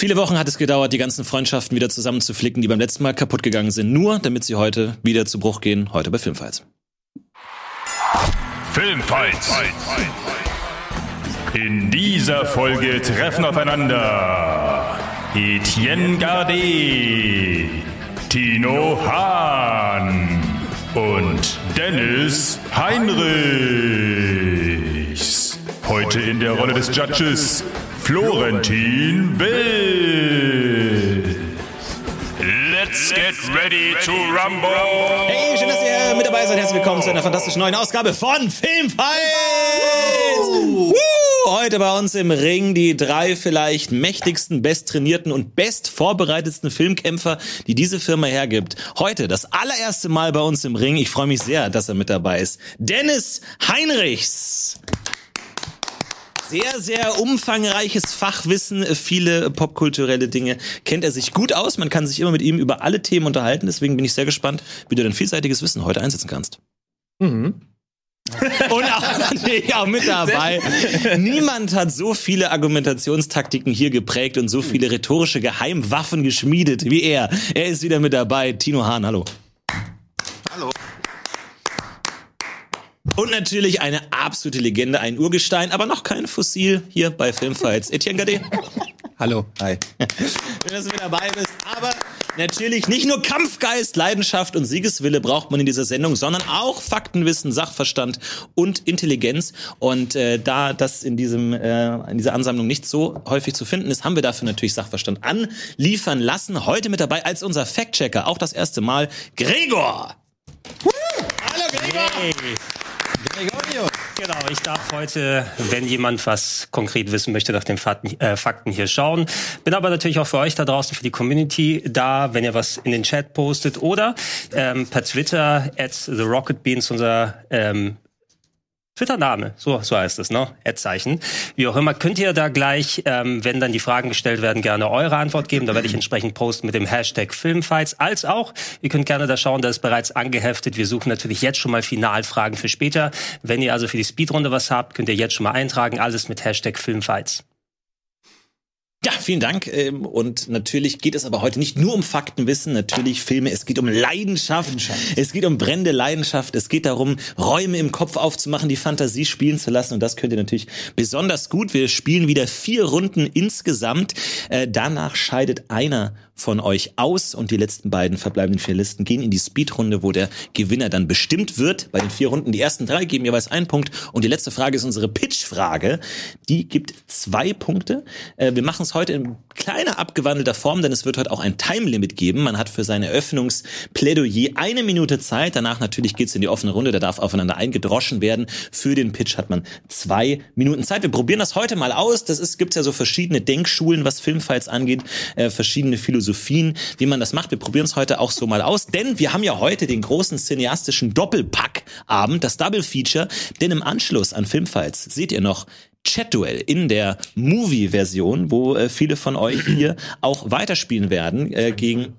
Viele Wochen hat es gedauert, die ganzen Freundschaften wieder zusammenzuflicken, die beim letzten Mal kaputt gegangen sind, nur damit sie heute wieder zu Bruch gehen, heute bei Filmfights. Filmfights. In dieser Folge treffen aufeinander Etienne Gardet, Tino Hahn und Dennis Heinrichs. Heute in der Rolle des Judges Florentin Will. Let's get ready to rumble. Hey, schön, dass ihr mit dabei seid. Herzlich willkommen zu einer fantastischen neuen Ausgabe von Filmfights. Woo! Heute bei uns im Ring die drei vielleicht mächtigsten, besttrainierten und best vorbereitetsten Filmkämpfer, die diese Firma hergibt. Heute das allererste Mal bei uns im Ring. Ich freue mich sehr, dass er mit dabei ist. Dennis Heinrichs. Sehr, sehr umfangreiches Fachwissen, viele popkulturelle Dinge kennt er sich gut aus. Man kann sich immer mit ihm über alle Themen unterhalten. Deswegen bin ich sehr gespannt, wie du dein vielseitiges Wissen heute einsetzen kannst. Mhm. Und auch, natürlich auch mit dabei. Niemand hat so viele Argumentationstaktiken hier geprägt und so viele rhetorische Geheimwaffen geschmiedet wie er. Er ist wieder mit dabei. Tino Hahn. Hallo. Und natürlich eine absolute Legende, ein Urgestein, aber noch kein Fossil hier bei Filmfights. Etienne Gade. Hallo. Hi. Schön, dass du mit dabei bist. Aber natürlich nicht nur Kampfgeist, Leidenschaft und Siegeswille braucht man in dieser Sendung, sondern auch Faktenwissen, Sachverstand und Intelligenz. Und äh, da das in diesem äh, in dieser Ansammlung nicht so häufig zu finden ist, haben wir dafür natürlich Sachverstand anliefern lassen. Heute mit dabei als unser Fact-Checker, auch das erste Mal, Gregor. Hallo Gregor. Hey. Gregorio. Genau, ich darf heute, wenn jemand was konkret wissen möchte, nach den Fakten, äh, Fakten hier schauen. Bin aber natürlich auch für euch da draußen, für die Community da, wenn ihr was in den Chat postet oder ähm, per Twitter at the Rocket Beans, unser ähm, Twitter-Name, so, so heißt es, ne? Ad-Zeichen. Wie auch immer, könnt ihr da gleich, ähm, wenn dann die Fragen gestellt werden, gerne eure Antwort geben. Da werde ich entsprechend posten mit dem Hashtag Filmfights. Als auch, ihr könnt gerne da schauen, da ist bereits angeheftet. Wir suchen natürlich jetzt schon mal Finalfragen für später. Wenn ihr also für die Speedrunde was habt, könnt ihr jetzt schon mal eintragen. Alles mit Hashtag Filmfights. Ja, vielen Dank. Ähm, und natürlich geht es aber heute nicht nur um Faktenwissen, natürlich Filme. Es geht um Leidenschaft. Leidenschaft. Es geht um brennende Leidenschaft. Es geht darum, Räume im Kopf aufzumachen, die Fantasie spielen zu lassen. Und das könnt ihr natürlich besonders gut. Wir spielen wieder vier Runden insgesamt. Äh, danach scheidet einer von euch aus und die letzten beiden verbleibenden Finalisten gehen in die Speedrunde, wo der Gewinner dann bestimmt wird. Bei den vier Runden die ersten drei geben jeweils einen Punkt und die letzte Frage ist unsere Pitch-Frage. Die gibt zwei Punkte. Äh, wir machen es heute in kleiner abgewandelter Form, denn es wird heute auch ein Time-Limit geben. Man hat für sein Eröffnungsplädoyer eine Minute Zeit. Danach natürlich geht's in die offene Runde. Da darf aufeinander eingedroschen werden. Für den Pitch hat man zwei Minuten Zeit. Wir probieren das heute mal aus. Das ist, ja so verschiedene Denkschulen, was Filmfights angeht, äh, verschiedene Philosophien, wie man das macht. Wir probieren es heute auch so mal aus, denn wir haben ja heute den großen cineastischen Doppelpack-Abend, das Double Feature. Denn im Anschluss an Filmfights seht ihr noch Chat-Duell in der Movie-Version, wo äh, viele von euch hier auch weiterspielen werden äh, gegen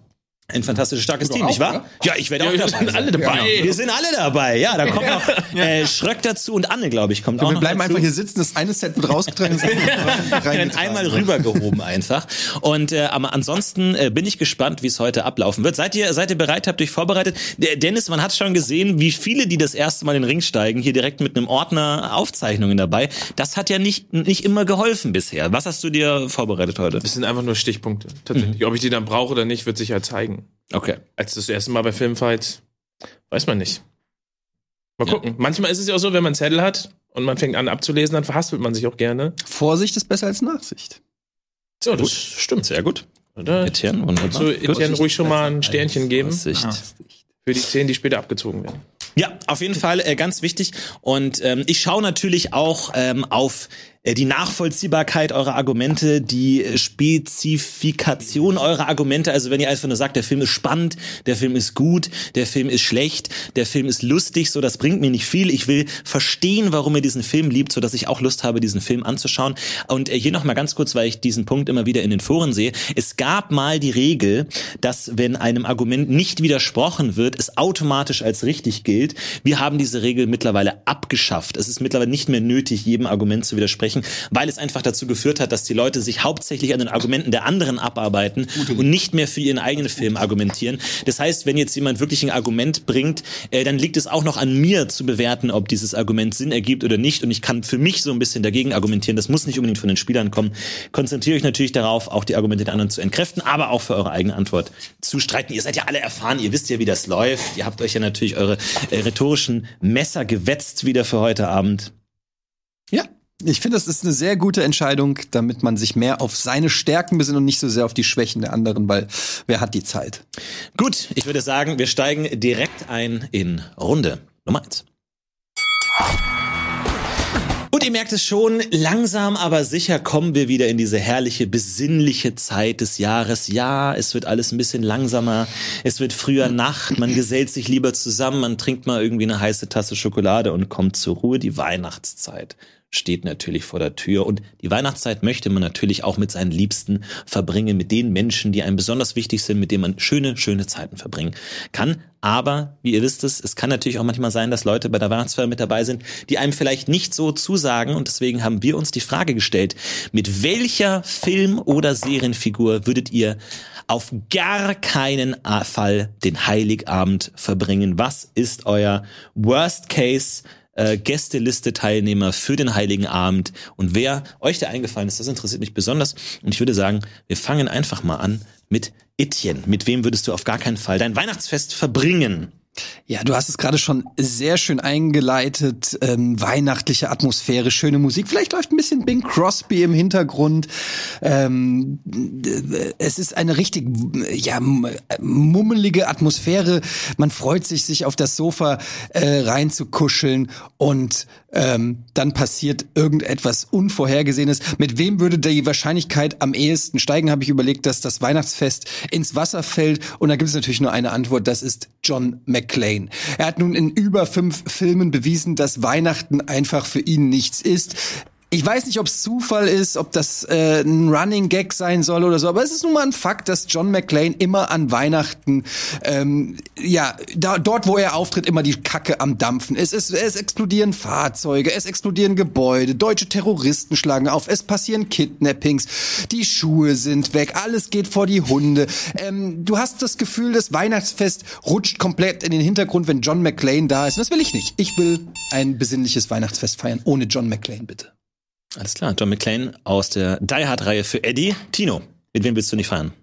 ein fantastisches starkes Team, nicht wahr? Oder? Ja, ich werde ja, auch dabei. Wir sind alle dabei. Ja. Wir sind alle dabei. Ja, da kommt noch äh, Schröck dazu und Anne, glaube ich, kommt ja, auch wir noch bleiben dazu. einfach hier sitzen, das eine Set wird rausgetragen. dann einmal rübergehoben einfach. Und äh, aber ansonsten äh, bin ich gespannt, wie es heute ablaufen wird. Seid ihr seid ihr bereit? Habt ihr euch vorbereitet? Der Dennis, man hat schon gesehen, wie viele, die das erste Mal in den Ring steigen, hier direkt mit einem Ordner Aufzeichnungen dabei. Das hat ja nicht nicht immer geholfen bisher. Was hast du dir vorbereitet heute? Das sind einfach nur Stichpunkte. Tatsächlich. Mhm. Ob ich die dann brauche oder nicht, wird sich halt zeigen. Okay. Als das erste Mal bei Filmfight, weiß man nicht. Mal gucken. Ja. Manchmal ist es ja auch so, wenn man Zettel hat und man fängt an abzulesen, dann verhaspelt man sich auch gerne. Vorsicht ist besser als Nachsicht. So, das gut. stimmt. Sehr gut. Oder? Etienne, wunderbar. Kannst du Etienne ruhig schon mal ein Sternchen geben? Vorsicht. Für die Zehn, die später abgezogen werden. Ja, auf jeden Fall äh, ganz wichtig. Und ähm, ich schaue natürlich auch ähm, auf die Nachvollziehbarkeit eurer Argumente, die äh, Spezifikation eurer Argumente. Also wenn ihr einfach nur sagt, der Film ist spannend, der Film ist gut, der Film ist schlecht, der Film ist lustig, so das bringt mir nicht viel. Ich will verstehen, warum ihr diesen Film liebt, so dass ich auch Lust habe, diesen Film anzuschauen. Und äh, hier noch mal ganz kurz, weil ich diesen Punkt immer wieder in den Foren sehe: Es gab mal die Regel, dass wenn einem Argument nicht widersprochen wird, es automatisch als richtig gilt. Wir haben diese Regel mittlerweile abgeschafft. Es ist mittlerweile nicht mehr nötig, jedem Argument zu widersprechen sprechen, weil es einfach dazu geführt hat, dass die Leute sich hauptsächlich an den Argumenten der anderen abarbeiten und nicht mehr für ihren eigenen Film argumentieren. Das heißt, wenn jetzt jemand wirklich ein Argument bringt, äh, dann liegt es auch noch an mir zu bewerten, ob dieses Argument Sinn ergibt oder nicht. Und ich kann für mich so ein bisschen dagegen argumentieren. Das muss nicht unbedingt von den Spielern kommen. Konzentriere euch natürlich darauf, auch die Argumente der anderen zu entkräften, aber auch für eure eigene Antwort zu streiten. Ihr seid ja alle erfahren, ihr wisst ja, wie das läuft. Ihr habt euch ja natürlich eure äh, rhetorischen Messer gewetzt wieder für heute Abend. Ja. Ich finde, das ist eine sehr gute Entscheidung, damit man sich mehr auf seine Stärken besinnt und nicht so sehr auf die Schwächen der anderen, weil wer hat die Zeit? Gut, ich würde sagen, wir steigen direkt ein in Runde Nummer eins. Und ihr merkt es schon, langsam aber sicher kommen wir wieder in diese herrliche, besinnliche Zeit des Jahres. Ja, es wird alles ein bisschen langsamer, es wird früher Nacht, man gesellt sich lieber zusammen, man trinkt mal irgendwie eine heiße Tasse Schokolade und kommt zur Ruhe. Die Weihnachtszeit steht natürlich vor der Tür. Und die Weihnachtszeit möchte man natürlich auch mit seinen Liebsten verbringen, mit den Menschen, die einem besonders wichtig sind, mit denen man schöne, schöne Zeiten verbringen kann. Aber, wie ihr wisst es, es kann natürlich auch manchmal sein, dass Leute bei der Weihnachtsfeier mit dabei sind, die einem vielleicht nicht so zusagen. Und deswegen haben wir uns die Frage gestellt, mit welcher Film- oder Serienfigur würdet ihr auf gar keinen Fall den Heiligabend verbringen? Was ist euer Worst Case äh, Gästeliste-Teilnehmer für den Heiligen Abend. Und wer euch da eingefallen ist, das interessiert mich besonders. Und ich würde sagen, wir fangen einfach mal an mit Etienne. Mit wem würdest du auf gar keinen Fall dein Weihnachtsfest verbringen? Ja, du hast es gerade schon sehr schön eingeleitet. Ähm, weihnachtliche Atmosphäre, schöne Musik. Vielleicht läuft ein bisschen Bing Crosby im Hintergrund. Ähm, es ist eine richtig ja mummelige Atmosphäre. Man freut sich, sich auf das Sofa äh, reinzukuscheln und ähm, dann passiert irgendetwas Unvorhergesehenes. Mit wem würde die Wahrscheinlichkeit am ehesten steigen? Habe ich überlegt, dass das Weihnachtsfest ins Wasser fällt. Und da gibt es natürlich nur eine Antwort. Das ist John McClane. Er hat nun in über fünf Filmen bewiesen, dass Weihnachten einfach für ihn nichts ist. Ich weiß nicht, ob es Zufall ist, ob das äh, ein Running Gag sein soll oder so, aber es ist nun mal ein Fakt, dass John McClane immer an Weihnachten, ähm, ja, da, dort, wo er auftritt, immer die Kacke am Dampfen ist. Es, es explodieren Fahrzeuge, es explodieren Gebäude, deutsche Terroristen schlagen auf, es passieren Kidnappings, die Schuhe sind weg, alles geht vor die Hunde. Ähm, du hast das Gefühl, das Weihnachtsfest rutscht komplett in den Hintergrund, wenn John McClane da ist. Und das will ich nicht. Ich will ein besinnliches Weihnachtsfest feiern, ohne John McClane, bitte. Alles klar, John McClane aus der Die Hard-Reihe für Eddie. Tino, mit wem willst du nicht feiern?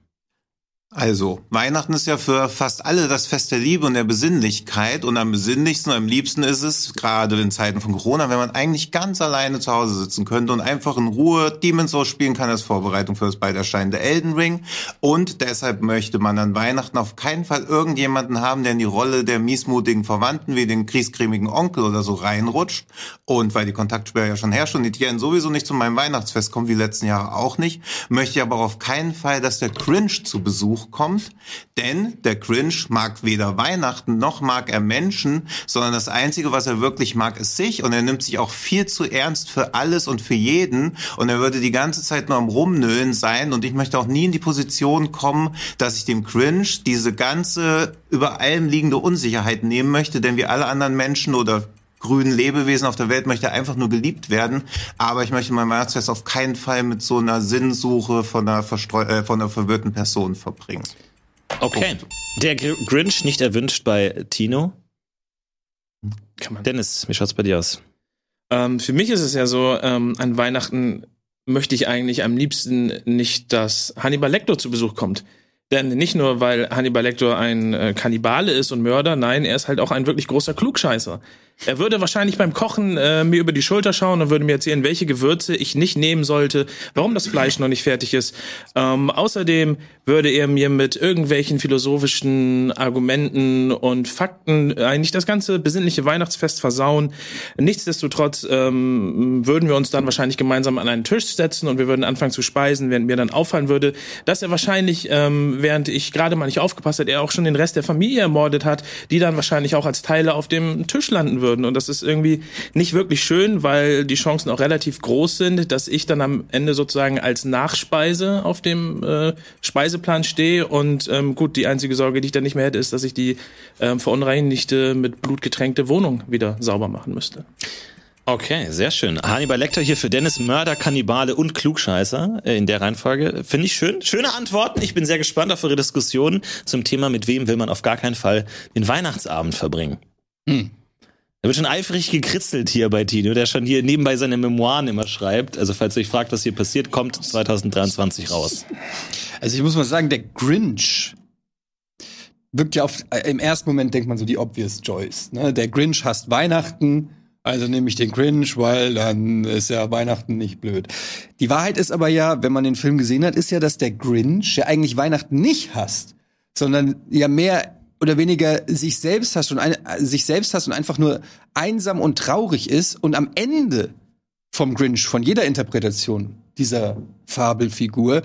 Also, Weihnachten ist ja für fast alle das Fest der Liebe und der Besinnlichkeit. Und am besinnlichsten und am liebsten ist es, gerade in Zeiten von Corona, wenn man eigentlich ganz alleine zu Hause sitzen könnte und einfach in Ruhe Demon's Souls spielen kann als Vorbereitung für das bald erscheinende Elden Ring. Und deshalb möchte man an Weihnachten auf keinen Fall irgendjemanden haben, der in die Rolle der miesmutigen Verwandten wie den kriescremigen Onkel oder so reinrutscht. Und weil die Kontaktsperre ja schon herrscht und die Tieren sowieso nicht zu meinem Weihnachtsfest kommen, wie letzten Jahre auch nicht, möchte ich aber auf keinen Fall, dass der Cringe zu Besuch kommt, denn der Cringe mag weder Weihnachten noch mag er Menschen, sondern das Einzige, was er wirklich mag, ist sich und er nimmt sich auch viel zu ernst für alles und für jeden und er würde die ganze Zeit nur am Rumnölen sein und ich möchte auch nie in die Position kommen, dass ich dem Cringe diese ganze über allem liegende Unsicherheit nehmen möchte, denn wie alle anderen Menschen oder grünen Lebewesen auf der Welt möchte einfach nur geliebt werden. Aber ich möchte mein Weihnachtsfest auf keinen Fall mit so einer Sinnsuche von einer, verstreu äh, von einer verwirrten Person verbringen. Okay. Punkt. Der Grinch nicht erwünscht bei Tino. Kann man. Dennis, wie schaut's bei dir aus? Ähm, für mich ist es ja so, ähm, an Weihnachten möchte ich eigentlich am liebsten nicht, dass Hannibal Lecter zu Besuch kommt. Denn nicht nur, weil Hannibal Lecter ein äh, Kannibale ist und Mörder, nein, er ist halt auch ein wirklich großer Klugscheißer. Er würde wahrscheinlich beim Kochen äh, mir über die Schulter schauen und würde mir erzählen, welche Gewürze ich nicht nehmen sollte, warum das Fleisch noch nicht fertig ist. Ähm, außerdem würde er mir mit irgendwelchen philosophischen Argumenten und Fakten eigentlich das ganze besinnliche Weihnachtsfest versauen. Nichtsdestotrotz ähm, würden wir uns dann wahrscheinlich gemeinsam an einen Tisch setzen und wir würden anfangen zu speisen, während mir dann auffallen würde, dass er wahrscheinlich, ähm, während ich gerade mal nicht aufgepasst hat, er auch schon den Rest der Familie ermordet hat, die dann wahrscheinlich auch als Teile auf dem Tisch landen würden würden. Und das ist irgendwie nicht wirklich schön, weil die Chancen auch relativ groß sind, dass ich dann am Ende sozusagen als Nachspeise auf dem äh, Speiseplan stehe. Und ähm, gut, die einzige Sorge, die ich dann nicht mehr hätte, ist, dass ich die ähm, verunreinigte, mit Blut getränkte Wohnung wieder sauber machen müsste. Okay, sehr schön. Hannibal Lecter hier für Dennis Mörder, Kannibale und Klugscheißer äh, in der Reihenfolge. Finde ich schön. Schöne Antworten. Ich bin sehr gespannt auf eure Diskussion zum Thema, mit wem will man auf gar keinen Fall den Weihnachtsabend verbringen. Hm. Da wird schon eifrig gekritzelt hier bei Tino, der schon hier nebenbei seine Memoiren immer schreibt. Also falls ihr euch fragt, was hier passiert, kommt 2023 raus. Also ich muss mal sagen, der Grinch wirkt ja auf, äh, im ersten Moment denkt man so die obvious choice. Ne? Der Grinch hasst Weihnachten, also nehme ich den Grinch, weil dann ist ja Weihnachten nicht blöd. Die Wahrheit ist aber ja, wenn man den Film gesehen hat, ist ja, dass der Grinch ja eigentlich Weihnachten nicht hasst, sondern ja mehr oder weniger sich selbst hasst und ein, sich selbst hasst und einfach nur einsam und traurig ist und am Ende vom Grinch, von jeder Interpretation dieser Fabelfigur,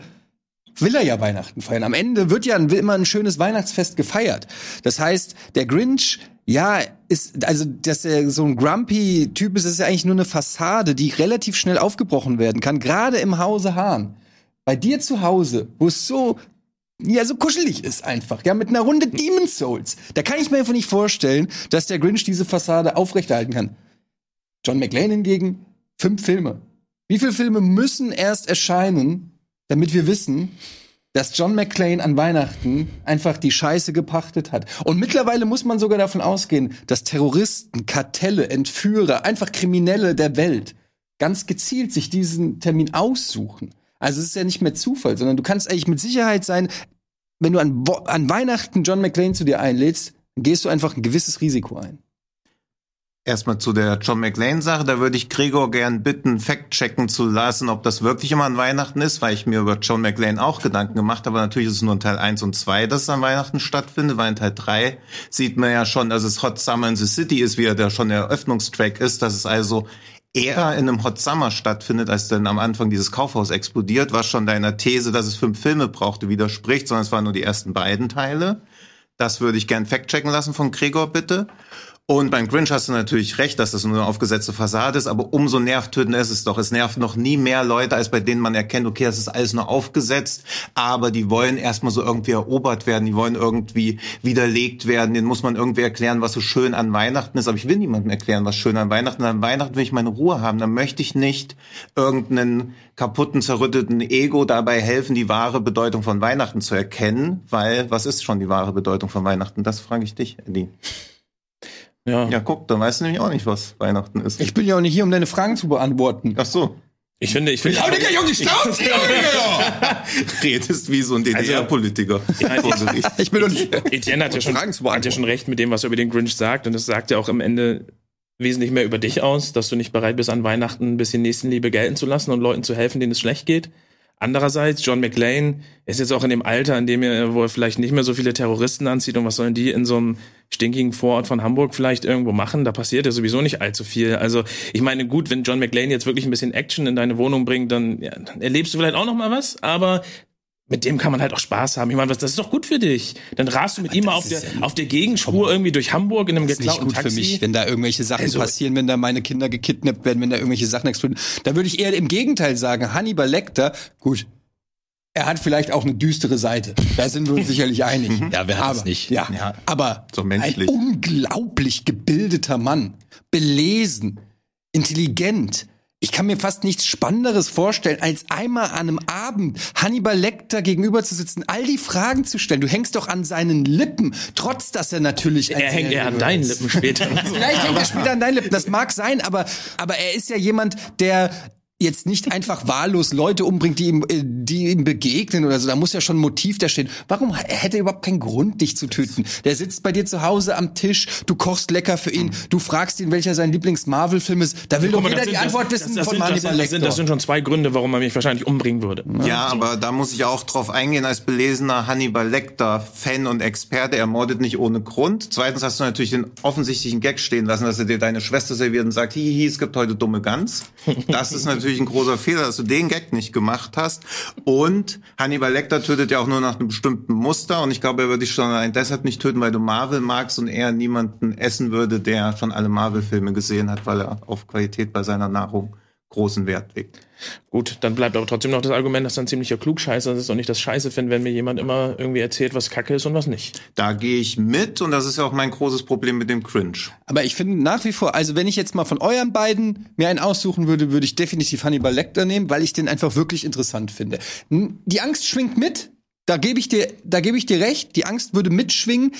will er ja Weihnachten feiern. Am Ende wird ja immer ein schönes Weihnachtsfest gefeiert. Das heißt, der Grinch, ja, ist, also, dass er so ein grumpy Typ ist, ist ja eigentlich nur eine Fassade, die relativ schnell aufgebrochen werden kann, gerade im Hause Hahn. Bei dir zu Hause, wo es so ja, so kuschelig ist einfach, ja, mit einer Runde Demon's Souls. Da kann ich mir einfach nicht vorstellen, dass der Grinch diese Fassade aufrechterhalten kann. John McLean hingegen, fünf Filme. Wie viele Filme müssen erst erscheinen, damit wir wissen, dass John McClane an Weihnachten einfach die Scheiße gepachtet hat. Und mittlerweile muss man sogar davon ausgehen, dass Terroristen, Kartelle, Entführer, einfach Kriminelle der Welt ganz gezielt sich diesen Termin aussuchen. Also es ist ja nicht mehr Zufall, sondern du kannst eigentlich mit Sicherheit sein, wenn du an, an Weihnachten John McClane zu dir einlädst, gehst du einfach ein gewisses Risiko ein. Erstmal zu der John McLean-Sache, da würde ich Gregor gern bitten, fact-checken zu lassen, ob das wirklich immer an Weihnachten ist, weil ich mir über John McLean auch Gedanken gemacht habe. Natürlich ist es nur in Teil 1 und 2, dass es an Weihnachten stattfindet, weil in Teil 3 sieht man ja schon, dass es Hot Summer in the City ist, wie er da schon der Eröffnungstrack ist, dass es also eher in einem Hot Summer stattfindet, als dann am Anfang dieses Kaufhaus explodiert, was schon deiner These, dass es fünf Filme brauchte, widerspricht, sondern es waren nur die ersten beiden Teile. Das würde ich gern fact-checken lassen von Gregor, bitte. Und beim Grinch hast du natürlich recht, dass das nur eine aufgesetzte Fassade ist, aber umso nervtötender ist es doch. Es nervt noch nie mehr Leute, als bei denen man erkennt, okay, das ist alles nur aufgesetzt, aber die wollen erstmal so irgendwie erobert werden, die wollen irgendwie widerlegt werden, denen muss man irgendwie erklären, was so schön an Weihnachten ist. Aber ich will niemandem erklären, was schön an Weihnachten ist. An Weihnachten will ich meine Ruhe haben. Dann möchte ich nicht irgendeinen kaputten, zerrütteten Ego dabei helfen, die wahre Bedeutung von Weihnachten zu erkennen, weil was ist schon die wahre Bedeutung von Weihnachten? Das frage ich dich, Eddie. Ja. Ja, guck, dann weißt du nämlich auch nicht, was Weihnachten ist. Ich bin ja auch nicht hier, um deine Fragen zu beantworten. Ach so. Ich finde, ich finde. Redest wie so ein DDR-Politiker. Vor Gericht. Ich bin doch nicht. Etienne hat ja, schon, hat ja schon recht mit dem, was er über den Grinch sagt. Und das sagt ja auch am Ende wesentlich mehr über dich aus, dass du nicht bereit bist, an Weihnachten ein bisschen Nächstenliebe gelten zu lassen und Leuten zu helfen, denen es schlecht geht. Andererseits, John McClane ist jetzt auch in dem Alter, in dem er, wo er vielleicht nicht mehr so viele Terroristen anzieht. Und was sollen die in so einem stinkigen Vorort von Hamburg vielleicht irgendwo machen? Da passiert ja sowieso nicht allzu viel. Also, ich meine, gut, wenn John McClane jetzt wirklich ein bisschen Action in deine Wohnung bringt, dann, ja, dann erlebst du vielleicht auch noch mal was. Aber mit dem kann man halt auch Spaß haben. Ich meine, was, das ist doch gut für dich. Dann rast du mit ihm mal auf der, ja- auf der Gegenspur irgendwie durch Hamburg in einem Das ist nicht geklauten gut Taxi. für mich, wenn da irgendwelche Sachen Also- passieren, wenn da meine Kinder gekidnappt werden, wenn da irgendwelche Sachen explodieren. Da würde ich eher im Gegenteil sagen, Hannibal Lecter, gut, er hat vielleicht auch eine düstere Seite. Da sind wir uns sicherlich einig. Ja, wer hat aber, das nicht? Ja, Ja, aber so menschlich. ein unglaublich gebildeter Mann, belesen, intelligent. Ich kann mir fast nichts Spannenderes vorstellen, als einmal an einem Abend Hannibal Lecter gegenüber zu sitzen, all die Fragen zu stellen. Du hängst doch an seinen Lippen, trotz dass er natürlich Er hängt eher an deinen Lippen später. Vielleicht hängt er später an deinen Lippen. Das mag sein, aber, aber er ist ja jemand, der jetzt nicht einfach wahllos Leute umbringt, die ihm, äh, die ihm begegnen oder so. Da muss ja schon ein Motiv da stehen. Warum hätte er überhaupt keinen Grund, dich zu töten? Der sitzt bei dir zu Hause am Tisch, du kochst lecker für ihn, du fragst ihn, welcher sein Lieblings-Marvel-Film ist. Da will doch jeder die Antwort das- wissen das von sind- das Hannibal sind- das sind, Lecter. das sind schon zwei Gründe, warum er mich wahrscheinlich umbringen würde. Ja, aber da muss ich auch drauf eingehen, als belesener Hannibal Lecter-Fan und Experte, er mordet nicht ohne Grund. Zweitens hast du natürlich den offensichtlichen Gag stehen lassen, dass er dir deine Schwester serviert und sagt, hihi, es gibt heute dumme Gans. Das ist natürlich ein großer Fehler, dass du den Gag nicht gemacht hast. Und Hannibal Lecter tötet ja auch nur nach einem bestimmten Muster und ich glaube, er würde dich schon allein deshalb nicht töten, weil du Marvel magst und er niemanden essen würde, der schon alle Marvel-Filme gesehen hat, weil er auf Qualität bei seiner Nahrung großen Wert legt. Gut, dann bleibt aber trotzdem noch das Argument, dass dann ziemlicher Klugscheißer ist und nicht das Scheiße finde, wenn mir jemand immer irgendwie erzählt, was Kacke ist und was nicht. Da gehe ich mit und das ist ja auch mein großes Problem mit dem Cringe. Aber ich finde nach wie vor, also wenn ich jetzt mal von euren beiden mir einen aussuchen würde, würde ich definitiv Hannibal Lecter nehmen, weil ich den einfach wirklich interessant finde. N- Die Angst schwingt mit. Da gebe ich dir, da gebe ich dir recht. Die Angst würde mitschwingen,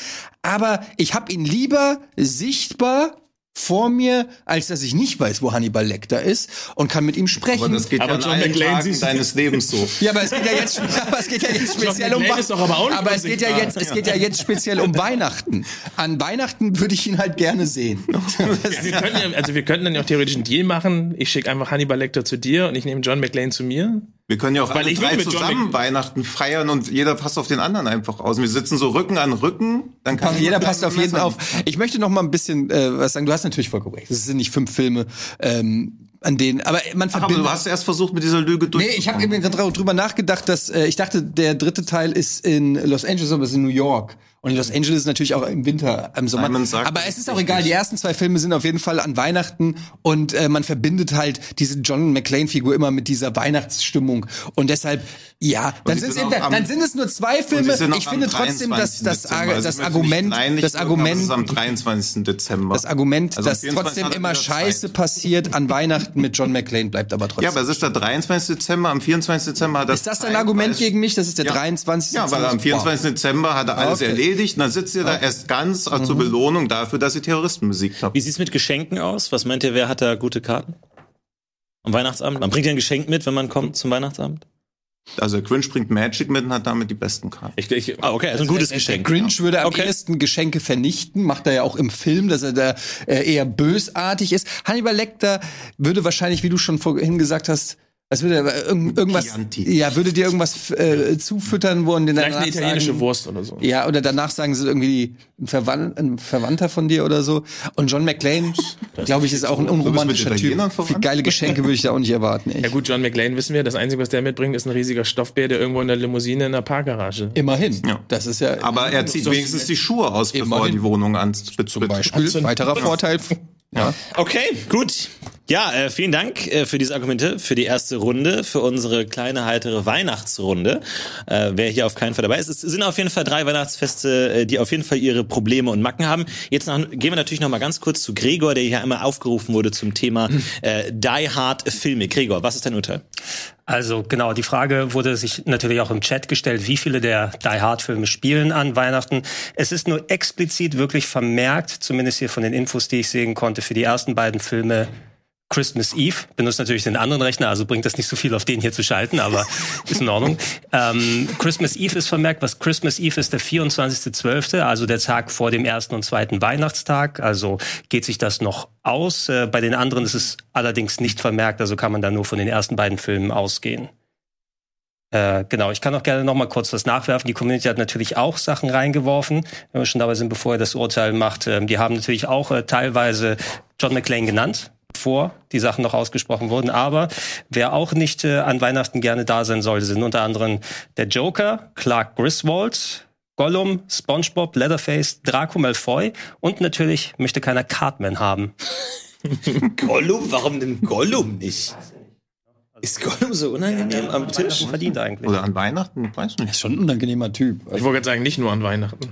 aber ich habe ihn lieber sichtbar vor mir, als dass ich nicht weiß, wo Hannibal Lecter ist und kann mit ihm sprechen. Aber das geht Aber ja an John allen McClane Tagen deines Lebens so. Ja, aber es geht ja jetzt, aber es geht ja jetzt speziell um doch aber es geht ja jetzt, es geht ja jetzt speziell um Weihnachten. An Weihnachten würde ich ihn halt gerne sehen. Wir können ja, also wir könnten dann ja auch theoretisch einen Deal machen. Ich schicke einfach Hannibal Lecter zu dir und ich nehme John McClane zu mir. Wir können ja auch Weil alle drei John zusammen Mc- Weihnachten feiern und jeder passt auf den anderen einfach aus. Wir sitzen so Rücken an Rücken. Dann kann Jeder niemand passt auf jeden auf. Ich möchte noch mal ein bisschen äh, was sagen. Du hast natürlich vollkommen recht. Es sind nicht fünf Filme, ähm, an denen, aber man Ach, aber verbindet. du hast erst versucht, mit dieser Lüge durch. Nee, ich habe eben gerade drüber nachgedacht, dass äh, ich dachte, der dritte Teil ist in Los Angeles, aber es ist in New York. Und in Los Angeles ist natürlich auch im Winter, im Sommer. Sagt, aber das es ist auch egal. Die ersten zwei Filme sind auf jeden Fall an Weihnachten und äh, man verbindet halt diese John McClane-Figur immer mit dieser Weihnachtsstimmung. Und deshalb, ja, dann, sind auch am- dann sind es nur zwei Filme. sind Ich finde trotzdem, dass 23. das, Dezember. Das möchte Argument, das Argument, am 23. Dezember. das Argument, Also dass 24. trotzdem er immer Scheiße Zeit. passiert an Weihnachten mit John McClane bleibt aber trotzdem. Ja, aber es ist der 23. Dezember, am 24. Dezember hat er ist das dein Argument gegen mich? Das ist der Ja. 23. Ja, weil am 24. Dezember hat er alles Okay. erledigt und dann sitzt ihr da erst ganz äh, zur Belohnung dafür, dass ihr Terroristen besiegt habt. Wie sieht's mit Geschenken aus? Was meint ihr, wer hat da gute Karten? Am Weihnachtsabend? Man bringt ja ein Geschenk mit, wenn man kommt zum Weihnachtsabend? Also der Grinch bringt Magic mit und hat damit die besten Karten. Ich, ich, Ah, okay, also ein gutes Der Geschenk. Grinch würde am Okay. ehesten Geschenke vernichten, macht er ja auch im Film, dass er da äh, eher bösartig ist. Hannibal Lecter würde wahrscheinlich, wie du schon vorhin gesagt hast, was würde er, irgend, irgendwas, Chianti. ja, würde dir irgendwas äh, zufüttern, wo und den vielleicht eine italienische sagen, Wurst oder so. Ja, oder danach sagen sie irgendwie ein, Verwan ein Verwandter von dir oder so. Und John McClane, glaube ich, ist auch ein unromantischer Typ. Viel geile Geschenke würde ich da auch nicht erwarten. Ja Echt. gut, John McClane wissen wir, das Einzige, was der mitbringt, ist ein riesiger Stoffbär, der irgendwo in der Limousine in der Parkgarage. Immerhin. Ja. Das ist ja Aber er zieht wenigstens die Schuhe aus, bevor er die Wohnung ans zum Beispiel weiterer Vorteil. Ja. Okay, gut. Ja, äh, vielen Dank äh, für diese Argumente, für die erste Runde, für unsere kleine heitere Weihnachtsrunde. Äh, wer hier auf keinen Fall dabei ist, es sind auf jeden Fall drei Weihnachtsfeste, äh, die auf jeden Fall ihre Probleme und Macken haben. Jetzt noch, gehen wir natürlich noch mal ganz kurz zu Gregor, der hier einmal aufgerufen wurde zum Thema äh, Die Hard Filme. Gregor, was ist dein Urteil? Also genau, die Frage wurde sich natürlich auch im Chat gestellt, wie viele der Die Hard Filme spielen an Weihnachten. Es ist nur explizit wirklich vermerkt, zumindest hier von den Infos, die ich sehen konnte, für die ersten beiden Filme Christmas Eve. Benutzt natürlich den anderen Rechner, also bringt das nicht so viel auf den hier zu schalten, aber ist in Ordnung. Ähm, Christmas Eve ist vermerkt, was Christmas Eve ist der 24.12., also der Tag vor dem ersten und zweiten Weihnachtstag. Also geht sich das noch aus. Äh, bei den anderen ist es allerdings nicht vermerkt, also kann man da nur von den ersten beiden Filmen ausgehen. Äh, genau, ich kann auch gerne noch mal kurz was nachwerfen. Die Community hat natürlich auch Sachen reingeworfen, wenn wir schon dabei sind, bevor er das Urteil macht. Ähm, die haben natürlich auch äh, teilweise John McClane genannt, bevor die Sachen noch ausgesprochen wurden. Aber wer auch nicht äh, an Weihnachten gerne da sein sollte, sind unter anderem der Joker, Clark Griswold, Gollum, SpongeBob, Leatherface, Draco Malfoy und natürlich möchte keiner Cartman haben. Gollum? Warum denn Gollum nicht? Ist Gollum so unangenehm am Tisch? Verdient eigentlich. Oder an Weihnachten, weiß nicht. Schon ein unangenehmer Typ. Ich wollte gerade sagen, nicht nur an Weihnachten.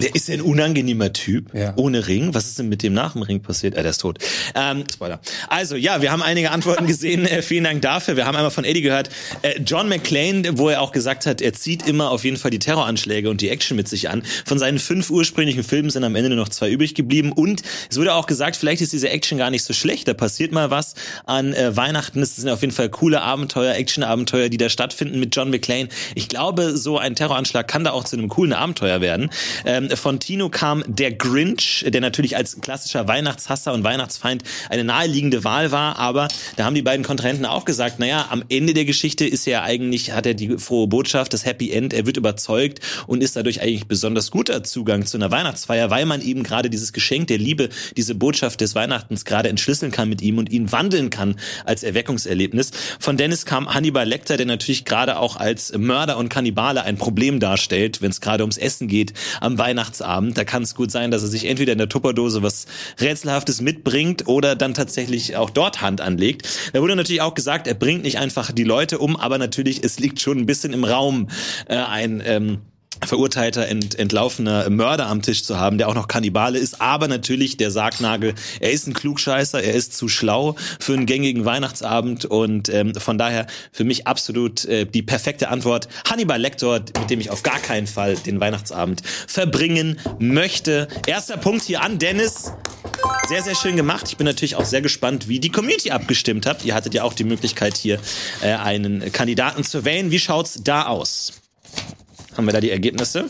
Der ist ja ein unangenehmer Typ. Ja. Ohne Ring. Was ist denn mit dem nach dem Ring passiert? Ah, der ist tot. Ähm, Spoiler. Also, ja, wir haben einige Antworten gesehen. Äh, vielen Dank dafür. Wir haben einmal von Eddie gehört. Äh, John McClane, wo er auch gesagt hat, er zieht immer auf jeden Fall die Terroranschläge und die Action mit sich an. Von seinen fünf ursprünglichen Filmen sind am Ende nur noch zwei übrig geblieben. Und es wurde auch gesagt, vielleicht ist diese Action gar nicht so schlecht. Da passiert mal was an äh, Weihnachten. Es sind auf jeden Fall coole Abenteuer, Action-Abenteuer, die da stattfinden mit John McClane. Ich glaube, so ein Terroranschlag kann da auch zu einem coolen Abenteuer werden. Ähm, von Tino kam der Grinch, der natürlich als klassischer Weihnachtshasser und Weihnachtsfeind eine naheliegende Wahl war, aber da haben die beiden Kontrahenten auch gesagt, naja, am Ende der Geschichte ist er eigentlich, hat er die frohe Botschaft, das Happy End, er wird überzeugt und ist dadurch eigentlich besonders guter Zugang zu einer Weihnachtsfeier, weil man eben gerade dieses Geschenk der Liebe, diese Botschaft des Weihnachtens gerade entschlüsseln kann mit ihm und ihn wandeln kann als Erweckungserlebnis. Von Dennis kam Hannibal Lecter, der natürlich gerade auch als Mörder und Kannibale ein Problem darstellt, wenn es gerade ums Essen geht am Weihnachtsabend. Da kann es gut sein, dass er sich entweder in der Tupperdose was Rätselhaftes mitbringt oder dann tatsächlich auch dort Hand anlegt. Da wurde natürlich auch gesagt, er bringt nicht einfach die Leute um, aber natürlich, es liegt schon ein bisschen im Raum äh, ein ähm, verurteilter, ent, entlaufener Mörder am Tisch zu haben, der auch noch Kannibale ist, aber natürlich der Sargnagel, er ist ein Klugscheißer, er ist zu schlau für einen gängigen Weihnachtsabend und ähm, von daher für mich absolut äh, die perfekte Antwort. Hannibal Lecter, mit dem ich auf gar keinen Fall den Weihnachtsabend verbringen möchte. Erster Punkt hier an Dennis. Sehr, sehr schön gemacht. Ich bin natürlich auch sehr gespannt, wie die Community abgestimmt hat. Ihr hattet ja auch die Möglichkeit, hier äh, einen Kandidaten zu wählen. Wie schaut's da aus? Haben wir da die Ergebnisse?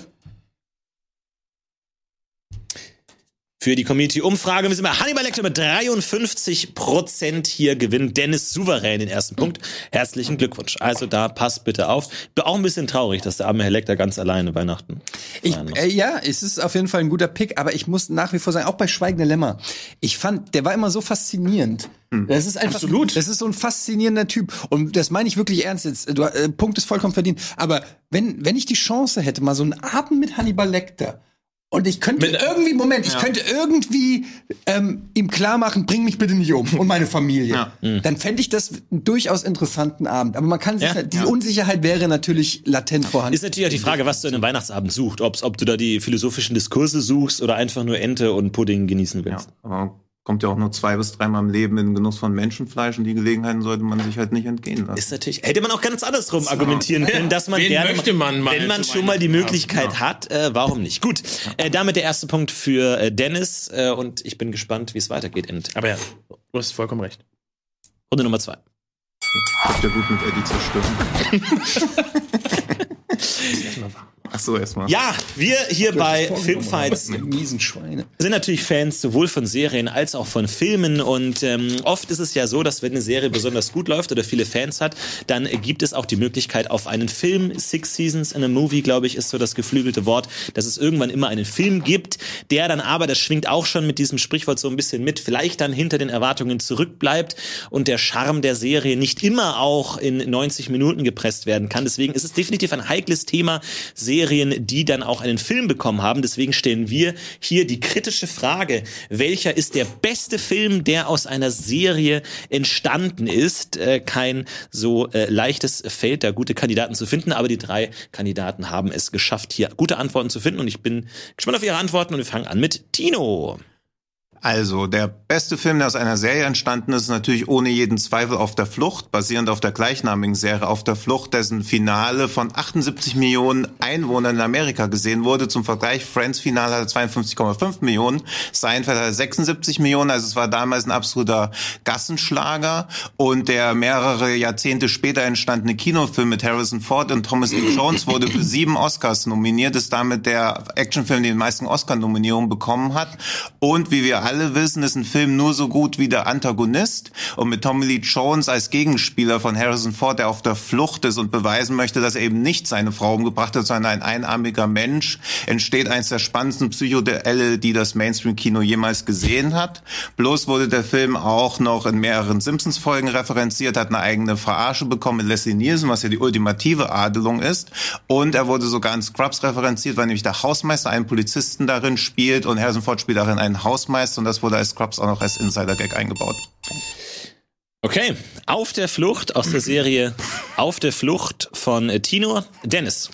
Für die Community-Umfrage müssen wir Hannibal Lecter mit 53 Prozent hier gewinnt. Dennis souverän den ersten Punkt. Herzlichen Glückwunsch. Also da passt bitte auf. Bin auch ein bisschen traurig, dass der arme Herr Lecter ganz alleine Weihnachten. Ich, äh, ja, es ist auf jeden Fall ein guter Pick, aber ich muss nach wie vor sagen, auch bei Schweigende Lämmer, ich fand, der war immer so faszinierend. Das ist einfach, Absolut. das ist so ein faszinierender Typ. Und das meine ich wirklich ernst jetzt. Du, äh, Punkt ist vollkommen verdient. Aber wenn, wenn ich die Chance hätte, mal so einen Abend mit Hannibal Lecter, und ich könnte Mit- irgendwie, Moment, ich könnte irgendwie ähm, ihm klar machen, bring mich bitte nicht um und meine Familie. Ja. Dann fände ich das einen durchaus interessanten Abend. Aber man kann sich, Ja. die Unsicherheit wäre natürlich latent vorhanden. Ist natürlich auch die Frage, was du in einem Weihnachtsabend suchst. Ob's, ob du da die philosophischen Diskurse suchst oder einfach nur Ente und Pudding genießen Ja, willst. aber kommt ja auch nur zwei bis dreimal im Leben in den Genuss von Menschenfleisch und die Gelegenheiten sollte man sich halt nicht entgehen lassen. Ist natürlich, hätte man auch ganz andersrum argumentieren können, dass man Wen gerne, möchte man mal wenn man schon mal die Möglichkeit hat, äh, warum nicht? Gut, äh, damit der erste Punkt für äh, Dennis äh, und ich bin gespannt, wie es weitergeht in Aber ja, du hast vollkommen recht. Runde Nummer zwei. Habt ihr gut mit Eddie zerstören. Ach so, erstmal. Ja, wir hier bei Filmfights miesen Schweine. sind natürlich Fans sowohl von Serien als auch von Filmen und ähm, oft ist es ja so, dass wenn eine Serie besonders gut läuft oder viele Fans hat, dann gibt es auch die Möglichkeit auf einen Film. Six Seasons in a Movie, glaube ich, ist so das geflügelte Wort, dass es irgendwann immer einen Film gibt, der dann aber, das schwingt auch schon mit diesem Sprichwort so ein bisschen mit, vielleicht dann hinter den Erwartungen zurückbleibt und der Charme der Serie nicht immer auch in 90 Minuten gepresst werden kann. Deswegen ist es definitiv ein heikles Thema, Serien, die dann auch einen Film bekommen haben. Deswegen stellen wir hier die kritische Frage, welcher ist der beste Film, der aus einer Serie entstanden ist? Äh, kein so äh, leichtes Feld, da gute Kandidaten zu finden, aber die drei Kandidaten haben es geschafft, hier gute Antworten zu finden und ich bin gespannt auf ihre Antworten und wir fangen an mit Tino. Also, der beste Film, der aus einer Serie entstanden ist, ist natürlich ohne jeden Zweifel auf der Flucht, basierend auf der gleichnamigen Serie Auf der Flucht, dessen Finale von 78 Millionen Einwohnern in Amerika gesehen wurde. Zum Vergleich, Friends Finale hatte 52,5 Millionen, Seinfeld hatte 76 Millionen, also es war damals ein absoluter Gassenschlager. Und der mehrere Jahrzehnte später entstandene Kinofilm mit Harrison Ford und Thomas Lee Jones wurde für sieben Oscars nominiert, ist damit der Actionfilm, der die meisten Oscar-Nominierungen bekommen hat. Und wie wir alle wissen, ist ein Film nur so gut wie der Antagonist. Und mit Tommy Lee Jones als Gegenspieler von Harrison Ford, der auf der Flucht ist und beweisen möchte, dass er eben nicht seine Frau umgebracht hat, sondern ein einarmiger Mensch, entsteht eines der spannendsten Psychoduelle, die das Mainstream-Kino jemals gesehen hat. Bloß wurde der Film auch noch in mehreren Simpsons-Folgen referenziert, hat eine eigene Verarsche bekommen mit Leslie Nielsen, was ja die ultimative Adelung ist. Und er wurde sogar in Scrubs referenziert, weil nämlich der Hausmeister einen Polizisten darin spielt und Harrison Ford spielt darin einen Hausmeister und das wurde als Scrubs auch noch als Insider-Gag eingebaut. Okay, auf der Flucht aus der Serie Auf der Flucht von Tino. Dennis.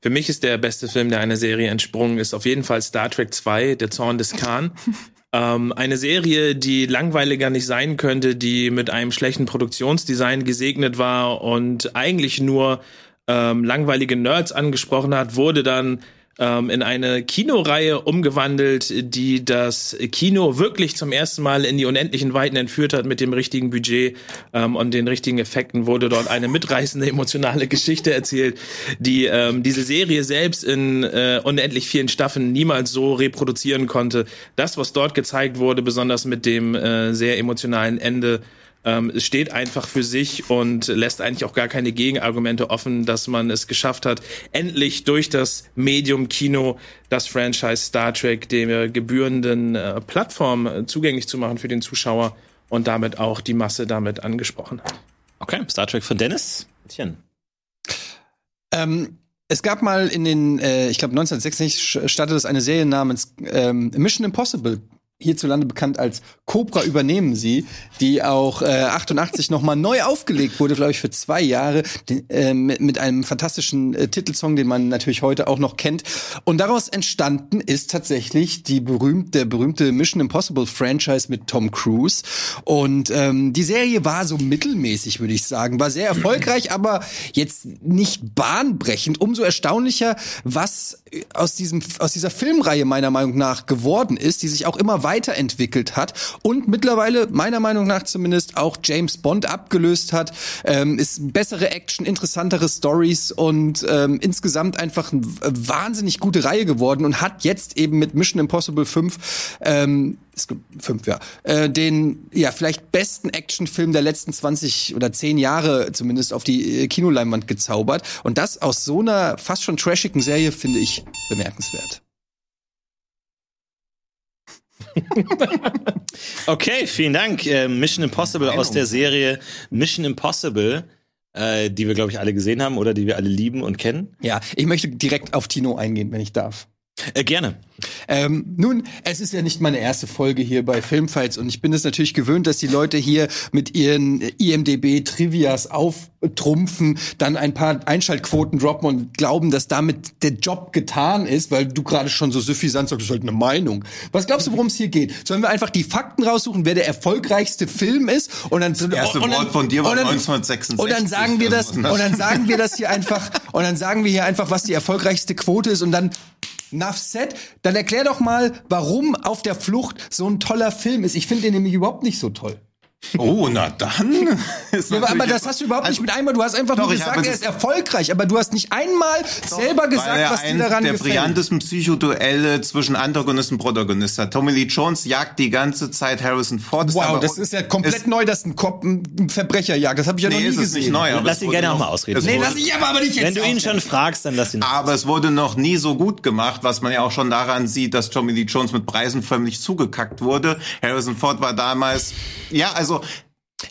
Für mich ist der beste Film, der einer Serie entsprungen ist, auf jeden Fall Star Trek 2, Der Zorn des Khan. ähm, eine Serie, die langweiliger nicht sein könnte, die mit einem schlechten Produktionsdesign gesegnet war und eigentlich nur ähm, langweilige Nerds angesprochen hat, wurde dann ähm, in eine Kinoreihe umgewandelt, die das Kino wirklich zum ersten Mal in die unendlichen Weiten entführt hat mit dem richtigen Budget ähm, und den richtigen Effekten wurde dort eine mitreißende emotionale Geschichte erzählt, die ähm, diese Serie selbst in äh, unendlich vielen Staffeln niemals so reproduzieren konnte. Das, was dort gezeigt wurde, besonders mit dem äh, sehr emotionalen Ende, ähm, es steht einfach für sich und lässt eigentlich auch gar keine Gegenargumente offen, dass man es geschafft hat, endlich durch das Medium Kino das Franchise Star Trek der gebührenden äh, Plattform äh, zugänglich zu machen für den Zuschauer und damit auch die Masse damit angesprochen hat. Okay, Star Trek von Dennis. Tchen. Ähm, es gab mal in den, äh, ich glaube 1966 startete es eine Serie namens ähm, Mission Impossible. Hierzulande bekannt als Cobra übernehmen sie, die auch äh, 88 nochmal neu aufgelegt wurde, glaube ich, für zwei Jahre, den, äh, mit, mit einem fantastischen äh, Titelsong, den man natürlich heute auch noch kennt. Und daraus entstanden ist tatsächlich die berühmte, der berühmte Mission Impossible Franchise mit Tom Cruise. Und ähm, die Serie war so mittelmäßig, würde ich sagen, war sehr erfolgreich, aber jetzt nicht bahnbrechend. Umso erstaunlicher, was aus diesem aus dieser Filmreihe meiner Meinung nach geworden ist, die sich auch immer weiterentwickelt hat und mittlerweile meiner Meinung nach zumindest auch James Bond abgelöst hat. Ähm, ist bessere Action, interessantere Stories und ähm, insgesamt einfach eine wahnsinnig gute Reihe geworden und hat jetzt eben mit Mission Impossible 5 ähm, es gibt fünf, ja, äh, den ja vielleicht besten Actionfilm der letzten 20 oder 10 Jahre zumindest auf die äh, Kinoleinwand gezaubert. Und das aus so einer fast schon trashigen Serie finde ich bemerkenswert. Okay, vielen Dank. Äh, Mission Impossible aus der Serie Mission Impossible, äh, die wir, glaube ich, alle gesehen haben oder die wir alle lieben und kennen. Ja, ich möchte direkt auf Tino eingehen, wenn ich darf. Äh, gerne. Ähm, nun, es ist ja nicht meine erste Folge hier bei Filmfights und ich bin es natürlich gewöhnt, dass die Leute hier mit ihren IMDB-Trivias auftrumpfen, dann ein paar Einschaltquoten droppen und glauben, dass damit der Job getan ist, weil du gerade schon so suffisant sagst, das ist halt eine Meinung. Was glaubst du, worum es hier geht? Sollen wir einfach die Fakten raussuchen, wer der erfolgreichste Film ist und dann Das erste und dann- Wort von dir war und dann- 1966. und dann sagen wir das, und dann sagen wir das hier einfach, und dann sagen wir hier einfach, was die erfolgreichste Quote ist, und dann Said. Dann erklär doch mal, warum auf der Flucht so ein toller Film ist. Ich finde den nämlich überhaupt nicht so toll. Oh, na dann. Ist Ja, aber, das hast du überhaupt Also, nicht mit einmal. Du hast einfach Doch, nur ich gesagt, er ist erfolgreich, aber du hast nicht einmal selber weil gesagt, was dir daran der gefällt. brillantesten Psychoduelle zwischen Antagonist und Protagonist hat. Tommy Lee Jones jagt die ganze Zeit Harrison Ford. Ist Wow, aber- das ist ja komplett ist- neu, dass ein Kopf ein Verbrecher jagt. Das habe ich ja Nee, noch nie gesehen. nicht neu. aber Lass es ihn wurde gerne auch noch- mal ausreden. Nee, lass ich aber, aber nicht jetzt. Wenn du ihn schon fragst, dann lass ihn. Aber es wurde noch nie so gut gemacht, was man ja auch schon daran sieht, dass Tommy Lee Jones mit Preisen förmlich zugekackt wurde. Harrison Ford war damals, ja, also.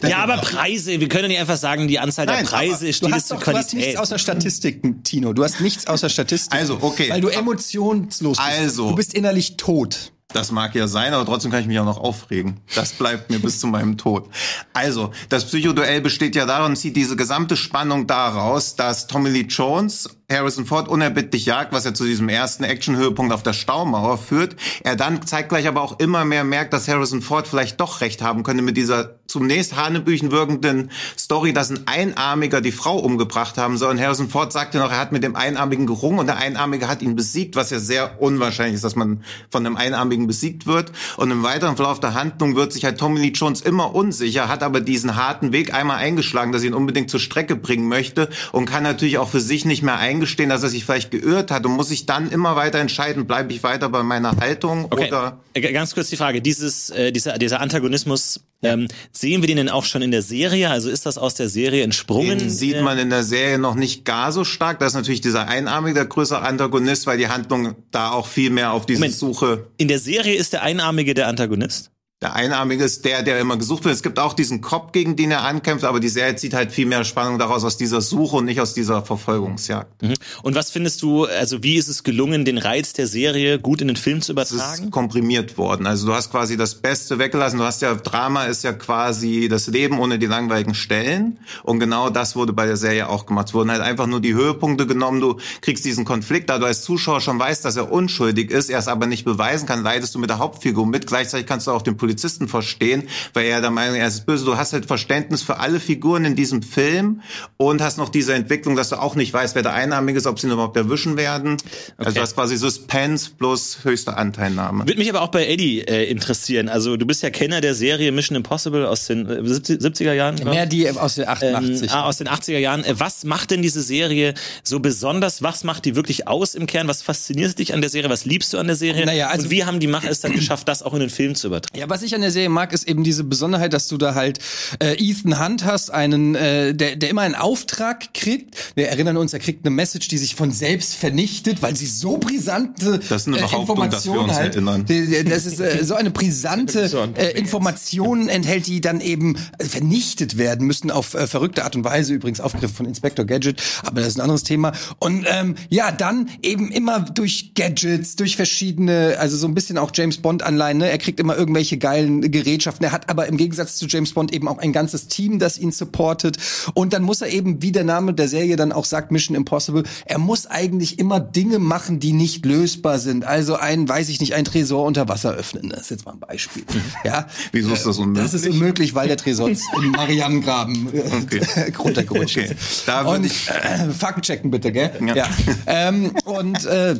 Ja, aber Preise, wir können nicht einfach sagen, die Anzahl Nein, der Preise ist Du die hast, zur doch, du hast nichts Qualität. außer Statistiken, Tino. Du hast nichts außer Statistiken. Also, okay. Weil du emotionslos bist. Also. Du bist innerlich tot. Das mag ja sein, aber trotzdem kann ich mich auch noch aufregen. Das bleibt mir bis zu meinem Tod. Also, das Psychoduell besteht ja darin, zieht diese gesamte Spannung daraus, dass Tommy Lee Jones Harrison Ford unerbittlich jagt, was ja zu diesem ersten Action-Höhepunkt auf der Staumauer führt. Er dann zeitgleich aber auch immer mehr merkt, dass Harrison Ford vielleicht doch recht haben könnte mit dieser zunächst hanebüchen wirkenden Story, dass ein Einarmiger die Frau umgebracht haben soll. Und Harrison Ford sagte noch, er hat mit dem Einarmigen gerungen und der Einarmige hat ihn besiegt, was ja sehr unwahrscheinlich ist, dass man von einem Einarmigen besiegt wird. Und im weiteren Verlauf der Handlung wird sich halt Tommy Lee Jones immer unsicher, hat aber diesen harten Weg einmal eingeschlagen, dass ihn unbedingt zur Strecke bringen möchte und kann natürlich auch für sich nicht mehr eingestehen, dass er sich vielleicht geirrt hat und muss sich dann immer weiter entscheiden, bleibe ich weiter bei meiner Haltung Okay, oder Äh, ganz kurz die Frage, dieses, äh, dieser, dieser Antagonismus, ähm, sehen wir den denn auch schon in der Serie? Also ist das aus der Serie entsprungen? Den sieht man in der Serie noch nicht gar so stark. Da ist natürlich dieser Einarmige der größere Antagonist, weil die Handlung da auch viel mehr auf diese Moment. Suche. In der Serie ist der Einarmige der Antagonist? Der Einarmige ist der, der immer gesucht wird. Es gibt auch diesen Cop, gegen den er ankämpft, aber die Serie zieht halt viel mehr Spannung daraus aus dieser Suche und nicht aus dieser Verfolgungsjagd. Mhm. Und was findest du, also wie ist es gelungen, den Reiz der Serie gut in den Film zu Es ist übertragen? komprimiert worden. Also du hast quasi das Beste weggelassen. Du hast ja, Drama ist ja quasi das Leben ohne die langweiligen Stellen. Und genau das wurde bei der Serie auch gemacht. Es wurden halt einfach nur die Höhepunkte genommen. Du kriegst diesen Konflikt, da du als Zuschauer schon weißt, dass er unschuldig ist, er es aber nicht beweisen kann, leidest du mit der Hauptfigur mit. Gleichzeitig kannst du auch den Polizisten verstehen, weil er der Meinung er ist böse. Du hast halt Verständnis für alle Figuren in diesem Film und hast noch diese Entwicklung, dass du auch nicht weißt, wer der Einarmige ist, ob sie ihn überhaupt erwischen werden. Also du hast quasi Suspense plus höchste Anteilnahme. Würde mich aber auch bei Eddie äh, interessieren. Also du bist ja Kenner der Serie Mission Impossible aus den äh, 70, 70er Jahren. glaub. Mehr die aus den 88. Ähm, ah, aus den 80er Jahren. Äh, Was macht denn diese Serie so besonders? Was macht die wirklich aus im Kern? Was fasziniert dich an der Serie? Was liebst du an der Serie? Naja, also- Und wie haben die Macher es dann geschafft, das auch in den Film zu übertragen? Ja, was ich an der Serie mag, ist eben diese Besonderheit, dass du da halt äh, Ethan Hunt hast, einen, äh, der, der immer einen Auftrag kriegt. Wir erinnern uns, er kriegt eine Message, die sich von selbst vernichtet, weil sie so brisante Das ist eine äh, Behauptung, dass wir Informationen uns halt. erinnern. Das ist äh, so eine brisante äh, Informationen enthält, die dann eben äh, vernichtet werden müssen auf äh, verrückte Art und Weise. Übrigens aufgegriffen von Inspector Gadget, aber das ist ein anderes Thema. Und ähm, ja, dann eben immer durch Gadgets, durch verschiedene, also so ein bisschen auch James Bond Anleihen. Ne? Er kriegt immer irgendwelche geilen Gerätschaften. Er hat aber im Gegensatz zu James Bond eben auch ein ganzes Team, das ihn supportet. Und dann muss er eben, wie der Name der Serie dann auch sagt, Mission Impossible, er muss eigentlich immer Dinge machen, die nicht lösbar sind. Also ein, weiß ich nicht, ein Tresor unter Wasser öffnen. Das ist jetzt mal ein Beispiel. Ja. Wieso ist das unmöglich? Das ist unmöglich, weil der Tresor im Marianengraben äh, Okay. runtergerutscht Okay. ist. Da und ich- äh, Fakt checken bitte, gell? Ja. Ähm, und äh,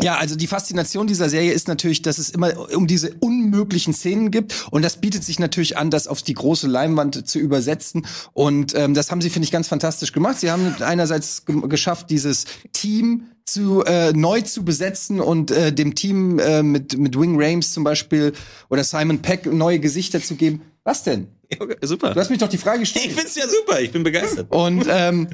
ja, also die Faszination dieser Serie ist natürlich, dass es immer um diese unmöglichen Szenen gibt und das bietet sich natürlich an, das auf die große Leinwand zu übersetzen und ähm, das haben sie finde ich ganz fantastisch gemacht. Sie haben einerseits ge geschafft, dieses Team zu äh, neu zu besetzen und äh, dem Team äh, mit mit Wing Rames zum Beispiel oder Simon Peck neue Gesichter zu geben. Was denn? super. Du hast mich doch die Frage gestellt. Ich find's ja super, ich bin begeistert. Und ähm,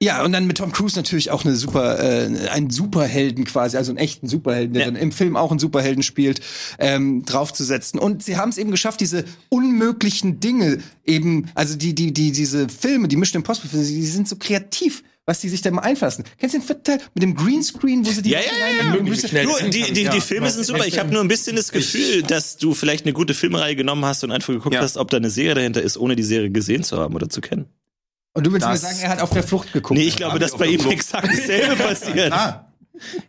ja, und dann mit Tom Cruise natürlich auch eine super, äh, einen Superhelden quasi, also einen echten Superhelden, der Ja. dann im Film auch einen Superhelden spielt, ähm, draufzusetzen. Und sie haben es eben geschafft, diese unmöglichen Dinge eben, also die, die, die, diese Filme, die Mission Impossible, Filme, die sind so kreativ, was die sich da mal einfassen. Kennst du den vierten Teil mit dem Greenscreen, wo sie die Ja, ja, ja, ja. Möglichst schnell Du, essen die, die, Ja. die Filme sind super. Ich habe nur ein bisschen das Gefühl, dass du vielleicht eine gute Filmreihe genommen hast und einfach geguckt Ja. hast, ob da eine Serie dahinter ist, ohne die Serie gesehen zu haben oder zu kennen. Und du willst Das- mir sagen, er hat auf der Flucht geguckt. Nee, ich glaube, dass bei ihm Flucht. exakt dasselbe passiert. Ah,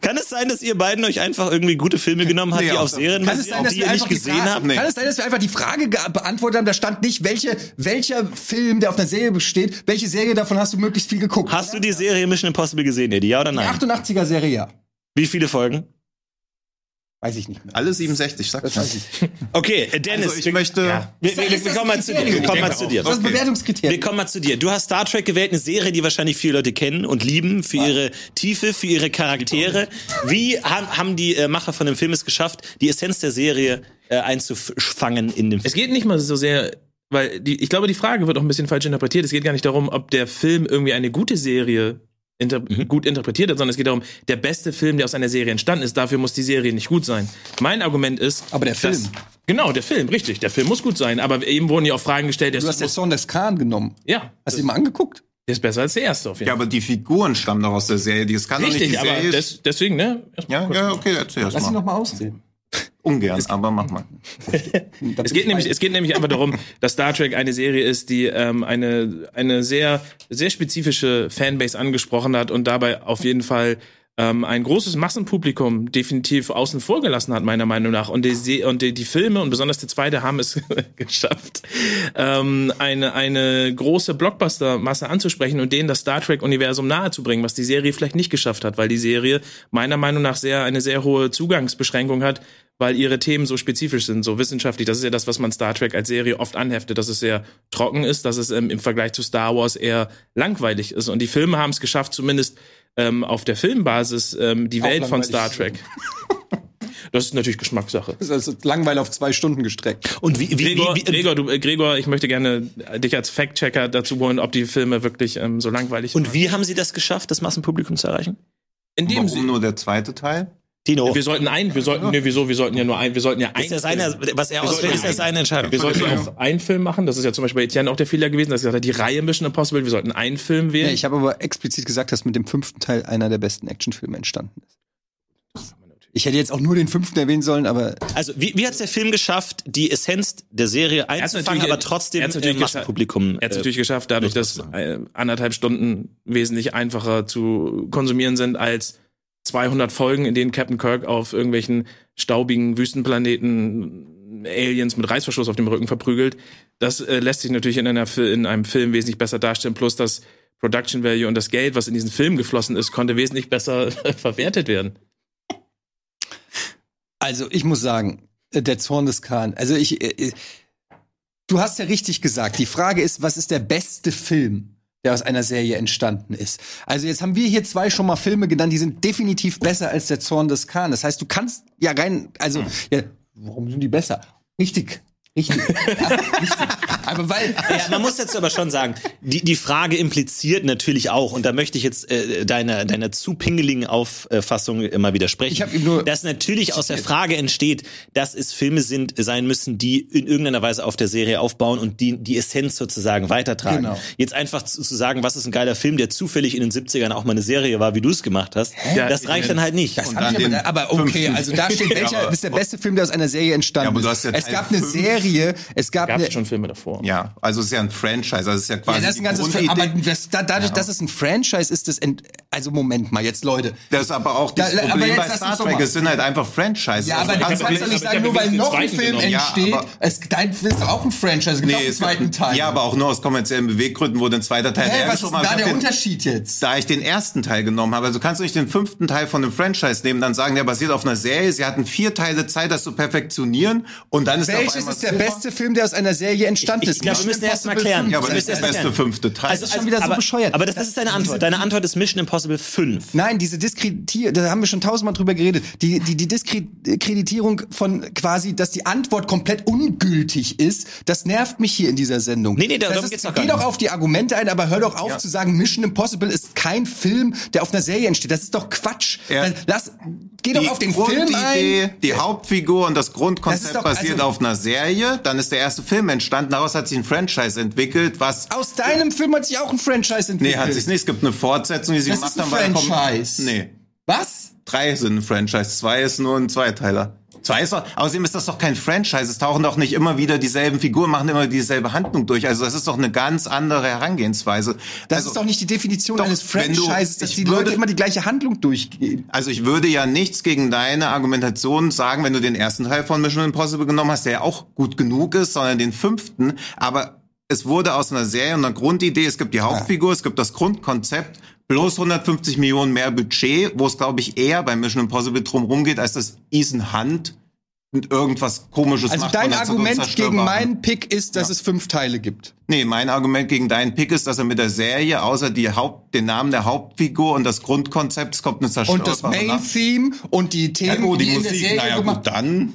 Kann es sein, dass ihr beiden euch einfach irgendwie gute Filme genommen habt, Nee, die auf Serien Kann es sein, dass die ihr nicht die gesehen habt? Nee. Kann es sein, dass wir einfach die Frage ge- beantwortet haben? Da stand nicht, welche, welcher Film, der auf einer Serie besteht, welche Serie davon hast du möglichst viel geguckt? Hast du die Serie Mission Impossible gesehen, Eddie? Ja oder die nein? 88er Serie, ja. Wie viele Folgen? Weiß ich nicht mehr. alle 67, sag Das weiß ich. Okay, äh, Dennis, Also ich wir, möchte, wir, wir, wir, wir kommen mal zu dir. Wir kommen mal zu dir. Das. Bewertungskriterium. Wir kommen mal zu dir. Du hast Star Trek gewählt, eine Serie, die wahrscheinlich viele Leute kennen und lieben für ihre Tiefe, für ihre Charaktere. Wie haben, haben die äh, Macher von dem Film es geschafft, die Essenz der Serie äh, einzufangen in dem Es Film? geht nicht mal so sehr, weil die, ich glaube, die Frage wird auch ein bisschen falsch interpretiert. Es geht gar nicht darum, ob der Film irgendwie eine gute Serie inter Mhm. gut interpretiert hat, sondern es geht darum, der beste Film, der aus einer Serie entstanden ist, dafür muss die Serie nicht gut sein. Mein Argument ist. Aber der Film. Dass, genau, der Film, richtig. Der Film muss gut sein. Aber eben wurden ja auch Fragen gestellt. Du hast den Zorn des Khan genommen. ja, Hast du ihn mal angeguckt? der ist besser als der erste auf jeden ja, Fall. aber die Figuren stammen doch aus der Serie. Die- Das kann doch nicht die Richtig, aber Serie. des, deswegen, ne? ja, ja, okay, erzähl erst Lass ihn mal. noch mal aussehen. Ungern, aber mach mal. Es geht nämlich, es geht nämlich einfach darum, dass Star Trek eine Serie ist, die ähm, eine eine sehr sehr spezifische Fanbase angesprochen hat und dabei auf jeden Fall ähm, ein großes Massenpublikum definitiv außen vor gelassen hat meiner Meinung nach und die und die, die Filme und besonders der zweite haben es geschafft ähm, eine eine große Blockbuster-Masse anzusprechen und denen das Star Trek Universum nahezubringen, was die Serie vielleicht nicht geschafft hat, weil die Serie meiner Meinung nach sehr eine sehr hohe Zugangsbeschränkung hat weil ihre Themen so spezifisch sind, so wissenschaftlich. Das ist ja das, was man Star Trek als Serie oft anheftet, dass es sehr trocken ist, dass es ähm, im Vergleich zu Star Wars eher langweilig ist. Und die Filme haben es geschafft, zumindest ähm, auf der Filmbasis ähm, die Auch Welt von langweilig Star Trek. Das ist natürlich Geschmackssache. Das ist also Langweil auf zwei Stunden gestreckt. Und wie, wie, Gregor, wie, wie, Gregor, du, äh, Gregor, ich möchte gerne dich als Fact-Checker dazu holen, ob die Filme wirklich ähm, so langweilig und wie haben sie das geschafft, das Massenpublikum zu erreichen? Indem Warum sie, nur der zweite Teil? Tino, wir sollten ein, wir sollten, ne, wieso, wir sollten ja nur ein, wir sollten ja ein. ist ja seine, was er Wir auswählt, sollten ist ja seine Entscheidung. Wir sollten auch einen Film machen. Das ist ja zum Beispiel bei Etienne auch der Fehler gewesen, dass er gesagt hat, die Reihe Mission Impossible, wir sollten einen Film wählen. Ja, ich habe aber explizit gesagt, dass mit dem fünften Teil einer der besten Actionfilme entstanden ist. Ich hätte jetzt auch nur den fünften erwähnen sollen, aber Also, wie, wie hat es der Film geschafft, die Essenz der Serie einzufangen, aber trotzdem natürlich Massenpublikum? er hat es äh, natürlich geschafft, dadurch, dass äh, anderthalb Stunden wesentlich einfacher zu konsumieren sind als 200 Folgen, in denen Captain Kirk auf irgendwelchen staubigen Wüstenplaneten Aliens mit Reißverschluss auf dem Rücken verprügelt. Das äh, lässt sich natürlich in, einer, in einem Film wesentlich besser darstellen. Plus das Production Value und das Geld, was in diesen Film geflossen ist, konnte wesentlich besser verwertet werden. Also ich muss sagen, äh, der Zorn des Khan. Also ich, äh, äh, du hast ja richtig gesagt. Die Frage ist, was ist der beste Film, der aus einer Serie entstanden ist? Also jetzt haben wir hier zwei schon mal Filme genannt, die sind definitiv besser als der Zorn des Khan. Das heißt, du kannst ja rein, also ja, warum sind die besser? Richtig. Richtig. Ja, richtig. Aber weil. Ja, man muss jetzt aber schon sagen, die, die Frage impliziert natürlich auch, und da möchte ich jetzt äh, deiner, deiner zu pingeligen Auffassung immer widersprechen, Ich hab ihm nur- dass natürlich aus der Frage entsteht, dass es Filme sind, sein müssen, die in irgendeiner Weise auf der Serie aufbauen und die die Essenz sozusagen weitertragen. Genau. Jetzt einfach zu, zu sagen, was ist ein geiler Film, der zufällig in den 70ern auch mal eine Serie war, wie du es gemacht hast, das reicht dann halt nicht. Das hab dann ich aber, aber okay, also da steht welcher, das ist der beste Film, der aus einer Serie entstanden Ja, aber du ist. hast ja es gab eine. Serie, es gab Gab eine, schon Filme davor. Ja, also es ist ja ein Franchise, also es ist ja ja, quasi das ist ein ganzes Grundidee. aber das, da, dadurch, dass es ein Franchise ist, das ent, also Moment mal, jetzt Leute. das ist aber auch das Da- aber Problem jetzt bei Star doch Trek, es sind halt einfach Franchises. Ja, aber Also du kannst du ja nicht- sagen, nur weil noch ein Film genommen. Ja, entsteht, aber- es, dein ist doch auch ein Franchise, gibt auch einen es zweiten Teil. Ja, aber auch nur aus kommerziellen Beweggründen wurde ein zweiter Teil Hä, was ist da ich der Unterschied jetzt? Da ich den ersten Teil genommen habe, also kannst du nicht den fünften Teil von dem Franchise nehmen, dann sagen, der basiert auf einer Serie, sie hatten vier Teile Zeit, das zu perfektionieren und dann ist Welches ist der super. beste Film, der aus einer Serie entstanden Ist? ich wir müssen erst mal klären. 5. Ja, aber das ist der erst mal beste klären. fünfte Teil. Also, ist schon wieder so aber, bescheuert. Aber das, das ist deine Antwort. Deine Antwort ist Mission Impossible 5. Nein, diese Diskreditierung, da haben wir schon tausendmal drüber geredet, die, die, die Diskreditierung von quasi, dass die Antwort komplett ungültig ist, das nervt mich hier in dieser Sendung. Nee, nee, darum Das ist, geht's doch gar Geh doch nicht. auf die Argumente ein, aber hör doch auf zu sagen, Mission Impossible ist kein Film, der auf einer Serie entsteht. Das ist doch Quatsch. Ja. Lass, geh doch die auf den Film ein. Grundidee, die Hauptfigur und das Das Grundkonzept ist doch- basiert also- auf einer Serie. Dann ist der erste Film entstanden. Daraus hat sich ein Franchise entwickelt, was Aus deinem Film hat sich auch ein Franchise entwickelt. Nee, hat sich nicht. Es gibt eine Fortsetzung, die sie Das gemacht ist ein haben. kommt- Franchise. Nee. Was? Drei sind ein Franchise. Zwei ist nur ein Zweiteiler. Zwei ist doch, außerdem ist das doch kein Franchise. Es tauchen doch nicht immer wieder dieselben Figuren, machen immer dieselbe Handlung durch. Also das ist doch eine ganz andere Herangehensweise. Das also, ist doch nicht die Definition doch, eines Franchises, dass die würde- Leute immer die gleiche Handlung durchgehen. Also ich würde ja nichts gegen deine Argumentation sagen, wenn du den ersten Teil von Mission Impossible genommen hast, der ja auch gut genug ist, sondern den fünften. Aber es wurde aus einer Serie und einer Grundidee, es gibt die Hauptfigur, es gibt das Grundkonzept, bloß 150 Millionen mehr Budget, wo es, glaube ich, eher bei Mission Impossible drum rumgeht, als dass Ethan Hunt und irgendwas komisches Also macht. dein von der Argument gegen meinen Pick ist, dass es fünf Teile gibt. Nee, mein Argument gegen deinen Pick ist, dass er mit der Serie, außer die Haupt, den Namen der Hauptfigur und das Grundkonzept, es kommt eine Und zerstörbare das Main Nacht. Theme und die Ja, Themen, gut, die, die in der Musik, Serie naja gemacht gut, dann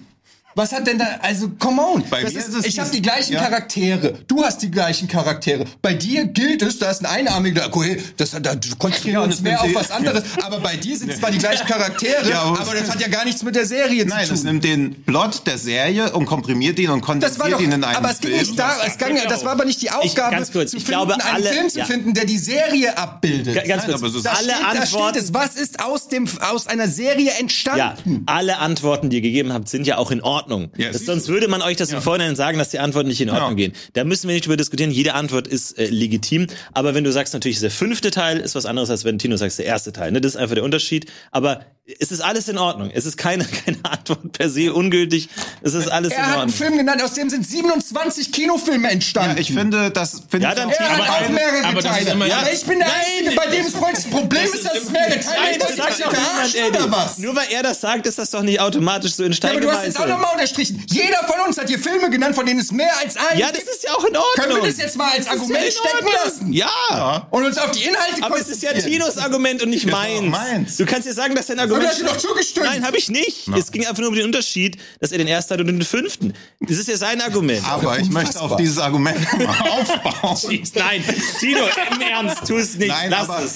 Was hat denn da, also, come on. Bei das mir ist, ist es ich habe die gleichen ja. Charaktere. Du hast die gleichen Charaktere. Bei dir gilt es, da ist ein Einarmiger, okay, das, da du konzentrieren Ja, uns das mehr auf was anderes. Aber bei dir sind zwar die gleichen Charaktere, Ja, aber- aber das hat ja gar nichts mit der Serie Nein, zu es tun. nimmt den Plot der Serie und komprimiert ihn und Das kondensiert doch, ihn in einen aber es ging Film. nicht da, es ging, das war aber nicht die Aufgabe, ganz kurz, zu ich finden, glaube, einen alle- Film zu ja. finden, der die Serie abbildet. Ga- Ganz Nein, kurz, ist- Da alle steht, da Antworten. steht es, was ist aus dem aus einer Serie entstanden? Ja, alle Antworten, die ihr gegeben habt, sind ja auch in Ordnung. Ja, das, sonst würde man euch das im Vorhinein sagen, dass die Antworten nicht in Ordnung Ja. gehen. Da müssen wir nicht drüber diskutieren. Jede Antwort ist äh, legitim. Aber wenn du sagst, natürlich ist der fünfte Teil, ist was anderes, als wenn Tino sagst, der erste Teil. Ne? Das ist einfach der Unterschied. Aber es ist alles in Ordnung. Es ist keine, keine Antwort per se ungültig. Es ist alles in Er hat einen Ordnung. Film genannt, aus dem sind 27 Kinofilme entstanden. ja, ich finde, das finde Ja, ich dann auch- Er hat Aber- auch mehrere aber das ist Teile. immer- aber ich bin der Nein, Einzige, bei dem es das Problem ist, dass es mehrere Teile gibt. das sagt doch niemand, oder was? Nur weil er das sagt, ist das doch nicht automatisch so in Ja, Stein aber du hast jetzt auch nochmal unterstrichen. Jeder von uns hat hier Filme genannt, von denen es mehr als einen Ja, das ist ja auch in Ordnung. Können wir das jetzt mal als Das Argument ja stecken Ordnung. lassen? Ja. Und uns auf die Inhalte Aber es ist ja? Tinos Argument und nicht meins. Du kannst dir sagen, dass dein Aber Argument. du hast dir doch zugestimmt. Nein, habe ich nicht. Es ging einfach nur um den Unterschied, dass er den ersten hat und den fünften. Das ist ja sein Argument. aber ich möchte auf dieses Argument mal aufbauen. Nein, Tino, im Ernst, tu es nicht. Nein, Lass aber es.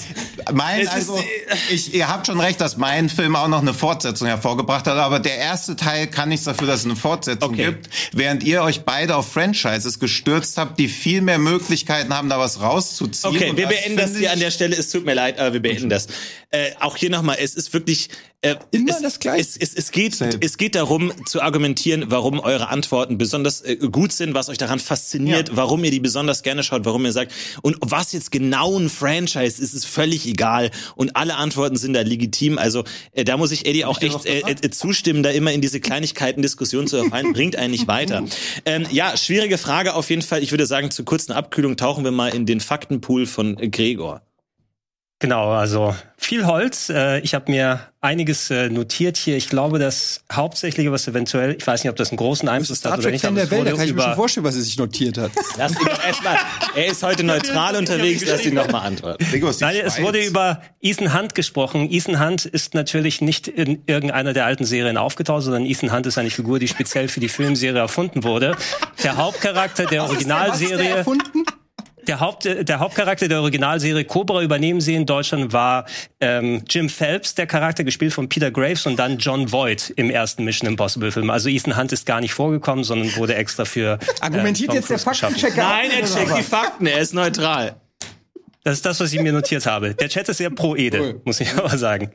mein, Es also, ich, ihr habt schon recht, dass mein Film auch noch eine Fortsetzung hervorgebracht hat, aber der erste Teil kann nichts dafür, dass es eine Fortsetzung Okay. gibt, während ihr euch beide auf Franchises gestürzt habt, die viel mehr Möglichkeiten haben, da was rauszuziehen. Okay, Und wir beenden das hier an der Stelle. Es tut mir leid, aber wir beenden das. Äh, auch hier nochmal, es ist wirklich äh, Immer es, das Gleiche. Es, es, es, geht, es geht darum zu argumentieren, warum eure Antworten besonders äh, gut sind, was euch daran fasziniert, Ja. warum ihr die besonders gerne schaut, warum ihr sagt. Und was jetzt genau ein Franchise ist, ist völlig egal. Und alle Antworten sind da legitim. Also äh, da muss ich Eddie auch echt äh, äh, zustimmen, da immer in diese Kleinigkeiten Diskussion zu erfallen, bringt einen nicht weiter. Ähm, ja, schwierige Frage auf jeden Fall. Ich würde sagen, zur kurzen Abkühlung tauchen wir mal in den Faktenpool von Gregor. Genau, also viel Holz. Äh, Ich habe mir einiges äh, notiert hier. Ich glaube, das Hauptsächliche, was eventuell, ich weiß nicht, ob das einen großen Einfluss hat oder nicht, Fan aber der Welt, da kann ich mir schon vorstellen, was er sich notiert hat. Lass ihn doch erstmal. Er ist heute neutral unterwegs, lass ihn noch mal antworten. Ist Nein, es wurde über Ethan Hunt gesprochen. Ethan Hunt ist natürlich nicht in irgendeiner der alten Serien aufgetaucht, sondern Ethan Hunt ist eine Figur, die speziell für die Filmserie erfunden wurde. Der Hauptcharakter der Was ist der Originalserie. erfunden? Der, Haupt, der Hauptcharakter der Originalserie Cobra übernehmen sie in Deutschland war ähm, Jim Phelps, der Charakter gespielt von Peter Graves und dann John Voight im ersten Mission Impossible Film. Also Ethan Hunt ist gar nicht vorgekommen, sondern wurde extra für äh, Argumentiert Tom jetzt der Cruise geschaffen. Faktenchecker? Nein, er checkt die Fakten, er ist neutral. Das ist das, was ich mir notiert habe. Der Chat ist sehr pro Ede, Cool. muss ich aber sagen.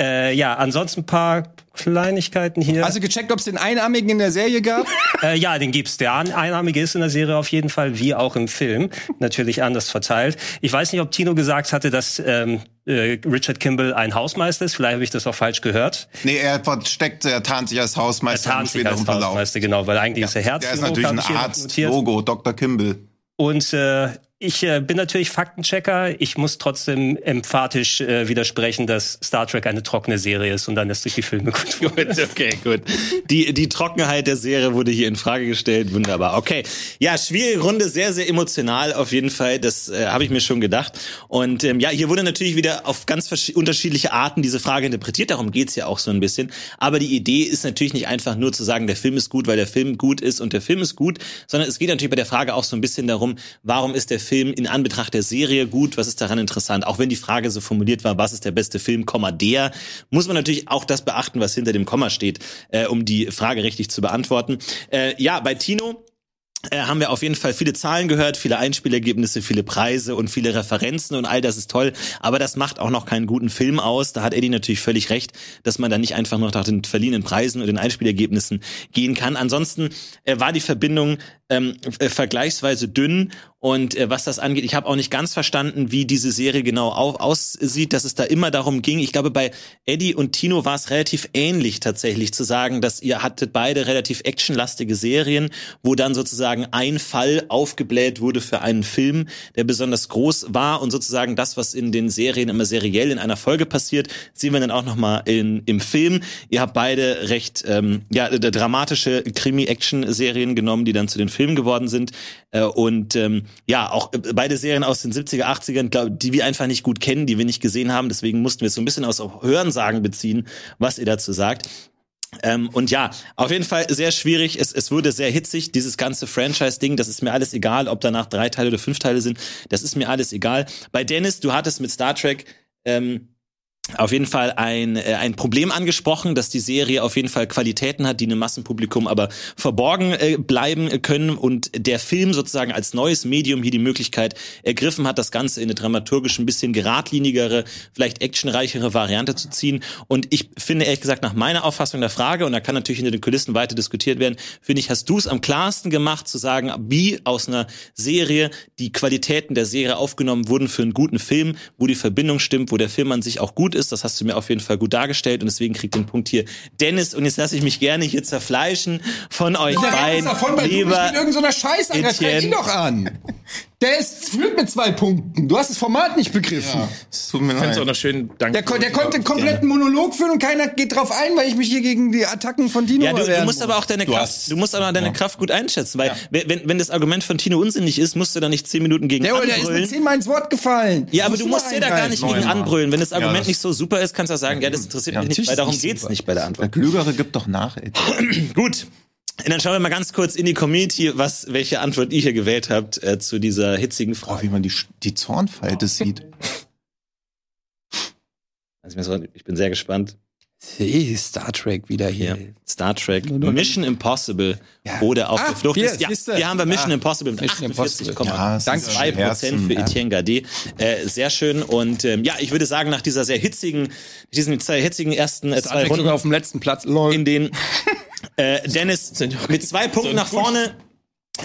Äh, ja, ansonsten ein paar Kleinigkeiten hier. Also gecheckt, ob es den Einarmigen in der Serie gab? Äh, ja, den gibt's. Der Ein- Einnahmige ist in der Serie auf jeden Fall, wie auch im Film, natürlich anders verteilt. Ich weiß nicht, ob Tino gesagt hatte, dass ähm, äh, Richard Kimball ein Hausmeister ist. Vielleicht habe ich das auch falsch gehört. Nee, er versteckt, er tarnt sich als Er Hausmeister tarnt im sich als. Hausmeister, genau, weil eigentlich ist er Der ist natürlich ein Arzt. Logo, Dr. Kimball. Und äh, ich äh, bin natürlich Faktenchecker. Ich muss trotzdem emphatisch äh, widersprechen, dass Star Trek eine trockene Serie ist und dann ist durch die Filme gut. Gut, okay, gut. Die, die Trockenheit der Serie wurde hier in Frage gestellt. Wunderbar. Okay. Ja, schwierige Runde, sehr, sehr emotional auf jeden Fall. Das äh, habe ich mir schon gedacht. Und ähm, ja, hier wurde natürlich wieder auf ganz unterschiedliche Arten diese Frage interpretiert. Darum geht's ja auch so ein bisschen. Aber die Idee ist natürlich nicht einfach nur zu sagen, der Film ist gut, weil der Film gut ist und der Film ist gut, sondern es geht natürlich bei der Frage auch so ein bisschen darum, warum ist der Film in Anbetracht der Serie gut? Was ist daran interessant? Auch wenn die Frage so formuliert war, was ist der beste Film, Komma der, muss man natürlich auch das beachten, was hinter dem Komma steht, äh, um die Frage richtig zu beantworten. Äh, ja, bei Tino äh, haben wir auf jeden Fall viele Zahlen gehört, viele Einspielergebnisse, viele Preise und viele Referenzen und all das ist toll. Aber das macht auch noch keinen guten Film aus. Da hat Eddie natürlich völlig recht, dass man da nicht einfach noch nach den verliehenen Preisen und den Einspielergebnissen gehen kann. Ansonsten äh, war die Verbindung ähm, äh, vergleichsweise dünn und äh, was das angeht, ich habe auch nicht ganz verstanden, wie diese Serie genau au aussieht, dass es da immer darum ging. Ich glaube, bei Eddie und Tino war es relativ ähnlich tatsächlich zu sagen, dass ihr hattet beide relativ actionlastige Serien, wo dann sozusagen ein Fall aufgebläht wurde für einen Film, der besonders groß war und sozusagen das, was in den Serien immer seriell in einer Folge passiert, sehen wir dann auch noch mal in, im Film. Ihr habt beide recht ähm, ja dramatische Krimi-Action-Serien genommen, die dann zu den Filmen geworden sind äh, und ähm, ja auch äh, beide Serien aus den 70er, 80ern, glaub, die wir einfach nicht gut kennen, die wir nicht gesehen haben. Deswegen mussten wir es so ein bisschen aus Hörensagen beziehen, was ihr dazu sagt. Ähm, und ja, auf jeden Fall sehr schwierig. Es, es wurde sehr hitzig, dieses ganze Franchise-Ding. Das ist mir alles egal, ob danach drei Teile oder fünf Teile sind. Das ist mir alles egal. Bei Dennis, du hattest mit Star Trek ähm, auf jeden Fall ein, äh, ein Problem angesprochen, dass die Serie auf jeden Fall Qualitäten hat, die einem Massenpublikum aber verborgen äh, bleiben können und der Film sozusagen als neues Medium hier die Möglichkeit ergriffen hat, das Ganze in eine dramaturgisch ein bisschen geradlinigere, vielleicht actionreichere Variante zu ziehen. Und ich finde ehrlich gesagt nach meiner Auffassung der Frage, und da kann natürlich hinter den Kulissen weiter diskutiert werden, finde ich, hast du es am klarsten gemacht zu sagen, wie aus einer Serie die Qualitäten der Serie aufgenommen wurden für einen guten Film, wo die Verbindung stimmt, wo der Film an sich auch gut ist. Das hast du mir auf jeden Fall gut dargestellt und deswegen kriegt den Punkt hier Dennis. Und jetzt lasse ich mich gerne hier zerfleischen von euch beiden. davon, weil du mich Lieber mit irgendeiner Scheiße angeht. Greif ihn Etienne. doch an. Der ist führt mit zwei Punkten. Du hast das Format nicht begriffen. Es tut mir Kannst leid. auch noch schön danken. Der, kon der konnte einen kompletten Monolog führen und keiner geht drauf ein, weil ich mich hier gegen die Attacken von Dino Ja, du, du wehren musst muss. aber auch deine Kraft, hast- du musst aber deine Kraft gut einschätzen, weil wenn, wenn das Argument von Tino unsinnig ist, musst du da nicht zehn Minuten gegen Der, der ist mir anbrüllen. zehnmal ins Wort gefallen. Ja, aber Musst du musst ja da gar nicht gegen anbrüllen. Wenn das Argument das- nicht so super ist, kannst du auch sagen, ja, das interessiert Ja, mich nicht, weil darum nicht geht's super. nicht bei der Der Antwort. Klügere gibt doch nach. Ey. Gut. Und dann schauen wir mal ganz kurz in die Community, was, welche Antwort ihr hier gewählt habt äh, zu dieser hitzigen Oh, Frage. wie man die, die Zornfalte sieht. Also, ich bin sehr gespannt. Hey, Star Trek wieder hier. Hier, Star Trek, Mission Impossible Ja. oder auf Ah, der Flucht. hier, ist, ja, hier haben wir Mission Ah, Impossible mit Mission 48,2 Ja, es ist Prozent für ja. Etienne Gade. Äh, sehr schön. Und ähm, ja, ich würde sagen, nach dieser sehr hitzigen, diesen zwei hitzigen ersten äh, zwei sogar Runden, auf dem letzten Platz. Lol. in denen äh, Dennis mit zwei Punkten nach vorne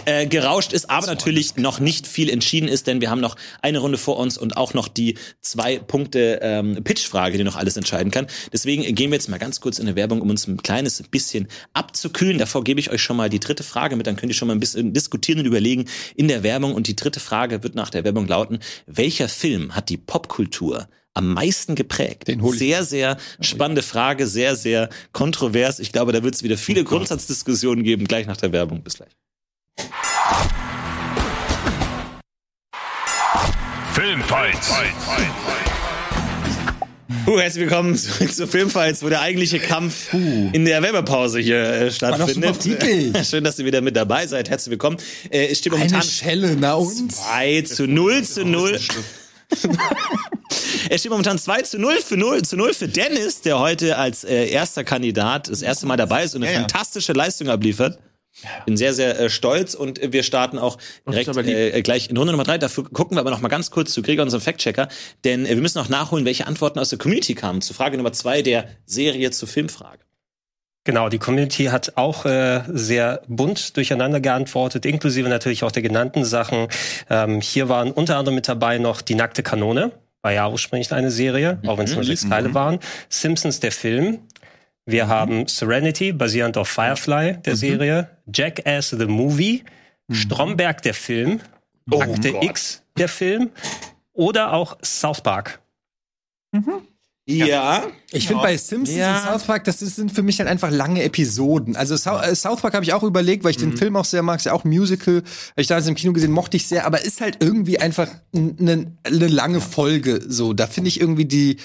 äh, gerauscht ist, aber natürlich noch nicht viel entschieden ist, denn wir haben noch eine Runde vor uns und auch noch die zwei Punkte ähm, Pitchfrage, die noch alles entscheiden kann. Deswegen gehen wir jetzt mal ganz kurz in eine Werbung, um uns ein kleines bisschen abzukühlen. Davor gebe ich euch schon mal die dritte Frage mit, dann könnt ihr schon mal ein bisschen diskutieren und überlegen in der Werbung. Und die dritte Frage wird nach der Werbung lauten, welcher Film hat die Popkultur am meisten geprägt? Den hol ich. Sehr, sehr spannende Frage, sehr, sehr kontrovers. Ich glaube, da wird es wieder viele Grundsatzdiskussionen geben, gleich nach der Werbung. Bis gleich. Filmfights. Uh, herzlich willkommen zurück zu Filmfights, wo der eigentliche Kampf in der Werbepause hier äh, stattfindet. Schön, dass ihr wieder mit dabei seid. Herzlich willkommen. Äh, es steht Eine momentan Schelle, na und? 2 zu 0 zu 0. Es steht momentan 2 zu 0 für 0 zu 0 für Dennis, der heute als äh, erster Kandidat das erste Mal dabei ist und eine Ja, fantastische Leistung abliefert. Bin sehr, sehr äh, stolz und äh, wir starten auch direkt äh, gleich in Runde Nummer drei. Dafür gucken wir aber noch mal ganz kurz zu Gregor, unserem Fact-Checker, denn äh, wir müssen auch nachholen, welche Antworten aus der Community kamen zu Frage Nummer zwei der Serie zur Filmfrage. Genau, die Community hat auch äh, sehr bunt durcheinander geantwortet, inklusive natürlich auch der genannten Sachen. Ähm, hier waren unter anderem mit dabei noch die nackte Kanone, war ja ursprünglich eine Serie, auch wenn es nur sechs Teile waren. Simpsons der Film. Wir haben Serenity, basierend auf Firefly der Serie. Jackass the Movie. Stromberg der Film. Akte X der Film. Oder auch South Park. Ja. Ich finde bei Simpsons Ja. und South Park, das sind für mich halt einfach lange Episoden. Also South, äh, South Park habe ich auch überlegt, weil ich den Film auch sehr mag, ist ja auch Musical. Hab ich damals im Kino gesehen, mochte ich sehr, aber ist halt irgendwie einfach eine ne lange Folge. So, da finde ich irgendwie die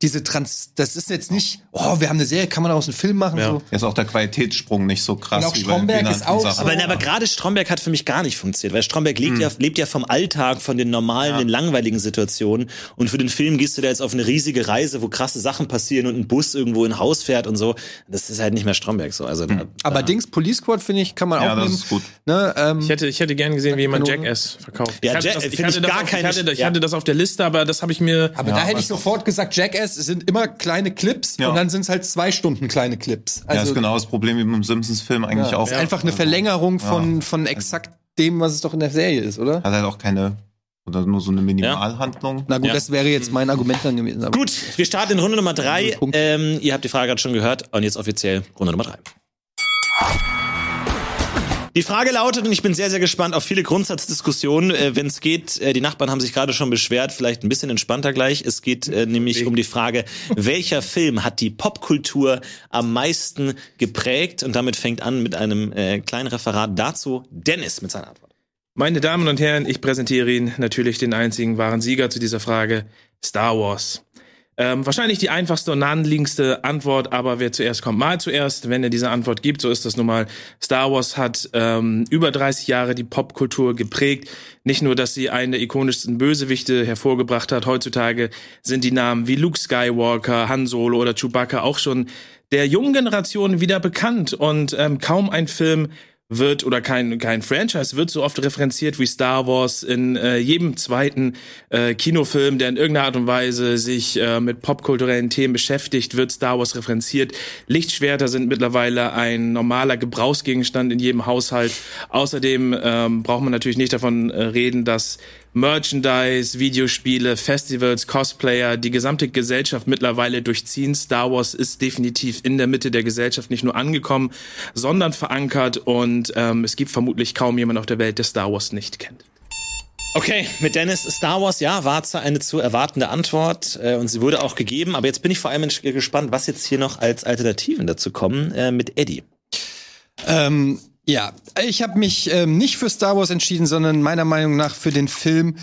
diese Trans. Das ist jetzt nicht, oh, wir haben eine Serie, kann man daraus einen Film machen? So. Ist auch der Qualitätssprung nicht so krass Und auch wie Stromberg ist auch so- Aber, aber gerade Stromberg hat für mich gar nicht funktioniert, weil Stromberg lebt, ja, lebt ja vom Alltag, von den normalen, den langweiligen Situationen. Und für den Film gehst du da jetzt auf eine riesige Reise, wo krasse Sachen passieren und ein Bus irgendwo in ein Haus fährt und so. Das ist halt nicht mehr Stromberg so. Also da, Aber Dings Police Squad finde ich, kann man Ja, auch das nehmen. ist gut. Ne, ähm, Ich hätte, ich hätte gern gesehen, wie jemand. Jackass verkauft. Ja, ich hatte das, ich ich das gar auf, keine- ich hatte, ich ja. hatte das auf der Liste, aber das habe ich mir. aber da hätte ich sofort gesagt, Jackass sind immer kleine Clips Ja. und dann sind es halt zwei Stunden kleine Clips. ja, Also ist genau das Problem wie beim Simpsons-Film eigentlich auch. ist einfach eine Verlängerung von, von exakt dem, was es doch in der Serie ist, oder? Hat halt auch keine, oder nur so eine Minimalhandlung. Na gut, Ja. das wäre jetzt mein Argument dann gewesen. Aber Gut, wir starten in Runde Nummer drei. Punkt. Ähm, ihr habt die Frage gerade schon gehört und jetzt offiziell Runde Nummer drei. Die Frage lautet, und ich bin sehr, sehr gespannt auf viele Grundsatzdiskussionen, äh, wenn es geht, äh, die Nachbarn haben sich gerade schon beschwert, vielleicht ein bisschen entspannter gleich. Es geht äh, nämlich um die Frage, welcher Film hat die Popkultur am meisten geprägt? Und damit fängt an mit einem äh, kleinen Referat dazu Dennis mit seiner Antwort. Meine Damen und Herren, ich präsentiere Ihnen natürlich den einzigen wahren Sieger zu dieser Frage: Star Wars. Ähm, wahrscheinlich die einfachste und naheliegendste Antwort, aber wer zuerst kommt, mal zuerst. Wenn er diese Antwort gibt, so ist das nun mal. Star Wars hat ähm, über 30 Jahre die Popkultur geprägt. Nicht nur, dass sie einen der ikonischsten Bösewichte hervorgebracht hat. Heutzutage sind die Namen wie Luke Skywalker, Han Solo oder Chewbacca auch schon der jungen Generation wieder bekannt. Und ähm, kaum ein Film wird oder kein kein Franchise wird so oft referenziert wie Star Wars in äh, jedem zweiten äh, Kinofilm, der in irgendeiner Art und Weise sich äh, mit popkulturellen Themen beschäftigt, wird Star Wars referenziert. Lichtschwerter sind mittlerweile ein normaler Gebrauchsgegenstand in jedem Haushalt. Außerdem ähm, braucht man natürlich nicht davon äh, reden, dass Merchandise, Videospiele, Festivals, Cosplayer, die gesamte Gesellschaft mittlerweile durchziehen. Star Wars ist definitiv in der Mitte der Gesellschaft nicht nur angekommen, sondern verankert und ähm, es gibt vermutlich kaum jemand auf der Welt, der Star Wars nicht kennt. Okay, mit Dennis Star Wars, ja, war zwar eine zu erwartende Antwort äh, und sie wurde auch gegeben, aber jetzt bin ich vor allem gespannt, was jetzt hier noch als Alternativen dazu kommen äh, mit Eddie. Ähm, ja, ich habe mich ähm, nicht für Star Wars entschieden, sondern meiner Meinung nach für den Film,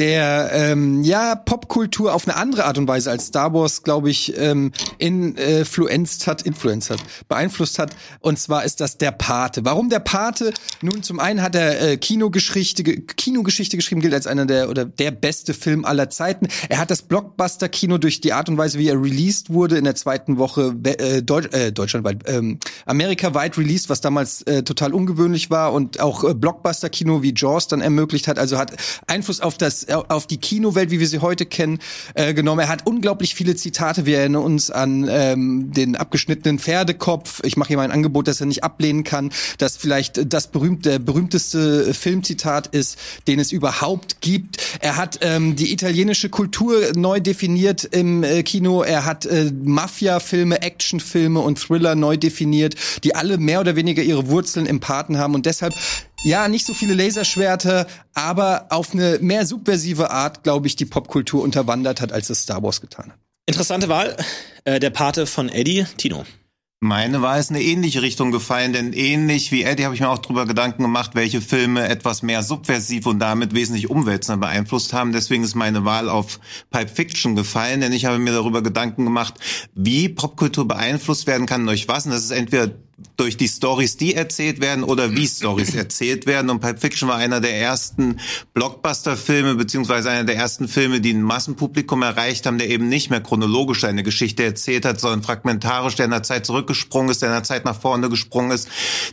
der ähm, ja Popkultur auf eine andere Art und Weise als Star Wars, glaube ich, ähm, influenzt hat, influenzt hat, beeinflusst hat. Und zwar ist das der Pate. Warum der Pate? Nun, zum einen hat er äh, Kinogeschichte, ge- Kinogeschichte geschrieben, gilt als einer der oder der beste Film aller Zeiten. Er hat das Blockbuster-Kino durch die Art und Weise, wie er released wurde, in der zweiten Woche äh, Deutsch, äh, deutschlandweit, ähm, amerikaweit released, was damals äh, total ungewöhnlich war und auch äh, Blockbuster-Kino wie Jaws dann ermöglicht hat. Also hat Einfluss auf das auf die Kinowelt, wie wir sie heute kennen, äh, genommen. Er hat unglaublich viele Zitate. Wir erinnern uns an ähm, den abgeschnittenen Pferdekopf. Ich mache mal ein Angebot, das er nicht ablehnen kann. Das vielleicht das berühmte, berühmteste Filmzitat ist, den es überhaupt gibt. Er hat ähm, die italienische Kultur neu definiert im äh, Kino. Er hat äh, Mafia-Filme, Actionfilme und Thriller neu definiert, die alle mehr oder weniger ihre Wurzeln im Paten haben und deshalb ja, nicht so viele Laserschwerter, aber auf eine mehr subversive Art, glaube ich, die Popkultur unterwandert hat, als es Star Wars getan hat. Interessante Wahl. Äh, der Pate von Eddie, Tino. Meine Wahl ist in eine ähnliche Richtung gefallen, denn ähnlich wie Eddie habe ich mir auch darüber Gedanken gemacht, welche Filme etwas mehr subversiv und damit wesentlich umwälzender beeinflusst haben. Deswegen ist meine Wahl auf Pipe Fiction gefallen, denn ich habe mir darüber Gedanken gemacht, wie Popkultur beeinflusst werden kann durch was. Und das ist entweder durch die Stories, die erzählt werden oder wie Stories erzählt werden. Und Pulp Fiction war einer der ersten Blockbuster-Filme, beziehungsweise einer der ersten Filme, die ein Massenpublikum erreicht haben, der eben nicht mehr chronologisch eine Geschichte erzählt hat, sondern fragmentarisch, der in der Zeit zurückgesprungen ist, der in der Zeit nach vorne gesprungen ist,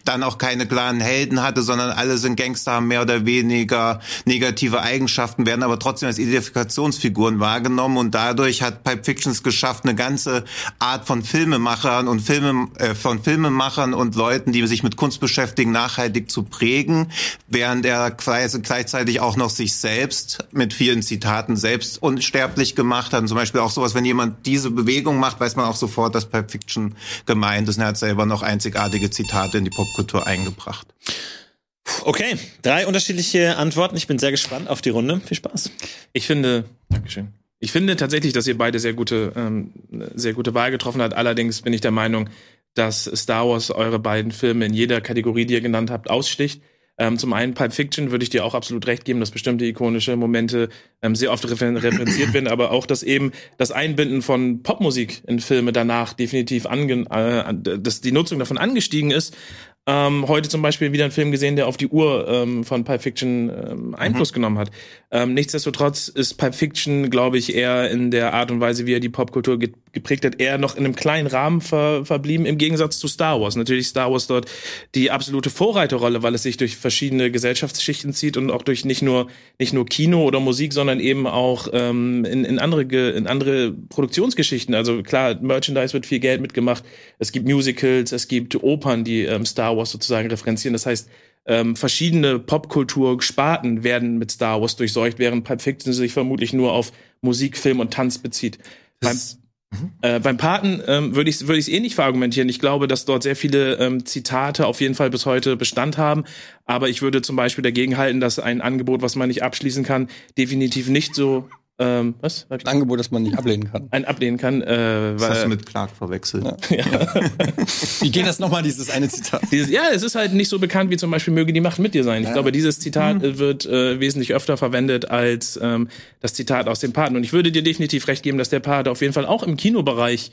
dann auch keine klaren Helden hatte, sondern alle sind Gangster, haben mehr oder weniger negative Eigenschaften, werden aber trotzdem als Identifikationsfiguren wahrgenommen und dadurch hat Pulp Fiction es geschafft, eine ganze Art von Filmemachern und Filme, äh, von Filmemachern Filmemachern und Leuten, die sich mit Kunst beschäftigen, nachhaltig zu prägen, während er gleichzeitig auch noch sich selbst mit vielen Zitaten selbst unsterblich gemacht hat. Und zum Beispiel auch sowas, wenn jemand diese Bewegung macht, weiß man auch sofort, dass Pulp Fiction gemeint ist. Und er hat selber noch einzigartige Zitate in die Popkultur eingebracht. Okay, drei unterschiedliche Antworten. Ich bin sehr gespannt auf die Runde. Viel Spaß. Ich finde, Dankeschön. Ich finde tatsächlich, dass ihr beide sehr gute, ähm, sehr gute Wahl getroffen habt. Allerdings bin ich der Meinung, dass Star Wars eure beiden Filme in jeder Kategorie, die ihr genannt habt, aussticht. Ähm, zum einen Pulp Fiction würde ich dir auch absolut recht geben, dass bestimmte ikonische Momente ähm, sehr oft referenziert werden, aber auch, dass eben das Einbinden von Popmusik in Filme danach definitiv ange äh, dass die Nutzung davon angestiegen ist ähm, heute zum Beispiel wieder einen Film gesehen, der auf die Uhr ähm, von Pulp Fiction ähm, Einfluss mhm. genommen hat. Ähm, nichtsdestotrotz ist Pulp Fiction, glaube ich, eher in der Art und Weise, wie er die Popkultur geprägt hat, eher noch in einem kleinen Rahmen ver verblieben, im Gegensatz zu Star Wars. Natürlich Star Wars dort die absolute Vorreiterrolle, weil es sich durch verschiedene Gesellschaftsschichten zieht und auch durch nicht nur nicht nur Kino oder Musik, sondern eben auch ähm, in, in andere in andere Produktionsgeschichten. Also klar, Merchandise wird viel Geld mitgemacht. Es gibt Musicals, es gibt Opern, die ähm, Star Wars sozusagen referenzieren. Das heißt, ähm, verschiedene Popkultur-Sparten werden mit Star Wars durchseucht, während Pulp Fiction sich vermutlich nur auf Musik, Film und Tanz bezieht. Beim, mhm. äh, beim Paten ähm, würde ich es würd eh nicht verargumentieren. Ich glaube, dass dort sehr viele ähm, Zitate auf jeden Fall bis heute Bestand haben. Aber ich würde zum Beispiel dagegen halten, dass ein Angebot, was man nicht abschließen kann, definitiv nicht so ähm, was? Ein Angebot, das man nicht ablehnen kann. Ein ablehnen kann. Äh, das hast du mit Clark verwechselt. Ja. wie geht das nochmal, dieses eine Zitat? Dieses, ja, es ist halt nicht so bekannt wie zum Beispiel Möge die Macht mit dir sein. Ich ja. glaube, dieses Zitat mhm. wird äh, wesentlich öfter verwendet als ähm, das Zitat aus dem Paten. Und ich würde dir definitiv recht geben, dass der Pate auf jeden Fall auch im Kinobereich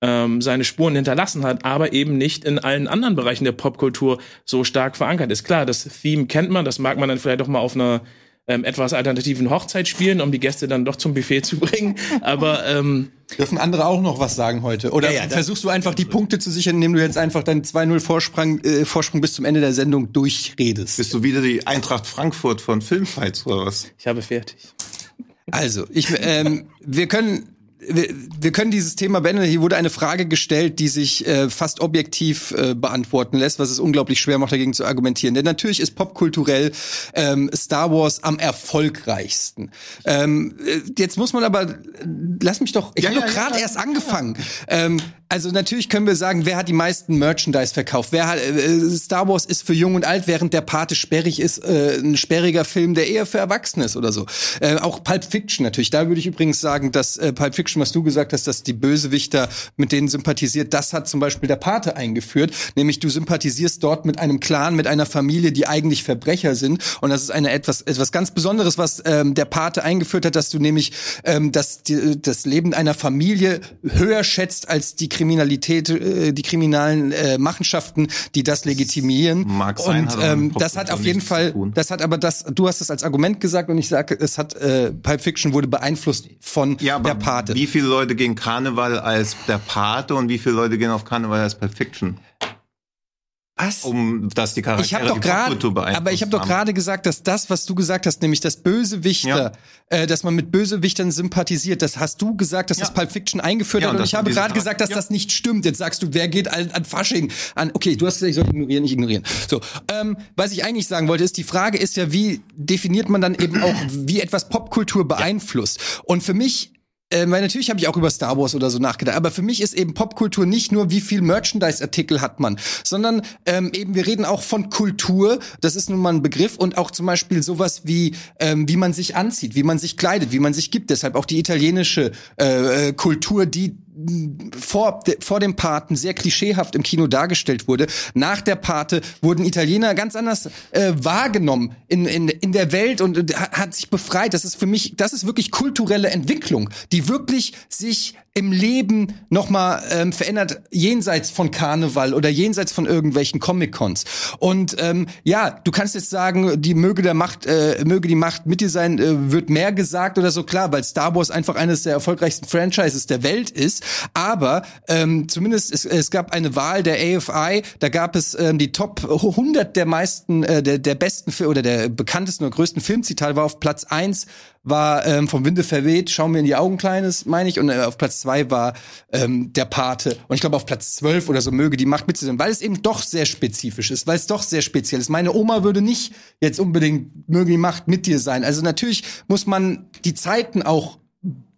ähm, seine Spuren hinterlassen hat, aber eben nicht in allen anderen Bereichen der Popkultur so stark verankert ist. Klar, das Theme kennt man, das mag man dann vielleicht auch mal auf einer ähm, etwas alternativen Hochzeit spielen, um die Gäste dann doch zum Buffet zu bringen. Aber ähm, dürfen andere auch noch was sagen heute? Oder ja, ja, versuchst du einfach die Punkte zu sichern, indem du jetzt einfach deinen 2-0 Vorsprung, äh, Vorsprung bis zum Ende der Sendung durchredest? Bist du wieder die Eintracht Frankfurt von Filmfights oder was? Ich habe fertig. Also, ich, ähm, wir können wir, wir können dieses Thema beenden. Hier wurde eine Frage gestellt, die sich äh, fast objektiv äh, beantworten lässt, was es unglaublich schwer macht, dagegen zu argumentieren. Denn natürlich ist popkulturell ähm, Star Wars am erfolgreichsten. Ähm, äh, jetzt muss man aber, lass mich doch, ich ja, habe ja, doch gerade ja, erst angefangen. Ähm, also natürlich können wir sagen, wer hat die meisten Merchandise verkauft? Wer hat, äh, Star Wars ist für jung und alt, während der Pate sperrig ist, äh, ein sperriger Film, der eher für Erwachsene ist oder so. Äh, auch Pulp Fiction natürlich. Da würde ich übrigens sagen, dass äh, Pulp Fiction, was du gesagt hast, dass die Bösewichter mit denen sympathisiert, das hat zum Beispiel der Pate eingeführt. Nämlich du sympathisierst dort mit einem Clan, mit einer Familie, die eigentlich Verbrecher sind. Und das ist eine etwas etwas ganz Besonderes, was ähm, der Pate eingeführt hat, dass du nämlich ähm, das, die, das Leben einer Familie höher schätzt als die Kriminalität, äh, die kriminalen äh, Machenschaften, die das legitimieren. Mag sein, und ähm, das hat auf jeden Fall, das hat aber das, du hast es als Argument gesagt und ich sage, es hat äh, Pulp Fiction wurde beeinflusst von ja, der Pate. Wie viele Leute gehen Karneval als der Pate und wie viele Leute gehen auf Karneval als Pulp Fiction? Was? um dass die Charaktere Ich habe doch die gerade, aber ich habe doch gerade gesagt, dass das, was du gesagt hast, nämlich das Bösewichter, äh, dass man mit Bösewichtern sympathisiert, das hast du gesagt, dass das Pulp Fiction eingeführt Ja, hat. und Und ich habe gerade gesagt, dass Ja. das nicht stimmt. Jetzt sagst du, wer geht an, an Fasching? An, okay, du hast gesagt, ich soll ignorieren, nicht ignorieren. So, ähm, was ich eigentlich sagen wollte, ist, die Frage ist ja, wie definiert man dann eben auch, wie etwas Popkultur beeinflusst? Und für mich äh, weil natürlich habe ich auch über Star Wars oder so nachgedacht, aber für mich ist eben Popkultur nicht nur, wie viel Merchandise-Artikel hat man, sondern ähm, eben wir reden auch von Kultur, das ist nun mal ein Begriff und auch zum Beispiel sowas wie, ähm, wie man sich anzieht, wie man sich kleidet, wie man sich gibt, deshalb auch die italienische äh, äh, Kultur, die vor, vor dem Paten sehr klischeehaft im Kino dargestellt wurde. Nach der Pate wurden Italiener ganz anders äh, wahrgenommen in, in, in der Welt und äh, hat, hat sich befreit. Das ist für mich, das ist wirklich kulturelle Entwicklung, die wirklich sich im Leben nochmal ähm, verändert, jenseits von Karneval oder jenseits von irgendwelchen Comic-Cons. Und ähm, ja, du kannst jetzt sagen, die möge der Macht, äh, möge die Macht mit dir sein, äh, wird mehr gesagt oder so, klar, weil Star Wars einfach eines der erfolgreichsten Franchises der Welt ist. Aber ähm, zumindest es, es gab eine Wahl der AFI, da gab es ähm, die Top 100 der meisten, äh, der, der besten oder der bekanntesten oder größten Filmzitate war auf Platz eins war ähm, vom Winde verweht, schau mir in die Augen, Kleines, meine ich. Und äh, auf Platz zwei war ähm, der Pate. Und ich glaube, auf Platz zwölf oder so möge die Macht mitzunehmen, weil es eben doch sehr spezifisch ist, weil es doch sehr speziell ist. Meine Oma würde nicht jetzt unbedingt möge die Macht mit dir sein. Also natürlich muss man die Zeiten auch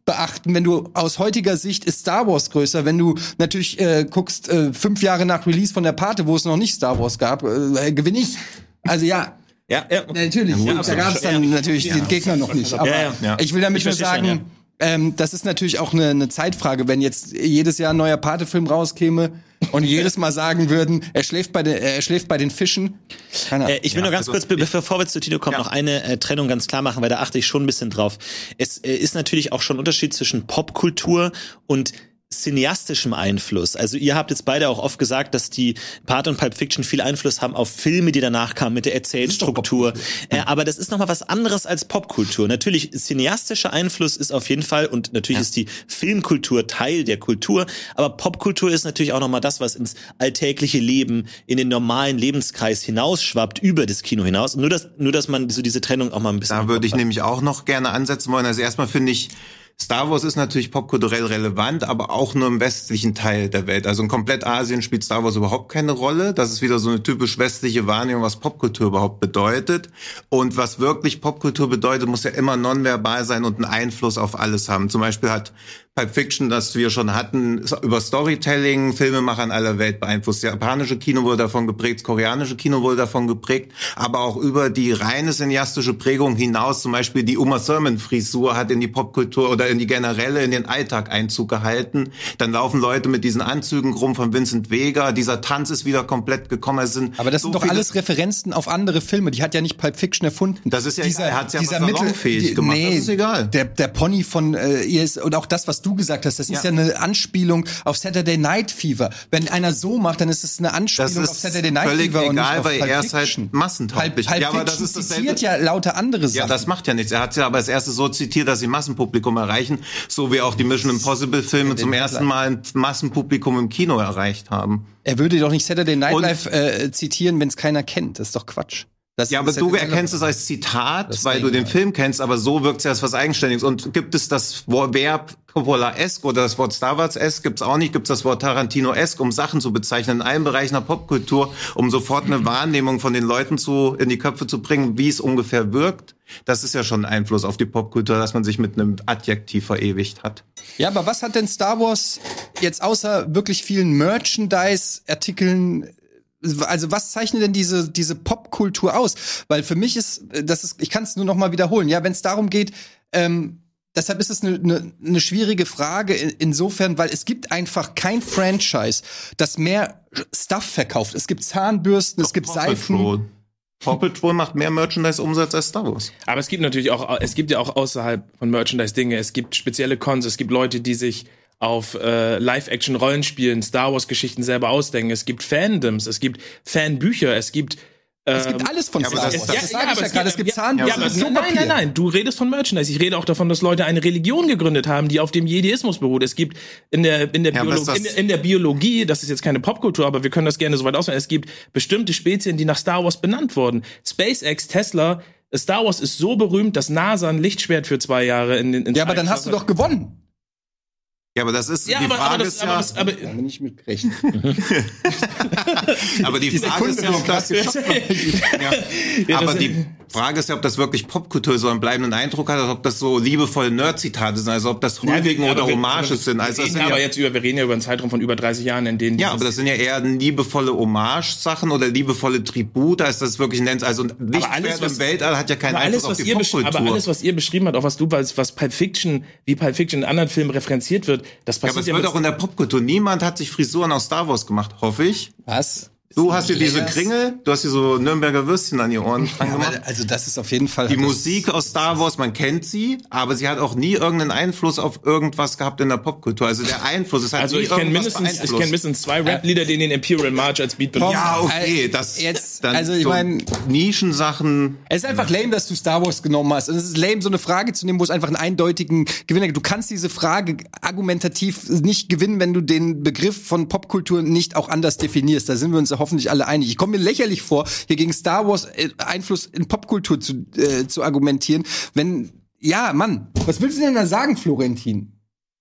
beachten, wenn du aus heutiger Sicht ist Star Wars größer, wenn du natürlich äh, guckst, äh, fünf Jahre nach Release von der Pate, wo es noch nicht Star Wars gab, äh, gewinne ich. Also ja, Ja, ja. Natürlich, Ja, da gab es dann natürlich den Gegner noch nicht. Aber Ja, ja. ich will damit Ich nur sagen, schon, ähm, das ist natürlich auch eine, eine Zeitfrage, wenn jetzt jedes Jahr ein neuer Pate-Film rauskäme und jedes Mal sagen würden, er schläft bei den, er schläft bei den Fischen. Keine Ahnung. Äh, ich will nur ganz also kurz, be- bevor wir zu Tito kommen, Ja. noch eine äh, Trennung ganz klar machen, weil da achte ich schon ein bisschen drauf. Es äh, ist natürlich auch schon ein Unterschied zwischen Popkultur und cineastischem Einfluss. Also ihr habt jetzt beide auch oft gesagt, dass die Part und Pulp Fiction viel Einfluss haben auf Filme, die danach kamen mit der Erzählstruktur. Äh, aber das ist nochmal was anderes als Popkultur. Natürlich, cineastischer Einfluss ist auf jeden Fall und natürlich ist die Filmkultur Teil der Kultur, aber Popkultur ist natürlich auch nochmal das, was ins alltägliche Leben, in den normalen Lebenskreis hinausschwappt, über das Kino hinaus. Nur, dass, nur, dass man so diese Trennung auch mal ein bisschen Da würde ich nämlich auch noch gerne ansetzen wollen. Also erstmal finde ich, Star Wars ist natürlich popkulturell relevant, aber auch nur im westlichen Teil der Welt. Also in komplett Asien spielt Star Wars überhaupt keine Rolle. Das ist wieder so eine typisch westliche Wahrnehmung, was Popkultur überhaupt bedeutet. Und was wirklich Popkultur bedeutet, muss ja immer nonverbal sein und einen Einfluss auf alles haben. Zum Beispiel hat Pulp Fiction, das wir schon hatten, über Storytelling Filmemacher in aller Welt beeinflusst. Das japanische Kino wurde davon geprägt, das koreanische Kino wurde davon geprägt, aber auch über die reine cineastische Prägung hinaus, zum Beispiel die Uma Thurman Frisur hat in die Popkultur oder in die generelle, in den Alltag Einzug gehalten. Dann laufen Leute mit diesen Anzügen rum von Vincent Vega. Dieser Tanz ist wieder komplett gekommen. Es sind aber das so sind doch alles Referenzen auf andere Filme. Die hat ja nicht Pulp Fiction erfunden. Das ist ja egal. Er hat's ja dieser Mittel, die- gemacht. Nee, Das ist egal. Der, der Pony von äh, ihr ist, und auch das, was du gesagt hast, das ist ja Ja. eine Anspielung auf Saturday Night Fever. Wenn einer so macht, dann ist es eine Anspielung auf Saturday Night völlig Fever und nicht egal, auf weil er ist halt massentauglich. Pulp, Pulp Ja, aber das Fiction ist dasselbe- zitiert ja lauter andere Sachen. Ja, das macht ja nichts. Er hat ja aber als erstes so zitiert, dass sie Massenpublikum erreichen, so wie auch die Mission Impossible Filme zum ersten Mal ein Massenpublikum im Kino erreicht haben. er würde doch nicht Saturday Night Live äh, zitieren, wenn es keiner kennt. Das ist doch Quatsch. Das Ja, aber du erkennst es als Zitat, Das weil du den Ding, Film kennst, aber so wirkt es ja als was Eigenständiges. Und gibt es das Verb Coppola-esque oder das Wort Star Wars-esque? Gibt es auch nicht. Gibt es das Wort Tarantino-esque, um Sachen zu bezeichnen in allen Bereichen der Popkultur, um sofort eine Wahrnehmung von den Leuten zu, in die Köpfe zu bringen, wie es ungefähr wirkt? Das ist ja schon ein Einfluss auf die Popkultur, dass man sich mit einem Adjektiv verewigt hat. Ja, aber was hat denn Star Wars jetzt außer wirklich vielen Merchandise-Artikeln also was zeichnet denn diese diese Popkultur aus? Weil für mich ist das ist ich kann es nur noch mal wiederholen. Ja, wenn es darum geht, ähm, deshalb ist es eine ne, ne schwierige Frage in, insofern, weil es gibt einfach kein Franchise, das mehr Stuff verkauft. Es gibt Zahnbürsten, es gibt Seifen. Patrol. Paw Patrol macht mehr Merchandise-Umsatz als Star Wars. Aber es gibt natürlich auch, es gibt ja auch außerhalb von Merchandise Dinge. Es gibt spezielle Cons, es gibt Leute, die sich auf äh, Live-Action-Rollenspielen, Star Wars-Geschichten selber ausdenken. Es gibt Fandoms, es gibt Fanbücher, es gibt Es gibt alles von ja, aber Star das Wars. ist- Das sage ich ja es gerade. Es gibt Zahn. ja, aber nein, nein, nein, nein. Du redest von Merchandise. Ich rede auch davon, dass Leute eine Religion gegründet haben, die auf dem Jediismus beruht. Es gibt in der in der, Ja, Biolo ist das- in, in der Biologie, das ist jetzt keine Popkultur, aber wir können das gerne so weit ausweiten. Es gibt bestimmte Spezien, die nach Star Wars benannt wurden. SpaceX, Tesla. Star Wars ist so berühmt, dass NASA ein Lichtschwert für zwei Jahre in den. Ja, aber dann hast du doch gewonnen. Ja, aber das ist Ja, die aber, Frage aber, das, ist aber, ja, das, aber Da bin ich mit aber die Frage ist ja, ob das, ja, Ja, aber das- die Frage ist ja, ob das wirklich Popkultur so einen bleibenden Eindruck hat, oder ob das so liebevolle Nerd-Zitate sind, also ob das Huldigen Ja, oder aber wir- Hommages sind. Also wir das reden sind aber ja, jetzt über, wir reden ja über einen Zeitraum von über 30 Jahren, in denen ja, aber das sind ja eher liebevolle Hommage-Sachen oder liebevolle Tribute, als das wirklich nennt. Also Lichtschwert was- im Weltall hat ja keinen aber alles, Einfluss auf was die Popkultur. aber alles, was ihr beschrieben habt, auch was du, was, was Pulp Fiction, wie Pulp Fiction in anderen Filmen referenziert wird, das ja, aber passiert es ja, wird mit- auch in der Popkultur. Niemand hat sich Frisuren aus Star Wars gemacht, hoffe ich. Was? Du hast dir diese. Kringel, du hast dir so Nürnberger Würstchen an die Ohren dran gemacht. Also das ist auf jeden Fall Die Musik aus Star Wars, man kennt sie, aber sie hat auch nie irgendeinen Einfluss auf irgendwas gehabt in der Popkultur. Also der Einfluss ist halt also nie ich kenne irgendwas mindestens, ich kenne mindestens zwei Rap-Lieder, die den Imperial March als Beat benutzen. Ja, okay, Äh, das jetzt, dann also ich meine, Nischensachen. Es ist einfach lame, dass du Star Wars genommen hast. Und es ist lame, so eine Frage zu nehmen, wo es einfach einen eindeutigen Gewinner gibt. Du kannst diese Frage argumentativ nicht gewinnen, wenn du den Begriff von Popkultur nicht auch anders definierst. Da sind wir uns hoffentlich alle einig. Ich komme mir lächerlich vor, hier gegen Star Wars äh, Einfluss in Popkultur zu, äh, zu argumentieren. Wenn, ja, Mann, was willst du denn da sagen, Florentin?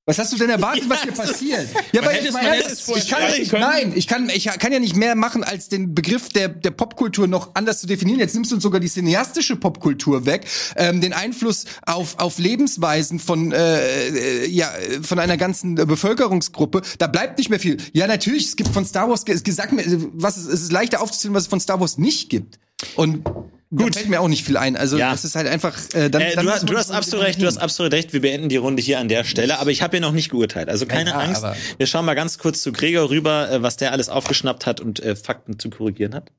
Was hast du denn erwartet, was hier passiert? Ja, aber ernst, es vorher ich kann, können. nein, ich kann, ich kann ja nicht mehr machen, als den Begriff der, der Popkultur noch anders zu definieren. Jetzt nimmst du uns sogar die cineastische Popkultur weg, ähm, den Einfluss auf, auf Lebensweisen von, äh, äh, ja, von einer ganzen Bevölkerungsgruppe. Da bleibt nicht mehr viel. Ja, natürlich, es gibt von Star Wars, es gesagt mir, was es, es ist leichter aufzuzählen, was es von Star Wars nicht gibt. Und Gut. Da fällt mir auch nicht viel ein. Also Ja. das ist halt einfach. Äh, dann, Äh, dann du, hast- du hast absolut recht, du hast absolut recht. Wir beenden die Runde hier an der Stelle, aber ich habe ja noch nicht geurteilt. Also keine Ja, Angst. Wir schauen mal ganz kurz zu Gregor rüber, äh, was der alles aufgeschnappt hat und äh, Fakten zu korrigieren hat.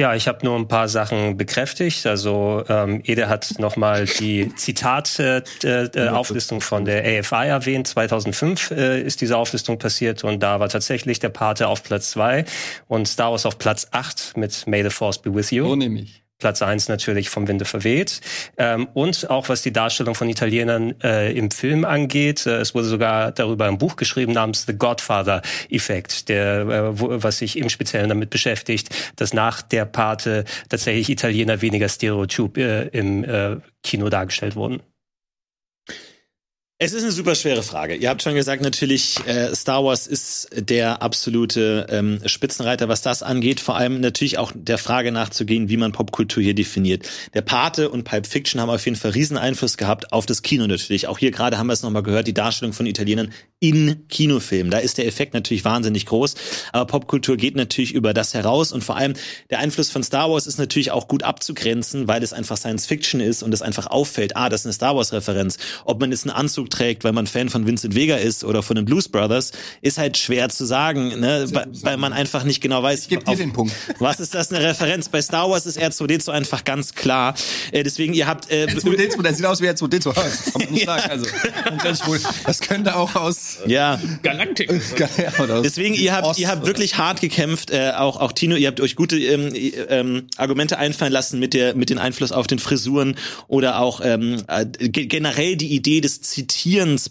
Ja, ich habe nur ein paar Sachen bekräftigt. Also ähm, Ede hat nochmal die Zitat-Auflistung von der AFI erwähnt. 2005 äh, ist diese Auflistung passiert und da war tatsächlich der Pate auf Platz zwei und Star Wars auf Platz acht mit May the Force be with you. So nehme ich. Platz eins natürlich vom Winde verweht. Ähm, und auch was die Darstellung von Italienern äh, im Film angeht, äh, es wurde sogar darüber ein Buch geschrieben namens The Godfather-Effekt, der äh, wo, was sich im Speziellen damit beschäftigt, dass nach der Pate tatsächlich Italiener weniger stereotyp äh, im äh, Kino dargestellt wurden. Es ist eine super schwere Frage. Ihr habt schon gesagt, natürlich, äh, Star Wars ist der absolute ähm, Spitzenreiter, was das angeht. Vor allem natürlich auch der Frage nachzugehen, wie man Popkultur hier definiert. Der Pate und Pulp Fiction haben auf jeden Fall riesen Einfluss gehabt auf das Kino natürlich. Auch hier gerade haben wir es nochmal gehört, die Darstellung von Italienern in Kinofilmen. Da ist der Effekt natürlich wahnsinnig groß. Aber Popkultur geht natürlich über das heraus. Und vor allem der Einfluss von Star Wars ist natürlich auch gut abzugrenzen, weil es einfach Science Fiction ist und es einfach auffällt, ah, das ist eine Star Wars-Referenz. Ob man jetzt einen Anzug trägt, weil man Fan von Vincent Vega ist oder von den Blues Brothers, ist halt schwer zu sagen, ne? weil, weil man einfach nicht genau weiß, Ich geb dir den Punkt. was ist das eine Referenz. Bei Star Wars ist R2D2 einfach ganz klar. Äh, deswegen, ihr habt äh, R2D2, der sieht aus wie R2D2. Das kann man nicht sagen. Also, das könnte auch aus. ja, Galaktik. Ja, oder aus Deswegen, ihr habt, Ost- ihr habt wirklich hart gekämpft, äh, auch, auch Tino, ihr habt euch gute ähm, ähm, Argumente einfallen lassen mit der, mit den Einfluss auf den Frisuren oder auch ähm, äh, ge- generell die Idee des Zitierens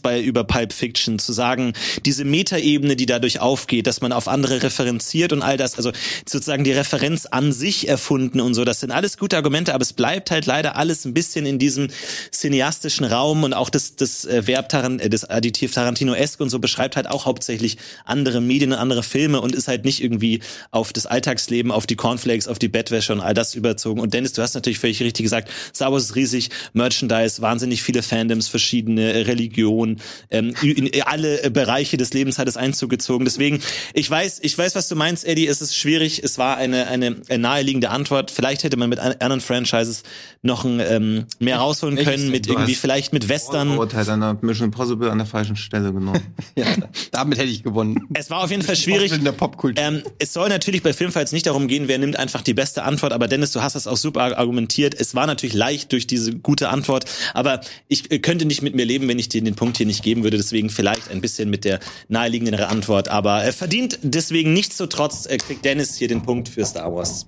bei über Pulp Fiction zu sagen, diese Metaebene, die dadurch aufgeht, dass man auf andere referenziert und all das, also sozusagen die Referenz an sich erfunden und so, das sind alles gute Argumente, aber es bleibt halt leider alles ein bisschen in diesem cineastischen Raum und auch das, das äh, Verb äh, das Additiv Tarantino-esk und so beschreibt halt auch hauptsächlich andere Medien und andere Filme und ist halt nicht irgendwie auf das Alltagsleben, auf die Cornflakes, auf die Bettwäsche und all das überzogen. Und Dennis, du hast natürlich völlig richtig gesagt, Star Wars ist riesig, Merchandise, wahnsinnig viele Fandoms, verschiedene äh, Religionen, ähm, in alle äh, Bereiche des Lebens hat es Einzug gezogen. Deswegen, ich weiß, ich weiß, was du meinst, Eddie, es ist schwierig, es war eine, eine naheliegende Antwort. Vielleicht hätte man mit an- anderen Franchises noch ein, ähm, mehr rausholen können, mit irgendwie, vielleicht mit Western. Urteil einer Mission Impossible an der falschen Stelle genommen. Ja, damit hätte ich gewonnen. Es war auf jeden Fall schwierig. In der Popkultur. Ähm, es soll natürlich bei Filmfights nicht darum gehen, wer nimmt einfach die beste Antwort, aber Dennis, du hast das auch super argumentiert. Es war natürlich leicht durch diese gute Antwort, aber ich äh, könnte nicht mit mir leben, wenn ich ich dir den Punkt hier nicht geben würde. Deswegen vielleicht ein bisschen mit der naheliegendere Antwort. Aber äh, verdient deswegen nichtsdestotrotz äh, kriegt Dennis hier den Punkt für Star Wars.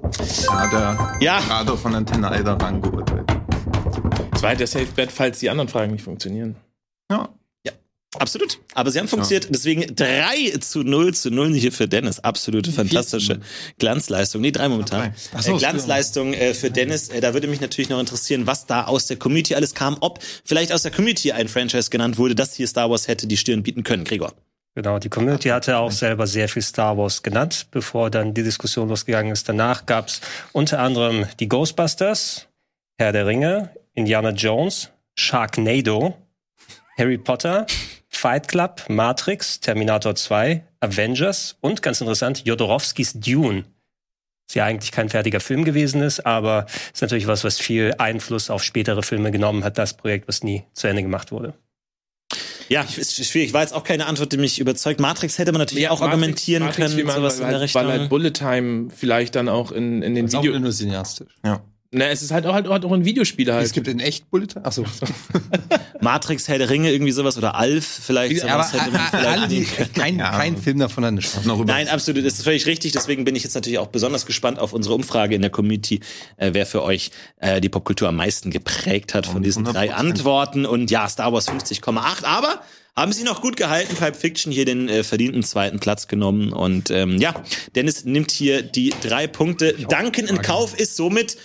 Ja, der Ja. gerade von Antenne Alder rangeurteilt. Das war halt der Safe Bet, falls die anderen Fragen nicht funktionieren. Ja. Absolut. Aber sie haben funktioniert. Deswegen 3 zu 0 zu 0 hier für Dennis. Absolute fantastische Glanzleistung. Nee, drei momentan. Ach so, äh, Glanzleistung äh, für Dennis. Äh, da würde mich natürlich noch interessieren, was da aus der Community alles kam. Ob vielleicht aus der Community ein Franchise genannt wurde, das hier Star Wars hätte die Stirn bieten können. Gregor. Genau, die Community hatte auch selber sehr viel Star Wars genannt, bevor dann die Diskussion losgegangen ist. Danach gab's unter anderem die Ghostbusters, Herr der Ringe, Indiana Jones, Sharknado, Harry Potter, Fight Club, Matrix, Terminator 2, Avengers und ganz interessant, Jodorowskis Dune. Was ja eigentlich kein fertiger Film gewesen ist, aber ist natürlich was, was viel Einfluss auf spätere Filme genommen hat, das Projekt, was nie zu Ende gemacht wurde. Ja, ist schwierig. War jetzt auch keine Antwort, die mich überzeugt. Matrix hätte man natürlich auch argumentieren Matrix, können. wie man, sowas weil, in der halt, weil Richtung. halt Bullet Time vielleicht dann auch in, in den auch Video... nur cineastisch. Ja. Na, es ist halt auch, halt auch ein Videospiel halt. Es gibt in echt Bullet Ach so. Matrix, Herr der Ringe, irgendwie sowas oder Alf vielleicht. aber sowas hätte man vielleicht alle, die, kein, Ja. kein Film davon hat eine Chance. Noch Nein, absolut, das ist völlig richtig. Deswegen bin ich jetzt natürlich auch besonders gespannt auf unsere Umfrage in der Community, äh, wer für euch äh, die Popkultur am meisten geprägt hat von diesen drei 100%. Antworten. Und ja, Star Wars 50,8. Aber haben sie noch gut gehalten. Pipe Fiction hier den äh, verdienten zweiten Platz genommen. Und ähm, ja, Dennis nimmt hier die drei Punkte. Danken in Kauf ist somit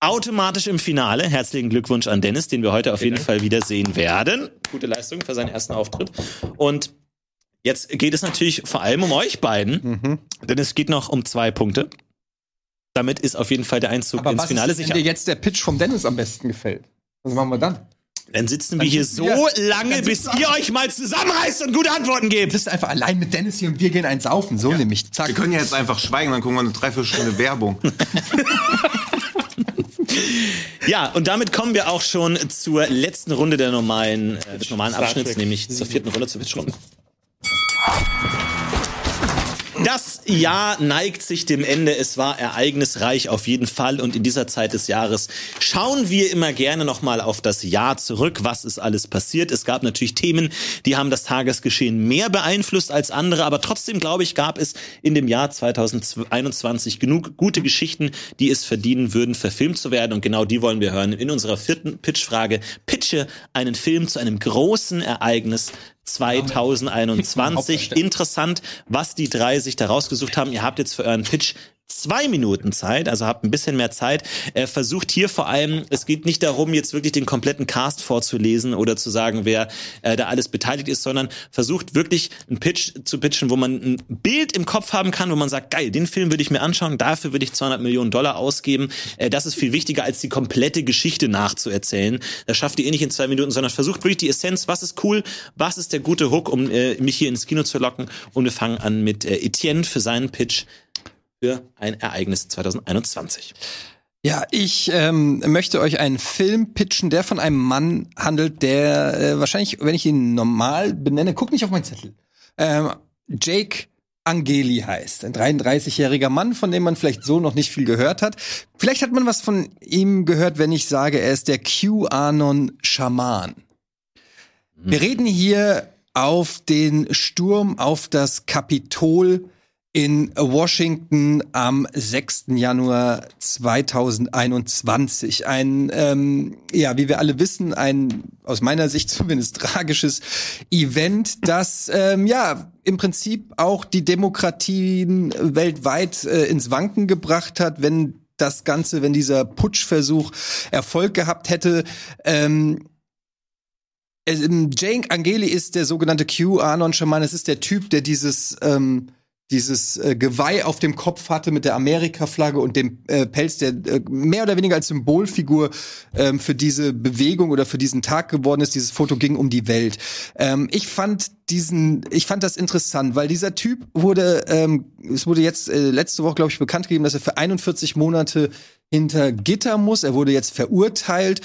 automatisch im Finale. Herzlichen Glückwunsch an Dennis, den wir heute auf jeden Fall wieder sehen werden. Gute Leistung für seinen ersten Auftritt. Und jetzt geht es natürlich vor allem um euch beiden, denn es geht noch um zwei Punkte. Damit ist auf jeden Fall der Einzug Aber ins was Finale ist, wenn sicher. dir jetzt der Pitch vom Dennis am besten gefällt? Was machen wir dann? Dann sitzen wir hier so wir- lange, dann bis ihr euch mal zusammenreißt und gute Antworten Du gebt. bist einfach allein mit Dennis hier und wir gehen eins saufen. So nämlich. Zack. Wir können ja jetzt einfach schweigen, dann gucken wir eine Dreiviertelstunde Werbung. Ja, und damit kommen wir auch schon zur letzten Runde der normalen, äh, des normalen Abschnitts, nämlich zur vierten Runde zur Pitchrunde. Das Jahr neigt sich dem Ende. Es war ereignisreich auf jeden Fall. Und in dieser Zeit des Jahres schauen wir immer gerne nochmal auf das Jahr zurück. Was ist alles passiert? Es gab natürlich Themen, die haben das Tagesgeschehen mehr beeinflusst als andere. Aber trotzdem, glaube ich, gab es in dem Jahr 2021 genug gute Geschichten, die es verdienen würden, verfilmt zu werden. Und genau die wollen wir hören in unserer vierten Pitchfrage. Pitche einen Film zu einem großen Ereignis 2021. Interessant, was die drei sich da rausgesucht haben. Ihr habt jetzt für euren Pitch zwei Minuten Zeit, also habt ein bisschen mehr Zeit. Äh, versucht hier vor allem, es geht nicht darum, jetzt wirklich den kompletten Cast vorzulesen oder zu sagen, wer äh, da alles beteiligt ist, sondern versucht wirklich einen Pitch zu pitchen, wo man ein Bild im Kopf haben kann, wo man sagt, geil, den Film würde ich mir anschauen, dafür würde ich 200 Millionen Dollar ausgeben. Äh, das ist viel wichtiger, als die komplette Geschichte nachzuerzählen. Das schafft ihr eh nicht in zwei Minuten, sondern versucht wirklich die Essenz, was ist cool, was ist der gute Hook, um äh, mich hier ins Kino zu locken. Und wir fangen an mit äh, Etienne für seinen Pitch für ein Ereignis 2021. Ja, ich ähm, möchte euch einen Film pitchen, der von einem Mann handelt, der äh, wahrscheinlich, wenn ich ihn normal benenne, guck nicht auf meinen Zettel, ähm, Jake Angeli heißt. Ein 33-jähriger Mann, von dem man vielleicht so noch nicht viel gehört hat. Vielleicht hat man was von ihm gehört, wenn ich sage, er ist der QAnon-Schaman. Wir reden hier auf den Sturm auf das Kapitol in Washington am 6. Januar 2021. Ein, ähm, ja, wie wir alle wissen, ein aus meiner Sicht zumindest tragisches Event, das ähm, ja im Prinzip auch die Demokratien weltweit äh, ins Wanken gebracht hat, wenn das Ganze, wenn dieser Putschversuch Erfolg gehabt hätte. Ähm, ähm, Jane Angeli ist der sogenannte QAnon-Schaman. Es ist der Typ, der dieses, ähm, dieses äh, Geweih auf dem Kopf hatte mit der Amerika-Flagge und dem äh, Pelz, der äh, mehr oder weniger als Symbolfigur ähm, für diese Bewegung oder für diesen Tag geworden ist. Dieses Foto ging um die Welt. Ähm, ich fand diesen, ich fand das interessant, weil dieser Typ wurde, ähm, es wurde jetzt äh, letzte Woche, glaube ich, bekannt gegeben, dass er für 41 Monate hinter Gitter muss. Er wurde jetzt verurteilt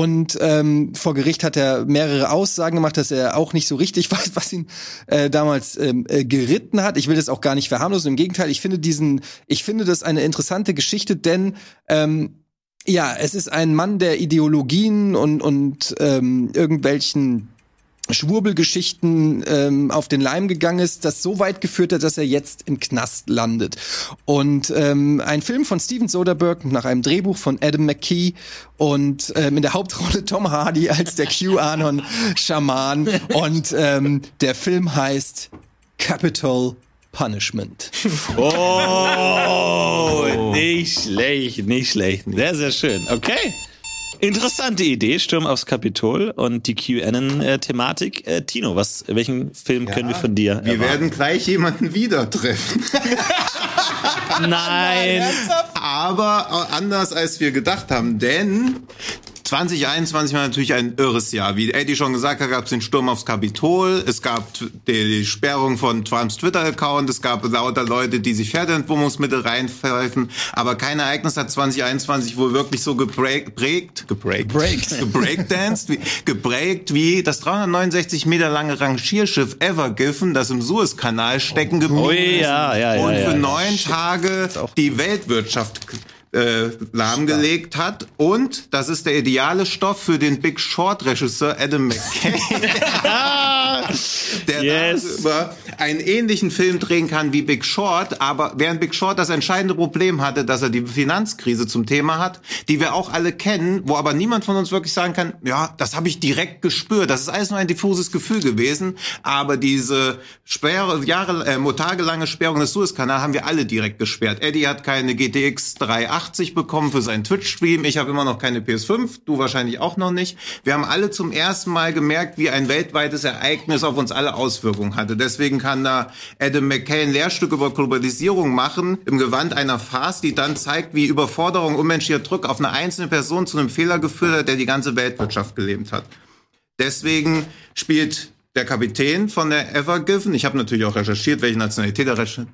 und ähm, vor Gericht hat er mehrere Aussagen gemacht, dass er auch nicht so richtig weiß, was ihn äh, damals ähm, äh, geritten hat. Ich will das auch gar nicht verharmlosen. Im Gegenteil, ich finde diesen, ich finde das eine interessante Geschichte, denn ähm, ja, es ist ein Mann der Ideologien und und ähm, irgendwelchen Schwurbelgeschichten ähm, auf den Leim gegangen ist, das so weit geführt hat, dass er jetzt im Knast landet. Und ähm, ein Film von Steven Soderbergh nach einem Drehbuch von Adam McKee und ähm, in der Hauptrolle Tom Hardy als der QAnon-Schaman. Und ähm, der Film heißt Capital Punishment. Oh, nicht schlecht, nicht schlecht. Sehr, sehr schön. Okay. Interessante Idee, Sturm aufs Kapitol und die QAnon-Thematik. Äh, Tino, was, welchen Film können wir von dir Wir erwarten? werden gleich jemanden wieder treffen. Nein. Aber anders als wir gedacht haben, denn 2021 war natürlich ein irres Jahr. Wie Eddie schon gesagt hat, gab es den Sturm aufs Kapitol, es gab die Sperrung von Trumps Twitter-Account, es gab lauter Leute, die sich Pferdeentwurmungsmittel reinpfeifen, aber kein Ereignis hat 2021 wohl wirklich so geprägt, geprägt, Breakt. gebreakdanced, wie, gebreakt wie das 369 Meter lange Rangierschiff Ever Giffen, das im Suezkanal stecken geblieben Oh ja, ja, ja, und für neun Tage die Weltwirtschaft äh, lahmgelegt hat. Und das ist der ideale Stoff für den Big Short Regisseur Adam McKay, der Yes. darüber einen ähnlichen Film drehen kann wie Big Short, aber während Big Short das entscheidende Problem hatte, dass er die Finanzkrise zum Thema hat, die wir auch alle kennen, wo aber niemand von uns wirklich sagen kann, ja, das habe ich direkt gespürt. Das ist alles nur ein diffuses Gefühl gewesen, aber diese Sperre, Jahre, äh, tagelange Sperrung des Suezkanals haben wir alle direkt gesperrt. Eddie hat keine GTX 380 bekommen für seinen Twitch-Stream. Ich habe immer noch keine PS5, du wahrscheinlich auch noch nicht. Wir haben alle zum ersten Mal gemerkt, wie ein weltweites Ereignis auf uns alle Auswirkungen hatte. Deswegen kann da Adam McKay ein Lehrstück über Globalisierung machen, im Gewand einer Farce, die dann zeigt, wie Überforderung, unmenschlicher Druck auf eine einzelne Person zu einem Fehler geführt hat, der die ganze Weltwirtschaft gelähmt hat. Deswegen spielt der Kapitän von der Ever Given, ich habe natürlich auch recherchiert, welche Nationalität der, Reche-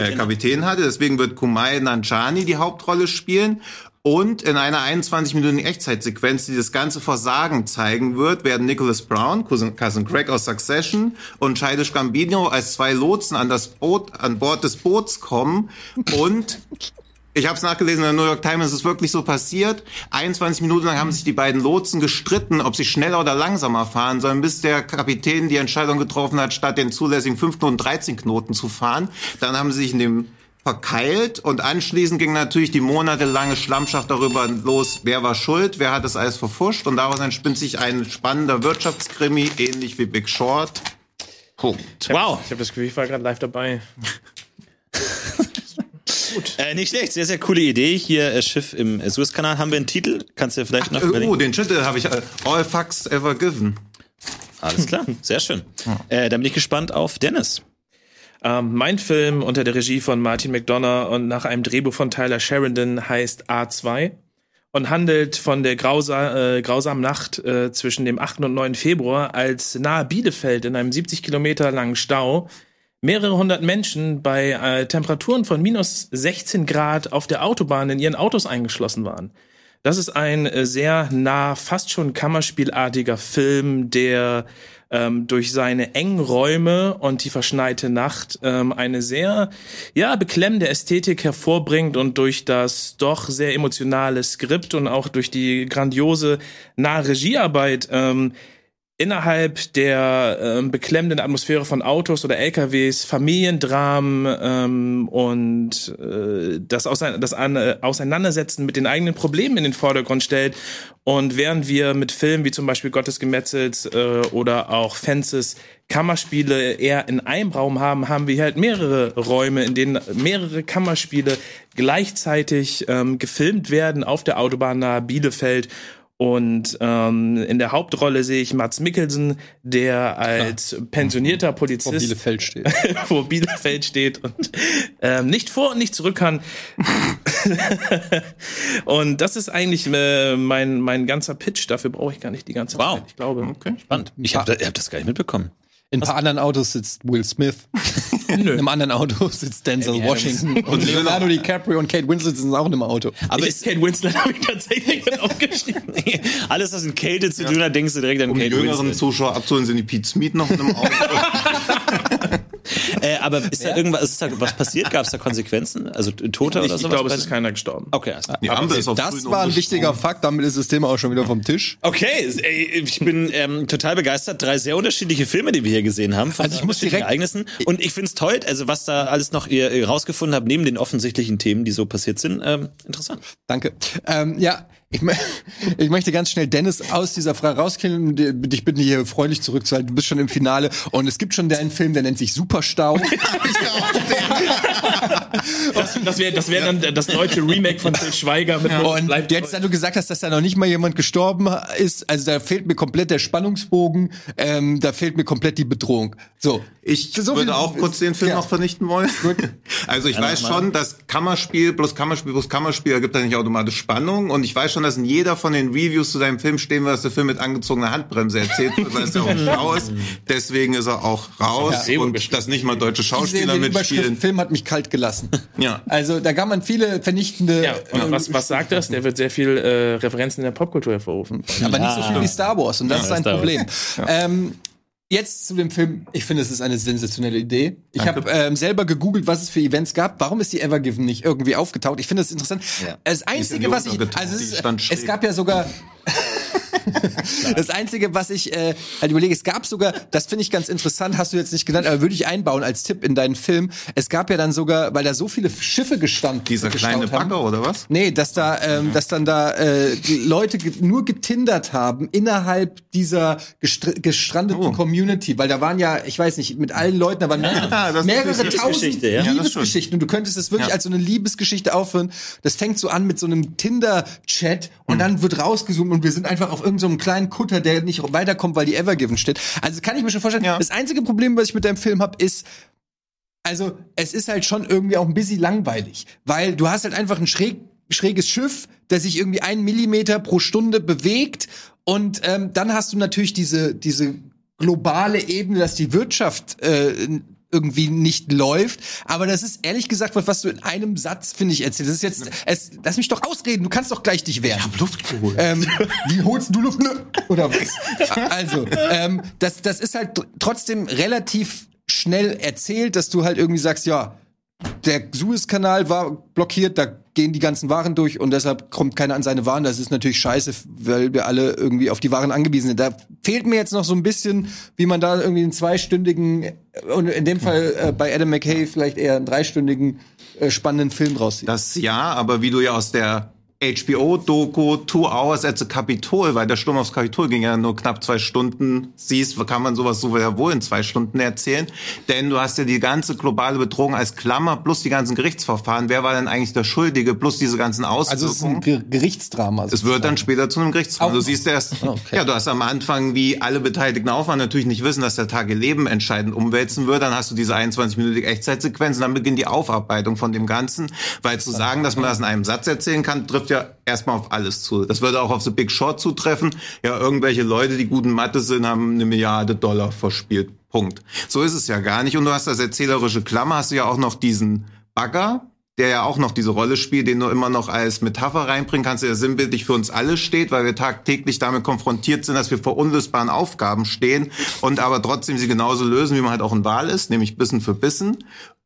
der äh, Kapitän hatte, deswegen wird Kumai Nanchani die Hauptrolle spielen. Und in einer 21-minütigen Echtzeitsequenz, die das ganze Versagen zeigen wird, werden Nicholas Brown, Cousin, Cousin Craig aus Succession und Childish Gambino als zwei Lotsen an das Boot, an Bord des Boots kommen und ich habe es nachgelesen in der New York Times, es ist wirklich so passiert. 21 Minuten lang haben sich die beiden Lotsen gestritten, ob sie schneller oder langsamer fahren sollen, bis der Kapitän die Entscheidung getroffen hat, statt den zulässigen 5 Knoten 13 Knoten zu fahren. Dann haben sie sich in dem verkeilt und anschließend ging natürlich die monatelange Schlammschaft darüber los, wer war schuld, wer hat das alles verfuscht und daraus entspinnt sich ein spannender Wirtschaftskrimi, ähnlich wie Big Short. Punkt. Wow. Ich habe das Gefühl, ich war gerade live dabei. Äh, nicht schlecht, sehr, sehr coole Idee. Hier äh, Schiff im äh, Suezkanal. Haben wir einen Titel? Kannst du vielleicht noch Äh, überlegen? Oh, den Titel habe ich. äh, All Fucks Ever Given. Alles klar, sehr schön. Äh, dann bin ich gespannt auf Dennis. Ähm, mein Film unter der Regie von Martin McDonough und nach einem Drehbuch von Tyler Sheridan heißt A2 und handelt von der grausa äh, grausamen Nacht äh, zwischen dem 8. und 9. Februar, als nahe Bielefeld in einem 70 Kilometer langen Stau mehrere hundert Menschen bei äh, Temperaturen von minus 16 Grad auf der Autobahn in ihren Autos eingeschlossen waren. Das ist ein äh, sehr nah, fast schon Kammerspielartiger Film, der ähm, durch seine engen Räume und die verschneite Nacht ähm, eine sehr, ja, beklemmende Ästhetik hervorbringt und durch das doch sehr emotionale Skript und auch durch die grandiose nahe Regiearbeit ähm, innerhalb der ähm, beklemmenden Atmosphäre von Autos oder LKWs, Familiendramen ähm, und äh, das, Ausein das äh, Auseinandersetzen mit den eigenen Problemen in den Vordergrund stellt. Und während wir mit Filmen wie zum Beispiel Gottes Gemetzels äh, oder auch Fences Kammerspiele eher in einem Raum haben, haben wir halt mehrere Räume, in denen mehrere Kammerspiele gleichzeitig ähm, gefilmt werden auf der Autobahn nahe Bielefeld. Und ähm, in der Hauptrolle sehe ich Mats Mikkelsen, der als pensionierter Vor Polizist Bielefeld steht. wo Bielefeld steht und ähm, nicht vor und nicht zurück kann. und das ist eigentlich äh, mein, mein ganzer Pitch. Dafür brauche ich gar nicht die ganze Wow. Zeit. Ich glaube. Okay. Spannend. Ich habe hab das gar nicht mitbekommen. In ein paar anderen Autos sitzt Will Smith. In einem anderen Auto sitzt Denzel Amy Adams. Washington. Und Leonardo DiCaprio und Kate Winslet sitzen auch in einem Auto. Aber ist Kate Winslet habe ich tatsächlich mit aufgeschrieben. alles, was mit Kälte zu tun hat, denkst du direkt an Um die Kate jüngeren Winslet. Zuschauer abzuholen, sind die Pete Smith noch in einem Auto. Äh, aber ist da irgendwas, ist da was passiert? Gab es da Konsequenzen? Also Tote Ich, oder ich sowas? glaube, es ist keiner gestorben. Okay, also. Die Ampel ist auf Das grün war ein wichtiger Fakt, damit ist das Thema auch schon wieder vom Tisch. Okay, ey, ich bin ähm, total begeistert. Drei sehr unterschiedliche Filme, die wir hier gesehen haben, von Also ich muss direkt- Ereignissen. Und ich find's toll, also was da alles noch ihr, ihr rausgefunden habt, neben den offensichtlichen Themen, die so passiert sind, ähm, interessant. Danke. Ähm, ja, ich, ich möchte ganz schnell Dennis aus dieser Frage rauskillen dich bitten, hier freundlich zurückzuhalten. Du bist schon im Finale und es gibt schon einen Film, der nennt sich Superstau. Das, das wäre das wär dann das deutsche Remake von Til Schweiger mit Und Bleibt jetzt, da du gesagt hast, dass da noch nicht mal jemand gestorben ist, also da fehlt mir komplett der Spannungsbogen, ähm, da fehlt mir komplett die Bedrohung. So. Ich So würde auch kurz den Film Ja. noch vernichten wollen. Also ich weiß schon, dass Kammerspiel plus Kammerspiel plus Kammerspiel ergibt da nicht automatisch Spannung. Und ich weiß schon, dass in jeder von den Reviews zu deinem Film stehen wird, dass der Film mit angezogener Handbremse erzählt wird, weil es ja auch schlau ist. Deswegen ist er auch raus. Ja. und dass nicht mal deutsche Schauspieler mitspielen. Film hat mich kalt gelassen. Ja. Also da kann man viele vernichtende. Ja, und was, was sagt das? Der wird sehr viel äh, Referenzen in der Popkultur hervorrufen. aber nicht so viel wie Star Wars und das ist ein Star. Problem. Ähm, jetzt zu dem Film. Ich finde, es ist eine sensationelle Idee. Ich habe ähm, selber gegoogelt, was es für Events gab. Warum ist die Evergiven nicht irgendwie aufgetaucht? Ich finde das interessant. Ja. Das Einzige, was ich, also es, ist, es gab ja sogar das Einzige, was ich äh, halt überlege, es gab sogar, das finde ich ganz interessant, hast du jetzt nicht genannt, aber würde ich einbauen als Tipp in deinen Film. Es gab ja dann sogar, weil da so viele Schiffe gestanden Dieser kleine haben, Bagger oder was? Nee, dass da, ähm, dass dann da äh, Leute ge nur getindert haben innerhalb dieser gestr gestrandeten Oh. Community, weil da waren ja, ich weiß nicht, mit allen Leuten, da waren mehrere, Ja, mehrere eine tausend ja. Ja, Liebesgeschichten und du könntest es wirklich Ja. als so eine Liebesgeschichte aufhören. Das fängt so an mit so einem Tinder-Chat und dann wird rausgezoomt und wir sind einfach auf irgendeinem so einem kleinen Kutter, der nicht weiterkommt, weil die Evergiven steht. Also kann ich mir schon vorstellen. Ja. Das einzige Problem, was ich mit deinem Film habe, ist, also es ist halt schon irgendwie auch ein bisschen langweilig, weil du hast halt einfach ein schräg, schräges Schiff, das sich irgendwie einen Millimeter pro Stunde bewegt und ähm, dann hast du natürlich diese diese globale Ebene, dass die Wirtschaft äh, irgendwie nicht läuft, aber das ist ehrlich gesagt was, was du in einem Satz finde ich erzählst. Das ist jetzt, es, lass mich doch ausreden. Du kannst doch gleich dich wehren. Luft geholt. Ähm, wie holst du Luft? Oder was? Also, ähm, das, das ist halt tr- trotzdem relativ schnell erzählt, dass du halt irgendwie sagst, ja, der Suezkanal war blockiert, da gehen die ganzen Waren durch und deshalb kommt keiner an seine Waren. Das ist natürlich scheiße, weil wir alle irgendwie auf die Waren angewiesen sind. Da fehlt mir jetzt noch so ein bisschen, wie man da irgendwie einen zweistündigen, und in dem Fall äh, bei Adam McKay vielleicht eher einen dreistündigen äh, spannenden Film rauszieht. Das ja, aber wie du ja aus der HBO-Doku Two Hours at the Capitol, weil der Sturm aufs Kapitol ging ja nur knapp zwei Stunden, siehst, kann man sowas so ja wohl in zwei Stunden erzählen. Denn du hast ja die ganze globale Bedrohung als Klammer plus die ganzen Gerichtsverfahren. Wer war denn eigentlich der Schuldige plus diese ganzen also es ist ein Auswirkungen? Ge Gerichtsdrama. Es wird dann später zu einem Gerichtsverfahren. Du Auch noch. siehst erst, Okay. ja, du hast am Anfang, wie alle Beteiligten aufwachen, natürlich nicht wissen, dass der Tag ihr Leben entscheidend umwälzen wird. Dann hast du diese 21-minütige Echtzeitsequenz und dann beginnt die Aufarbeitung von dem Ganzen. Weil zu sagen, dass man das in einem Satz erzählen kann, trifft ja erstmal auf alles zu. Das würde auch auf The Big Short zutreffen. Ja, irgendwelche Leute, die guten Mathe sind, haben eine Milliarde Dollar verspielt. Punkt. So ist es ja gar nicht. Und du hast das erzählerische Klammer, hast du ja auch noch diesen Bagger, der ja auch noch diese Rolle spielt, den du immer noch als Metapher reinbringen kannst, der sinnbildlich für uns alle steht, weil wir tagtäglich damit konfrontiert sind, dass wir vor unlösbaren Aufgaben stehen und aber trotzdem sie genauso lösen, wie man halt auch in Wahl ist, nämlich Bissen für Bissen.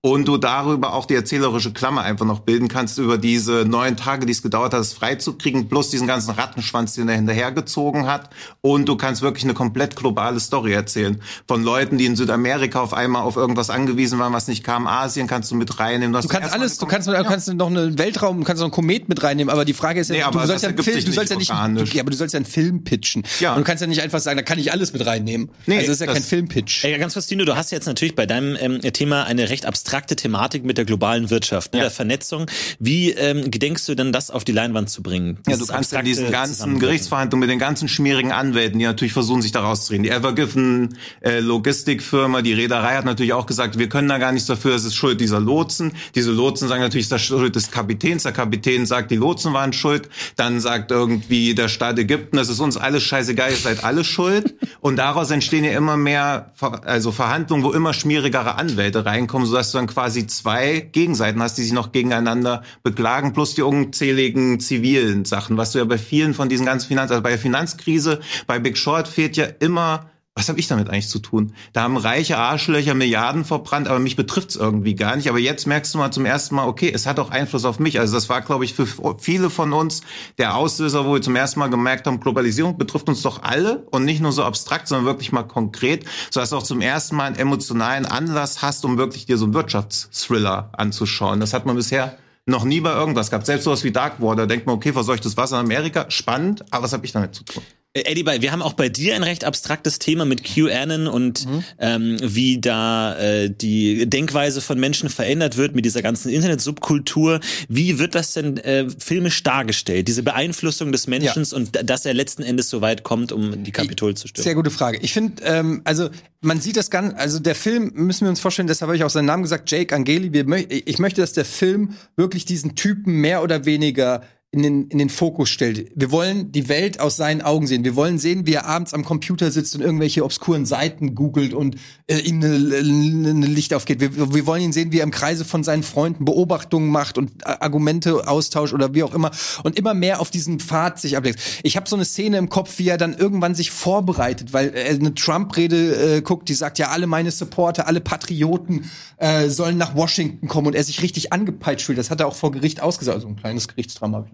Und du darüber auch die erzählerische Klammer einfach noch bilden kannst, über diese neun Tage, die es gedauert hat, es freizukriegen, plus diesen ganzen Rattenschwanz, den er hinterhergezogen hat. Und du kannst wirklich eine komplett globale Story erzählen. Von Leuten, die in Südamerika auf einmal auf irgendwas angewiesen waren, was nicht kam. Asien kannst du mit reinnehmen. hast Du kannst alles, du kannst, du kannst noch einen Weltraum, du kannst noch einen Komet mit reinnehmen, aber die Frage ist ja, Nee, du sollst das ja Film, du sollst ja nicht du, ja, aber du sollst ja einen Film pitchen. Ja. Und du kannst ja nicht einfach sagen, da kann ich alles mit reinnehmen. Nee, also das ist ja das- kein Filmpitch. Ey, ganz kurz, Dino, du hast jetzt natürlich bei deinem ähm, Thema eine recht abstrakte Thematik mit der globalen Wirtschaft, ne, Ja. der Vernetzung. Wie ähm, gedenkst du denn, das auf die Leinwand zu bringen? Ja, du kannst in abstrakte diesen ganzen? Gerichtsverhandlungen mit den ganzen schmierigen Anwälten, die natürlich versuchen, sich da rauszureden. Die Evergiven äh, Logistikfirma, die Reederei hat natürlich auch gesagt, wir können da gar nichts dafür, es ist Schuld dieser Lotsen. Diese Lotsen sagen natürlich, es ist das Schuld des Kapitäns. Der Kapitän sagt, die Lotsen waren schuld. Dann sagt irgendwie der Staat Ägypten, das ist uns alles scheißegal, ihr seid alle schuld. Und daraus entstehen ja immer mehr, also Verhandlungen, wo immer schmierigere Anwälte reinkommen, sodass du dann quasi zwei Gegenseiten hast, die sich noch gegeneinander beklagen, plus die unzähligen zivilen Sachen, was du ja bei vielen von diesen ganzen Finanz, also bei der Finanzkrise, bei Big Short fehlt ja immer was habe ich damit eigentlich zu tun? Da haben reiche Arschlöcher Milliarden verbrannt, aber mich betrifft's irgendwie gar nicht. Aber jetzt merkst du mal zum ersten Mal, okay, es hat auch Einfluss auf mich. Also das war, glaube ich, für viele von uns der Auslöser, wo wir zum ersten Mal gemerkt haben, Globalisierung betrifft uns doch alle und nicht nur so abstrakt, sondern wirklich mal konkret, so dass du auch zum ersten Mal einen emotionalen Anlass hast, um wirklich dir so einen Wirtschaftsthriller anzuschauen. Das hat man bisher noch nie bei irgendwas gehabt. Selbst sowas wie Dark Water, denkt man, okay, verseuchtes Wasser in Amerika, spannend, aber was habe ich damit zu tun? Äh, Eddie, wir haben auch bei dir ein recht abstraktes Thema mit QAnon und mhm. ähm, wie da äh, die Denkweise von Menschen verändert wird mit dieser ganzen Internet-Subkultur. Wie wird das denn äh, filmisch dargestellt? Diese Beeinflussung des Menschen ja. und dass er letzten Endes so weit kommt, um die Kapitol zu stürmen? Sehr gute Frage. Ich finde, ähm, also man sieht das ganz, also der Film müssen wir uns vorstellen, deshalb habe ich auch seinen Namen gesagt, Jake Angeli. Wir, ich möchte, dass der Film wirklich diesen Typen mehr oder weniger in den, in den Fokus stellt. Wir wollen die Welt aus seinen Augen sehen. Wir wollen sehen, wie er abends am Computer sitzt und irgendwelche obskuren Seiten googelt und äh, ihm ein ne, Licht aufgeht. Wir, wir wollen ihn sehen, wie er im Kreise von seinen Freunden Beobachtungen macht und äh, Argumente austauscht oder wie auch immer und immer mehr auf diesen Pfad sich ablegt. Ich habe so eine Szene im Kopf, wie er dann irgendwann sich vorbereitet, weil er eine Trump-Rede äh, guckt, die sagt, ja, alle meine Supporter, alle Patrioten äh, sollen nach Washington kommen und er sich richtig angepeitscht fühlt. Das hat er auch vor Gericht ausgesagt. Also ein kleines Gerichtsdrama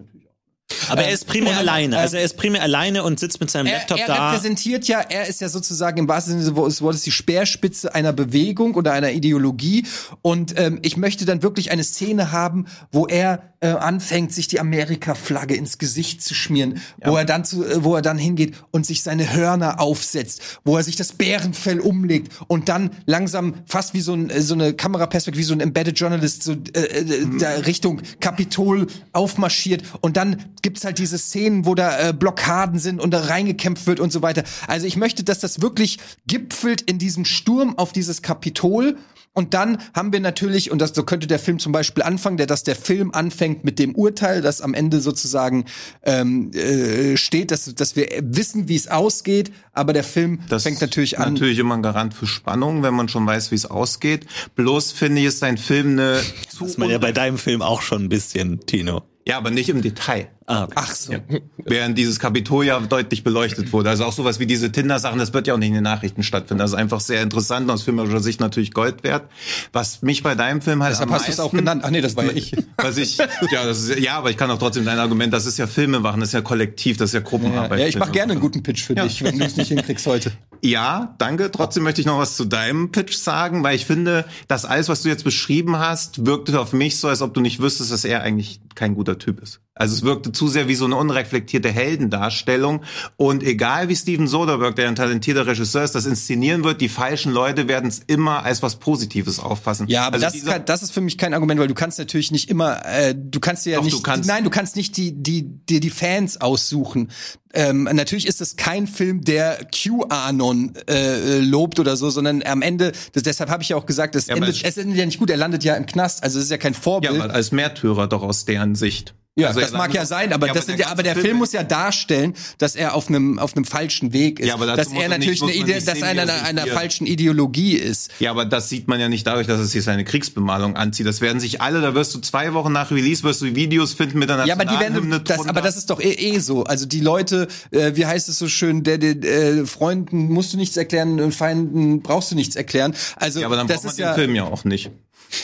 Aber er ist primär ähm, alleine. Also er ist primär alleine und sitzt mit seinem er, Laptop er da. Er repräsentiert ja, er ist ja sozusagen im wahrsten Sinne des Wortes die Speerspitze einer Bewegung oder einer Ideologie. Und ähm, ich möchte dann wirklich eine Szene haben, wo er äh, anfängt, sich die Amerika-Flagge ins Gesicht zu schmieren, ja. wo er dann zu, äh, wo er dann hingeht und sich seine Hörner aufsetzt, wo er sich das Bärenfell umlegt und dann langsam fast wie so, ein, äh, so eine Kameraperspektive, wie so ein Embedded Journalist so äh, äh, mhm. da Richtung Kapitol aufmarschiert und dann gibt's halt diese Szenen, wo da äh, Blockaden sind und da reingekämpft wird und so weiter. Also ich möchte, dass das wirklich gipfelt in diesem Sturm auf dieses Kapitol und dann haben wir natürlich, und das, so könnte der Film zum Beispiel anfangen, der, dass der Film anfängt mit dem Urteil, das am Ende sozusagen ähm, äh, steht, dass, dass wir wissen, wie es ausgeht, aber der Film das fängt natürlich an. Natürlich immer ein Garant für Spannung, wenn man schon weiß, wie es ausgeht. Bloß finde ich, ist ein Film eine. Das ist man ja bei deinem Film auch schon ein bisschen, Tino. Ja, aber nicht im Detail. Ah, okay. Ach so. Ja. Während dieses Kapitol ja deutlich beleuchtet wurde. Also auch sowas wie diese Tinder-Sachen, das wird ja auch nicht in den Nachrichten stattfinden. Das ist einfach sehr interessant und aus filmischer Sicht natürlich Gold wert. Was mich bei deinem Film halt Deshalb am hast du es auch genannt. Ach nee, das war ja ich. Was ich, ja, das ist, ja, aber ich kann auch trotzdem dein Argument, das ist ja Filme machen, das ist ja kollektiv, das ist ja Gruppenarbeit. Ja, ja ich mache gerne einen guten Pitch für ja. dich, wenn du es nicht hinkriegst heute. Ja, danke. Trotzdem möchte ich noch was zu deinem Pitch sagen, weil ich finde, dass alles, was du jetzt beschrieben hast, wirkte auf mich so, als ob du nicht wüsstest, dass er eigentlich kein guter Typ ist. Also es wirkte zu sehr wie so eine unreflektierte Heldendarstellung. Und egal wie Steven Soderbergh, der ein talentierter Regisseur ist, das inszenieren wird, die falschen Leute werden es immer als was Positives auffassen. Ja, aber also das, ist, das ist für mich kein Argument, weil du kannst natürlich nicht immer, äh, du kannst dir ja Doch, nicht, du kannst, nein, du kannst nicht die, die, dir die Fans aussuchen. Ähm, natürlich ist es kein Film, der QAnon äh, lobt oder so, sondern am Ende, das, deshalb habe ich ja auch gesagt, es, ja, endet, es endet ja nicht gut, er landet ja im Knast, also es ist ja kein Vorbild. Ja, aber als Märtyrer doch aus deren Sicht. Ja, also das mag ja sein, aber ja, das sind ja, aber der Film, Film muss ja darstellen, dass er auf einem auf einem falschen Weg ist, ja, aber dass er natürlich nicht, eine Idee, dass er einer einer falschen Ideologie ist. Ja, aber das sieht man ja nicht dadurch, dass es hier seine Kriegsbemalung anzieht. Das werden sich alle, da wirst du zwei Wochen nach Release wirst du Videos finden mit einer Ja, aber die werden das, aber das ist doch eh, eh so. Also die Leute, äh, wie heißt es so schön, der, der äh, Freunden musst du nichts erklären und Feinden brauchst du nichts erklären. Also ja, aber dann das braucht man ist den ja, Film ja auch nicht.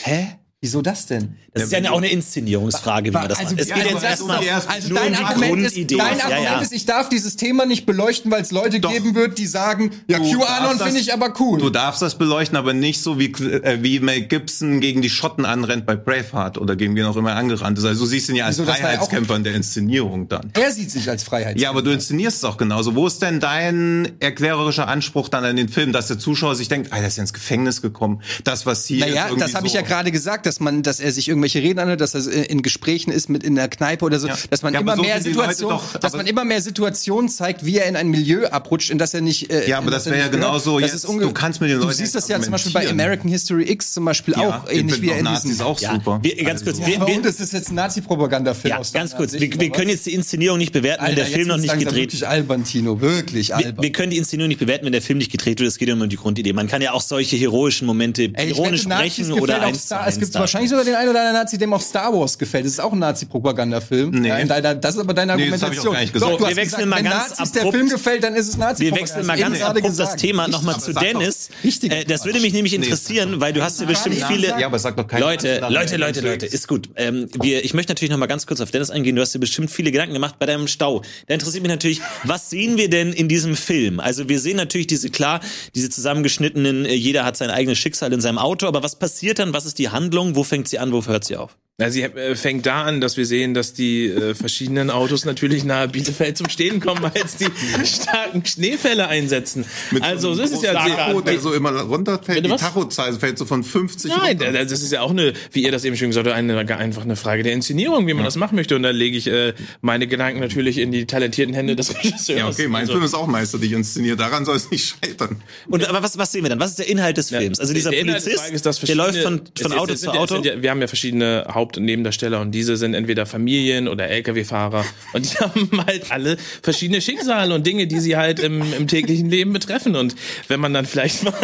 Hä? Wieso das denn? Das ist ja auch eine Inszenierungsfrage, wie man das also, macht. Es geht also jetzt erstmal also dein Argument, ist, dein Argument ja, ja. ist, ich darf dieses Thema nicht beleuchten, weil es Leute Doch. geben wird, die sagen, ja, QAnon finde ich aber cool. Du darfst das beleuchten, aber nicht so wie, äh, wie Mel Gibson gegen die Schotten anrennt bei Braveheart oder gegen wen auch immer angerannt ist. Also du siehst ihn ja als Wieso, Freiheitskämpfer in der Inszenierung dann. Er sieht sich als Freiheitskämpfer. Ja, aber du inszenierst es auch genauso. Wo ist denn dein erklärerischer Anspruch dann an den Film, dass der Zuschauer sich denkt, ah, der ist ja ins Gefängnis gekommen. Das, was hier Naja, das habe so ich ja gerade gesagt, dass man, dass er sich irgendwelche Reden anhört, dass er in Gesprächen ist mit in der Kneipe oder so, ja. dass man ja, immer so mehr Situationen, dass man immer mehr Situationen zeigt, wie er in ein Milieu abrutscht, in das er nicht. Äh, ja, aber das wäre ja genauso. Jetzt, du kannst mit den Leuten. Du siehst das ja zum Beispiel bei American History X zum Beispiel ja, auch ähnlich wie er in diesem. auch super. Wir, ganz kurz. Also. Wir, es ist jetzt ein Nazi-Propaganda-Film. Ja, ganz kurz. Wir, wir können jetzt die Inszenierung nicht bewerten, wenn der Film noch nicht gedreht. Wirklich albern, Tino, wirklich albern. Wir, können die Inszenierung nicht bewerten, wenn der Film nicht gedreht wird. Es geht ja um die Grundidee. Man kann ja auch solche heroischen Momente ironisch sprechen oder eins Es gibt wahrscheinlich sogar den einen oder anderen Nazi, dem auch Star Wars gefällt. Das ist auch ein Nazi-Propagandafilm. Nee. Ja, in deiner- das ist aber deine Nee, das hab Argumentation. ich auch gar nicht Doch, gesagt. du Wir wechseln gesagt, mal wenn ganz Nazis der abrupt- Film gefällt, dann ist es nazi Wir wechseln mal ganz abrupt das Thema nochmal zu doch- Dennis. Wichtiger Äh, das würde mich nämlich interessieren, weil du hast ja bestimmt viele Ja, aber sag doch keine Leute. Leute, Leute, Leute, ist gut. Ähm, wir, ich möchte natürlich noch mal ganz kurz auf Dennis eingehen. Du hast dir bestimmt viele Gedanken gemacht bei deinem Stau. Da interessiert mich natürlich, was sehen wir denn in diesem Film? Also wir sehen natürlich diese klar, diese zusammengeschnittenen. äh, Jeder hat sein eigenes Schicksal in seinem Auto. Aber was passiert dann? Was ist die Handlung? Wo fängt sie an? Wo hört sie auf? Na, sie äh, fängt da an, dass wir sehen, dass die äh, verschiedenen Autos natürlich nahe Bielefeld zum Stehen kommen, weil jetzt die starken Schneefälle einsetzen. also das ist ja Tacho, der so immer runterfällt. Die? Tachozahl fällt so von 50 Nein, runter. das ist ja auch eine, wie ihr das eben schon gesagt habt, eine, einfach eine Frage der Inszenierung, wie man das machen möchte. Und da lege ich äh, meine Gedanken natürlich in die talentierten Hände des Regisseurs. Ja, okay, mein Also, Film ist auch meisterlich inszeniert. Daran soll es nicht scheitern. Und aber was, was sehen wir dann? Was ist der Inhalt des Films? Also dieser der Polizist, ist, der läuft verschiedene- von, es- von es- Auto es sind zu ja- es Auto. ja, wir haben ja verschiedene Haupt- und Nebendarsteller und diese sind entweder Familien oder Lkw-Fahrer und die haben halt alle verschiedene Schicksale und Dinge, die sie halt im, im täglichen Leben betreffen. Und wenn man dann vielleicht mal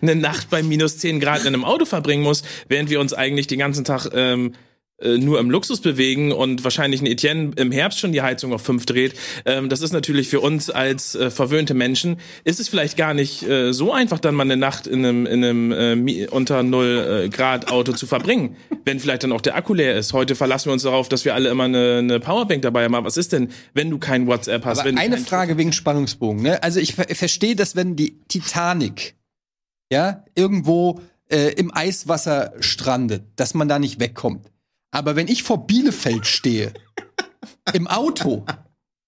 eine Nacht bei minus 10 Grad in einem Auto verbringen muss, während wir uns eigentlich den ganzen Tag ähm, äh, nur im Luxus bewegen und wahrscheinlich ein Etienne im Herbst schon die Heizung auf fünf dreht, ähm, das ist natürlich für uns als äh, verwöhnte Menschen, ist es vielleicht gar nicht äh, so einfach, dann mal eine Nacht in einem, in einem äh, unter null äh, Grad Auto zu verbringen, wenn vielleicht dann auch der Akku leer ist. Heute verlassen wir uns darauf, dass wir alle immer eine, eine Powerbank dabei haben. Aber was ist denn, wenn du kein WhatsApp hast? Eine Frage wegen Spannungsbogen. Ne? Also ich ver verstehe, dass wenn die Titanic ja irgendwo äh, im Eiswasser strandet, dass man da nicht wegkommt. Aber wenn ich vor Bielefeld stehe im Auto,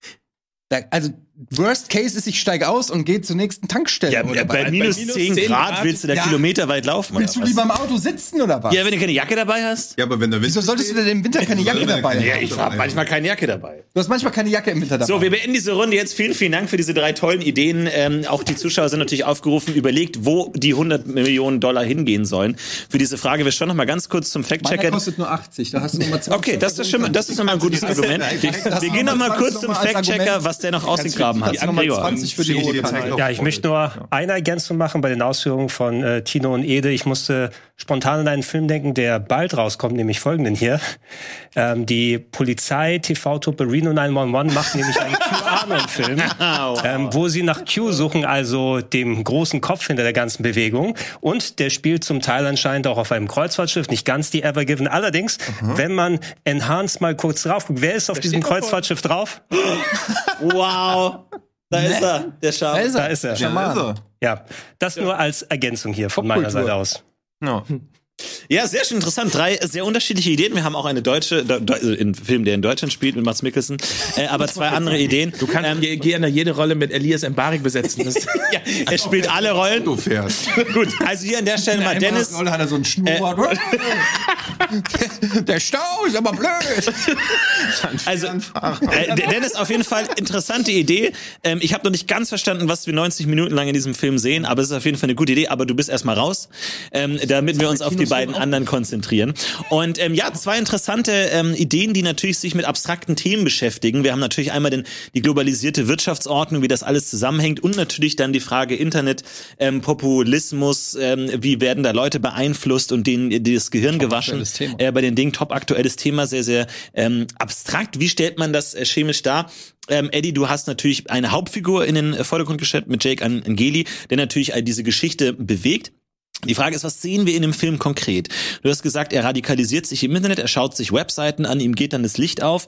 da, also Worst Case ist, ich steige aus und gehe zur nächsten Tankstelle. Ja, oder bei, was? minus, minus 10 10 Grad Grad? willst du da Ja. kilometerweit laufen. Willst du lieber im Auto sitzen oder was? Ja, wenn du keine Jacke dabei hast? Ja, aber wenn der Wieso solltest du denn im Winter keine Jacke dabei haben? Ja, ich habe manchmal keine Jacke dabei. Du hast manchmal keine Jacke im Winter dabei. So, wir beenden diese Runde jetzt. Vielen, vielen Dank für diese drei tollen Ideen. Ähm, auch die Zuschauer sind natürlich aufgerufen, überlegt, wo die 100 Millionen Dollar hingehen sollen. Für diese Frage, wir schauen noch mal ganz kurz zum Fact-Checker. kostet nur 80. Da hast du nochmal 20 Okay, das ist schon mal, das ist noch mal ein gutes Argument. Das Wir gehen noch mal nochmal kurz 20 zum Fact-Checker, was der noch ausgegraben noch mal Gregor. 20 für die. Zeit Ja, ich möchte nur eine Ergänzung machen bei den Ausführungen von äh, Tino und Ede. Ich musste spontan an einen Film denken, der bald rauskommt, nämlich folgenden hier. Ähm, die Polizei-TV-Truppe Reno 911 macht nämlich einen QAnon-Film, ähm, wo sie nach Q suchen, also dem großen Kopf hinter der ganzen Bewegung. Und der spielt zum Teil anscheinend auch auf einem Kreuzfahrtschiff, nicht ganz die Ever Given. Allerdings, wenn man Enhanced mal kurz drauf guckt, wer ist auf diesem da Kreuzfahrtschiff drauf? Wow. Da ist er, der Schaf. Da ist er. Da ist er. Ja, da ist er. Ja, das nur als Ergänzung hier von meiner. Seite aus. Ja. Ja, sehr schön interessant. Drei sehr unterschiedliche Ideen. Wir haben auch eine deutsche, de, de, also einen Film, der in Deutschland spielt mit Mats Mikkelsen, äh, aber zwei andere Ideen. Du kannst ähm, gerne jede Rolle mit Elias Mbarik besetzen. Ja, er spielt alle Rollen. Du fährst. Gut, also hier an der Stelle mal Dennis. Rolle hat er so ein Schnurrbart. der Stau ist aber blöd. Also, äh, Dennis, auf jeden Fall interessante Idee. Ähm, ich habe noch nicht ganz verstanden, was wir 90 Minuten lang in diesem Film sehen, aber es ist auf jeden Fall eine gute Idee. Aber du bist erstmal raus, ähm, damit wir uns auf die beiden anderen konzentrieren. Und ähm, ja, zwei interessante ähm, Ideen, die natürlich sich mit abstrakten Themen beschäftigen. Wir haben natürlich einmal den, die globalisierte Wirtschaftsordnung, wie das alles zusammenhängt und natürlich dann die Frage Internet, ähm, Populismus, ähm, wie werden da Leute beeinflusst und denen das Gehirn gewaschen. Thema. Äh, bei den Dingen top aktuelles Thema, sehr, sehr ähm, abstrakt. Wie stellt man das äh, chemisch dar? Ähm, Eddie, du hast natürlich eine Hauptfigur in den äh, Vordergrund gestellt mit Jake An- Angeli, der natürlich all diese Geschichte bewegt. Die Frage ist, was sehen wir in dem Film konkret? Du hast gesagt, er radikalisiert sich im Internet, er schaut sich Webseiten an, ihm geht dann das Licht auf.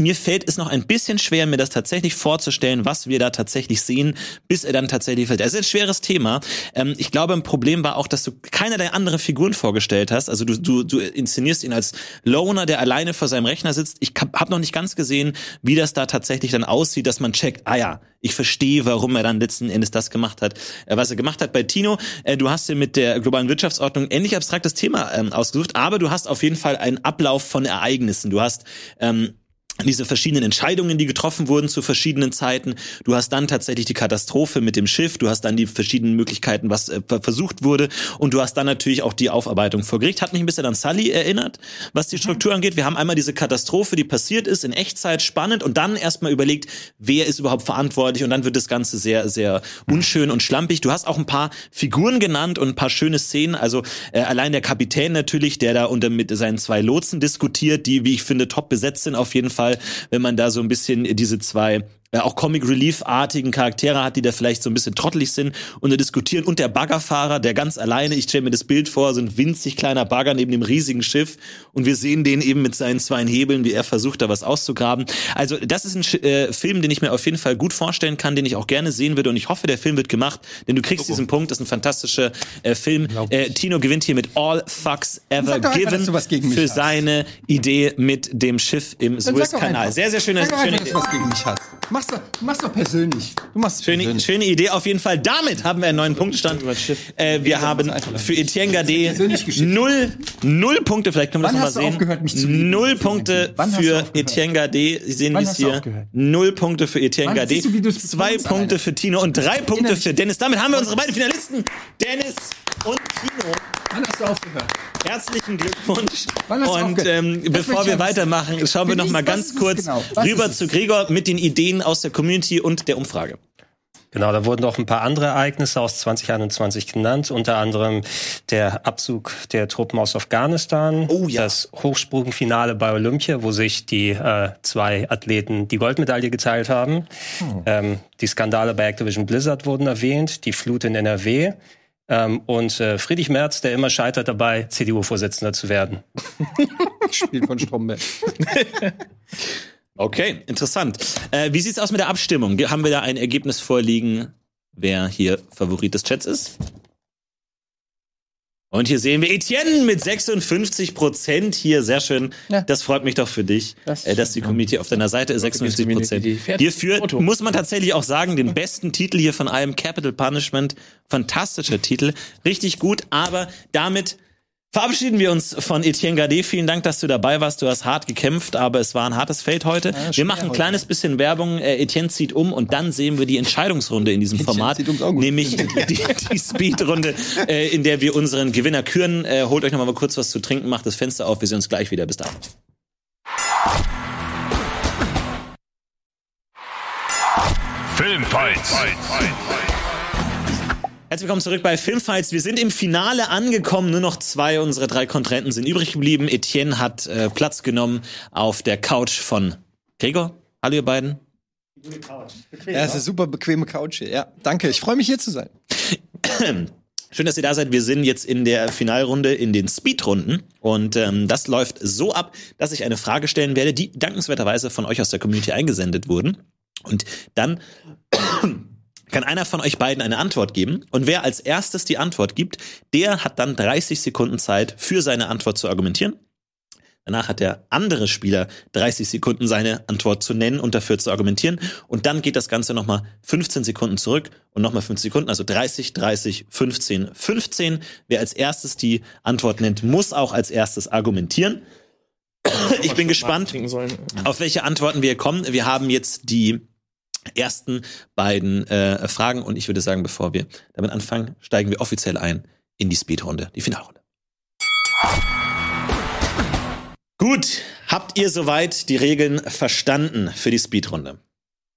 Mir fällt es noch ein bisschen schwer, mir das tatsächlich vorzustellen, was wir da tatsächlich sehen, bis er dann tatsächlich fällt. Das ist ein schweres Thema. Ähm, ich glaube, ein Problem war auch, dass du keinerlei andere Figuren vorgestellt hast. Also du, du, du inszenierst ihn als Loner, der alleine vor seinem Rechner sitzt. Ich habe hab noch nicht ganz gesehen, wie das da tatsächlich dann aussieht, dass man checkt, ah ja, ich verstehe, warum er dann letzten Endes das gemacht hat, äh, was er gemacht hat. Bei Tino, äh, du hast dir mit der globalen Wirtschaftsordnung ähnlich abstraktes Thema ähm, ausgesucht, aber du hast auf jeden Fall einen Ablauf von Ereignissen. Du hast ähm, diese verschiedenen Entscheidungen, die getroffen wurden zu verschiedenen Zeiten. Du hast dann tatsächlich die Katastrophe mit dem Schiff, du hast dann die verschiedenen Möglichkeiten, was äh, versucht wurde und du hast dann natürlich auch die Aufarbeitung vor Gericht. Hat mich ein bisschen an Sully erinnert, was die Struktur angeht. Wir haben einmal diese Katastrophe, die passiert ist, in Echtzeit spannend und dann erstmal überlegt, wer ist überhaupt verantwortlich und dann wird das Ganze sehr, sehr unschön und schlampig. Du hast auch ein paar Figuren genannt und ein paar schöne Szenen. Also äh, allein der Kapitän natürlich, der da unter mit seinen zwei Lotsen diskutiert, die, wie ich finde, top besetzt sind auf jeden Fall, wenn man da so ein bisschen diese zwei äh, auch Comic Relief-artigen Charaktere hat, die da vielleicht so ein bisschen trottelig sind und da diskutieren. Und der Baggerfahrer, der ganz alleine, ich stelle mir das Bild vor, so ein winzig kleiner Bagger neben dem riesigen Schiff und wir sehen den eben mit seinen zwei Hebeln, wie er versucht, da was auszugraben. Also das ist ein äh, Film, den ich mir auf jeden Fall gut vorstellen kann, den ich auch gerne sehen würde und ich hoffe, der Film wird gemacht, denn du kriegst diesen Punkt, das ist ein fantastischer äh, Film. Äh, Tino gewinnt hier mit All Fucks Ever einfach, Given dass du was gegen mich für hast. seine Idee mit dem Schiff im Suezkanal. Sehr, sehr schöne, schöne einfach, dass du was gegen mich hast. Mach's doch, persönlich. Du machst es Schöne, persönlich. schöne Idee auf jeden Fall. Damit haben wir einen neuen Punktestand. Äh, wir haben für Etienne Gade null, null Punkte. Vielleicht können wir Wann das du nochmal sehen. aufgehört, mich zu lieben? null Punkte du für? Etienne Gade. Sie sehen Wann es du hier. Null Punkte für Etienne Wann Gade. du, du Zwei Punkte für Tino und drei Punkte für Dennis. Damit haben wir unsere beiden Finalisten. Dennis und Tino. Wann hast du aufgehört? Herzlichen Glückwunsch. Wann hast du Und aufgehört? ähm, bevor wir weitermachen, schauen wir noch mal ganz kurz genau? Rüber zu Gregor mit den Ideen aus der Community und der Umfrage. Genau, da wurden noch ein paar andere Ereignisse aus 2021 genannt, unter anderem der Abzug der Truppen aus Afghanistan, Oh ja. das Hochsprungfinale bei Olympia, wo sich die äh, zwei Athleten die Goldmedaille geteilt haben. Oh. Ähm, die Skandale bei Activision Blizzard wurden erwähnt, die Flut in NRW ähm, und äh, Friedrich Merz, der immer scheitert dabei, CDU-Vorsitzender zu werden. Spiel von Stromberg. Okay, interessant. Äh, wie sieht's aus mit der Abstimmung? Haben wir da ein Ergebnis vorliegen, wer hier Favorit des Chats ist? Und hier sehen wir Etienne mit 56 Prozent hier. Sehr schön. Ja. Das freut mich doch für dich, Das äh, dass die Community auf deiner Seite ist. 56 Prozent. Hierfür muss man tatsächlich auch sagen, den besten Titel hier von allem, Capital Punishment. Fantastischer Titel. Richtig gut, aber damit verabschieden wir uns von Etienne Gade. Vielen Dank, dass du dabei warst. Du hast hart gekämpft, aber es war ein hartes Feld heute. wir schwer machen ein heute. kleines bisschen Werbung. Äh, Etienne zieht um und dann sehen wir die Entscheidungsrunde in diesem Format. zieht ums Auge. Nämlich die, die Speedrunde, äh, in der wir unseren Gewinner küren. Äh, holt euch noch mal kurz was zu trinken, macht das Fenster auf. Wir sehen uns gleich wieder. Bis dann. Filmfights. Herzlich willkommen zurück bei Filmfights. Wir sind im Finale angekommen. Nur noch zwei unserer drei Kontrahenten sind übrig geblieben. Etienne hat äh, Platz genommen auf der Couch von Gregor. Hallo ihr beiden. Ja, es ist eine super bequeme Couch hier. Ja, danke. Ich freue mich hier zu sein. Schön, dass ihr da seid. Wir sind jetzt in der Finalrunde in den Speedrunden und ähm, das läuft so ab, dass ich eine Frage stellen werde, die dankenswerterweise von euch aus der Community eingesendet wurden. Und dann kann einer von euch beiden eine Antwort geben und wer als erstes die Antwort gibt, der hat dann 30 Sekunden Zeit für seine Antwort zu argumentieren. Danach hat der andere Spieler 30 Sekunden seine Antwort zu nennen und dafür zu argumentieren. Und dann geht das Ganze nochmal 15 Sekunden zurück und nochmal 15 Sekunden, also 30, 30, 15, 15. Wer als erstes die Antwort nennt, muss auch als erstes argumentieren. Ich bin gespannt, auf welche Antworten wir kommen. Wir haben jetzt die ersten beiden äh, Fragen und ich würde sagen, bevor wir damit anfangen, steigen wir offiziell ein in die Speedrunde, die Finalrunde. Gut, habt ihr soweit die Regeln verstanden für die Speedrunde?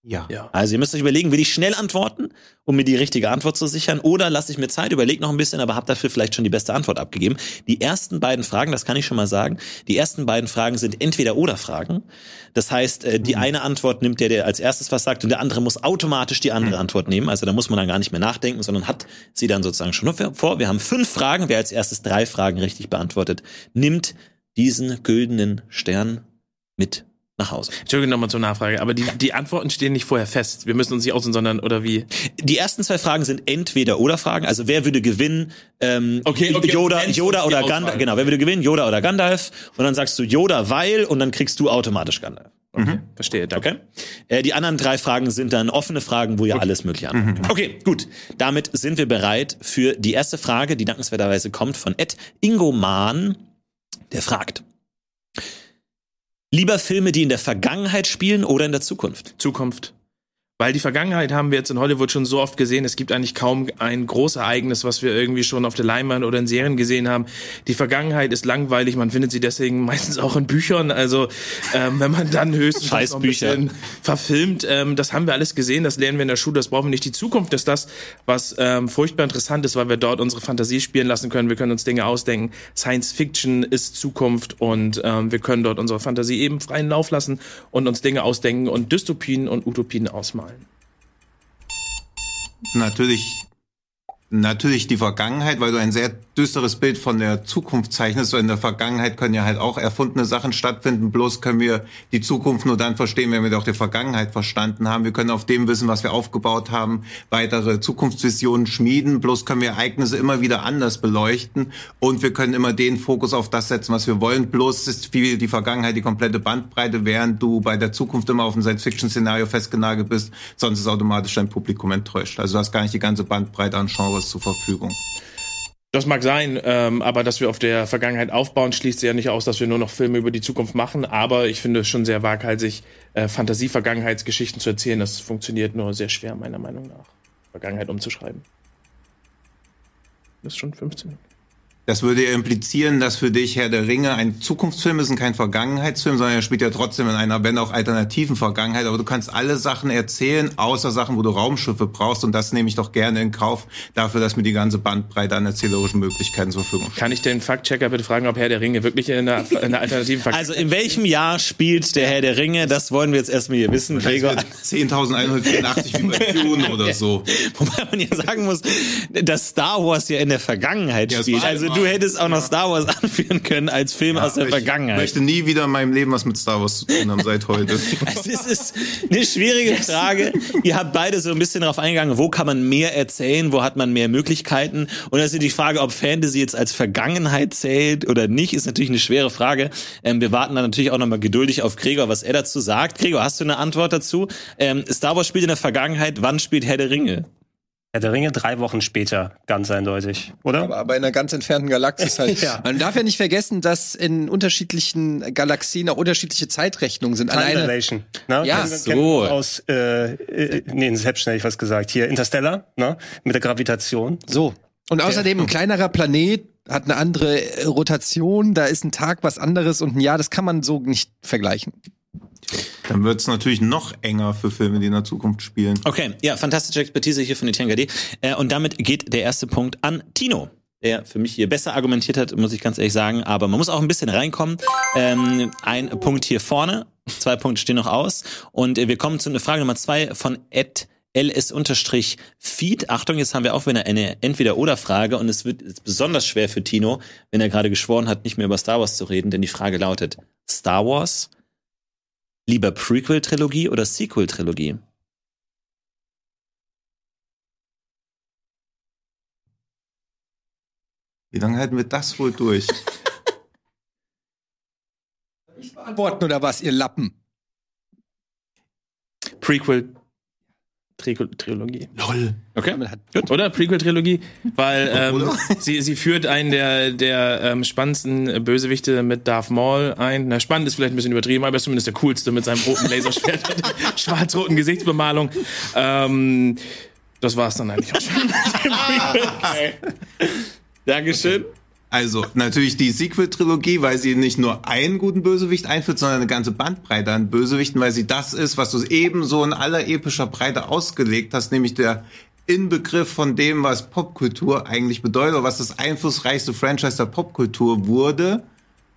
Ja. Ja. Also ihr müsst euch überlegen, will ich schnell antworten, um mir die richtige Antwort zu sichern, oder lasse ich mir Zeit, überlege noch ein bisschen, aber habe dafür vielleicht schon die beste Antwort abgegeben. Die ersten beiden Fragen, das kann ich schon mal sagen, die ersten beiden Fragen sind entweder oder Fragen. Das heißt, äh, die eine Antwort nimmt der, der als erstes was sagt, und der andere muss automatisch die andere Antwort nehmen. Also da muss man dann gar nicht mehr nachdenken, sondern hat sie dann sozusagen schon vor. Wir haben fünf Fragen. Wer als erstes drei Fragen richtig beantwortet, nimmt diesen güldenen Stern mit nach Hause. Entschuldigung nochmal zur Nachfrage, aber die, die Antworten stehen nicht vorher fest. Wir müssen uns nicht aussuchen, sondern oder wie? Die ersten zwei Fragen sind entweder oder Fragen. Also wer würde gewinnen? Ähm, Okay, okay, Yoda, Yoda oder. Gandalf. Genau, wer würde gewinnen? Yoda oder Gandalf? Und dann sagst du Yoda, weil und dann kriegst du automatisch Gandalf. Okay, verstehe, danke. Okay? Äh, die anderen drei Fragen sind dann offene Fragen, wo ihr alles mögliche antworten könnt. Okay, gut. Damit sind wir bereit für die erste Frage, die dankenswerterweise kommt von Ed Ingo Mahn, der fragt. Lieber Filme, die in der Vergangenheit spielen oder in der Zukunft? Zukunft. Weil die Vergangenheit haben wir jetzt in Hollywood schon so oft gesehen. Es gibt eigentlich kaum ein Großereignis, was wir irgendwie schon auf der Leinwand oder in Serien gesehen haben. Die Vergangenheit ist langweilig. Man findet sie deswegen meistens auch in Büchern. Also ähm, wenn man dann höchstens noch ein bisschen verfilmt, ähm, das haben wir alles gesehen. Das lernen wir in der Schule. Das brauchen wir nicht. Die Zukunft ist das, was ähm, furchtbar interessant ist, weil wir dort unsere Fantasie spielen lassen können. Wir können uns Dinge ausdenken. Science Fiction ist Zukunft und ähm, wir können dort unsere Fantasie eben freien Lauf lassen und uns Dinge ausdenken und Dystopien und Utopien ausmalen. Natürlich, natürlich die Vergangenheit, weil du ein sehr düsteres Bild von der Zukunft zeichnest. So in der Vergangenheit können ja halt auch erfundene Sachen stattfinden. Bloß können wir die Zukunft nur dann verstehen, wenn wir auch die Vergangenheit verstanden haben. Wir können auf dem Wissen, was wir aufgebaut haben, weitere Zukunftsvisionen schmieden. Bloß können wir Ereignisse immer wieder anders beleuchten und wir können immer den Fokus auf das setzen, was wir wollen. Bloß ist wie die Vergangenheit die komplette Bandbreite, während du bei der Zukunft immer auf ein Science-Fiction-Szenario festgenagelt bist. Sonst ist automatisch dein Publikum enttäuscht. Also du hast gar nicht die ganze Bandbreite an Genres zur Verfügung. Das mag sein, ähm, aber dass wir auf der Vergangenheit aufbauen, schließt ja nicht aus, dass wir nur noch Filme über die Zukunft machen. Aber ich finde es schon sehr waghalsig, äh, Fantasie-Vergangenheitsgeschichten zu erzählen. Das funktioniert nur sehr schwer, meiner Meinung nach, Vergangenheit umzuschreiben. Das ist schon 15 Minuten. Das würde ja implizieren, dass für dich Herr der Ringe ein Zukunftsfilm ist und kein Vergangenheitsfilm, sondern er spielt ja trotzdem in einer, wenn auch alternativen Vergangenheit. Aber du kannst alle Sachen erzählen, außer Sachen, wo du Raumschiffe brauchst. Und das nehme ich doch gerne in Kauf dafür, dass mir die ganze Bandbreite an erzählerischen Möglichkeiten zur Verfügung steht. Kann ich den Faktchecker bitte fragen, ob Herr der Ringe wirklich in einer, in einer alternativen Vergangenheit Also in welchem Jahr spielt der Herr der Ringe? Das wollen wir jetzt erstmal hier wissen, Gregor. 10.184 wie bei Dune oder so. Wobei man ja sagen muss, dass Star Wars ja in der Vergangenheit Ja, spielt. Also du hättest auch noch Star Wars anführen können als Film aus der ich Vergangenheit. möchte nie wieder in meinem Leben was mit Star Wars zu tun haben seit heute. Also es ist eine schwierige Frage. Ihr habt beide so ein bisschen darauf eingegangen, wo kann man mehr erzählen, wo hat man mehr Möglichkeiten. Und das ist die Frage, ob Fantasy jetzt als Vergangenheit zählt oder nicht, ist natürlich eine schwere Frage. Ähm, wir warten dann natürlich auch nochmal geduldig auf Gregor, was er dazu sagt. Gregor, hast du eine Antwort dazu? Ähm, Star Wars spielt in der Vergangenheit, wann spielt Herr der Ringe? Herr der Ringe drei Wochen später, ganz eindeutig, oder? Aber, aber in einer ganz entfernten Galaxis halt. Ja. Man darf ja nicht vergessen, dass in unterschiedlichen Galaxien auch unterschiedliche Zeitrechnungen sind. Dilation. Ne? Ja, Kennen- so. Aus, äh, äh, nee, in Inception hätte ich was gesagt. Hier, Interstellar, ne? Mit der Gravitation. So. Und außerdem ein kleinerer Planet hat eine andere Rotation, da ist ein Tag was anderes und ein Jahr, das kann man so nicht vergleichen. Dann wird es natürlich noch enger für Filme, die in der Zukunft spielen. Okay, ja, fantastische Expertise hier von Etienne Gade. Äh, und damit geht der erste Punkt an Tino. Der für mich hier besser argumentiert hat, muss ich ganz ehrlich sagen. Aber man muss auch ein bisschen reinkommen. Ähm, ein Punkt hier vorne, zwei Punkte stehen noch aus. Und äh, wir kommen zu Frage Nummer zwei von Ed ls-feed. Achtung, jetzt haben wir auch wieder eine Entweder-Oder-Frage und es wird besonders schwer für Tino, wenn er gerade geschworen hat, nicht mehr über Star Wars zu reden, denn die Frage lautet, Star Wars, lieber Prequel-Trilogie oder Sequel-Trilogie? Wie lange halten wir das wohl durch? Antworten oder was, ihr Lappen? Prequel. Trico- Trilogie. Lol. Okay, gut. Oder? Prequel-Trilogie, weil ähm, sie, sie führt einen der, der ähm, spannendsten Bösewichte mit Darth Maul ein. Na, spannend ist vielleicht ein bisschen übertrieben, aber er ist zumindest der coolste mit seinem roten Laserschwert und schwarz-roten Gesichtsbemalung. Ähm, das war's dann eigentlich auch schon. Dankeschön. Also natürlich die Sequel-Trilogie, weil sie nicht nur einen guten Bösewicht einführt, sondern eine ganze Bandbreite an Bösewichten, weil sie das ist, was du ebenso in aller epischer Breite ausgelegt hast, nämlich der Inbegriff von dem, was Popkultur eigentlich bedeutet, oder was das einflussreichste Franchise der Popkultur wurde.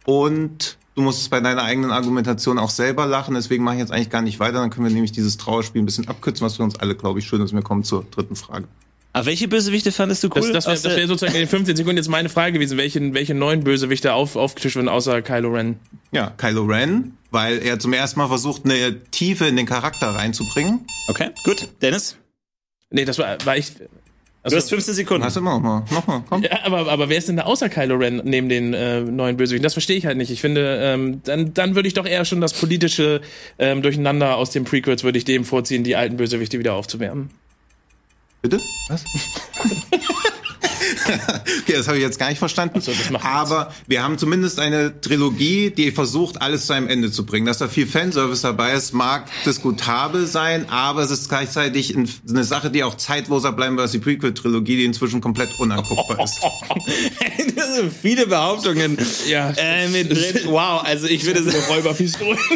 Und du musst bei deiner eigenen Argumentation auch selber lachen, deswegen mache ich jetzt eigentlich gar nicht weiter. Dann können wir nämlich dieses Trauerspiel ein bisschen abkürzen, was für uns alle, glaube ich, schön ist. Wir kommen zur dritten Frage. Aber welche Bösewichte fandest du cool? Das, das wäre wär sozusagen in den 15 Sekunden jetzt meine Frage gewesen, welche, welche neuen Bösewichte auf, aufgetischt werden, außer Kylo Ren. Ja, Kylo Ren, weil er zum ersten Mal versucht, eine Tiefe in den Charakter reinzubringen. okay, gut. Dennis, Nee, das war, war ich. du Also, hast 15 Sekunden. Hast du immer noch mal, noch mal, komm. ja, aber, aber wer ist denn da außer Kylo Ren neben den äh, neuen Bösewichten? Das verstehe ich halt nicht. Ich finde, ähm, dann, dann würde ich doch eher schon das politische ähm, Durcheinander aus den Prequels würde ich dem vorziehen, die alten Bösewichte wieder aufzuwärmen. Bitte? Was? okay, das habe ich jetzt gar nicht verstanden. so, das macht Aber wir haben zumindest eine Trilogie, die versucht, alles zu einem Ende zu bringen. Dass da viel Fanservice dabei ist, mag diskutabel sein, aber es ist gleichzeitig ein- eine Sache, die auch zeitloser bleiben wird als die Prequel-Trilogie, die inzwischen komplett unanguckbar ist. das sind viele Behauptungen Ja. äh, mit drin. Wow, also ich würde sagen, Räuberpistolen.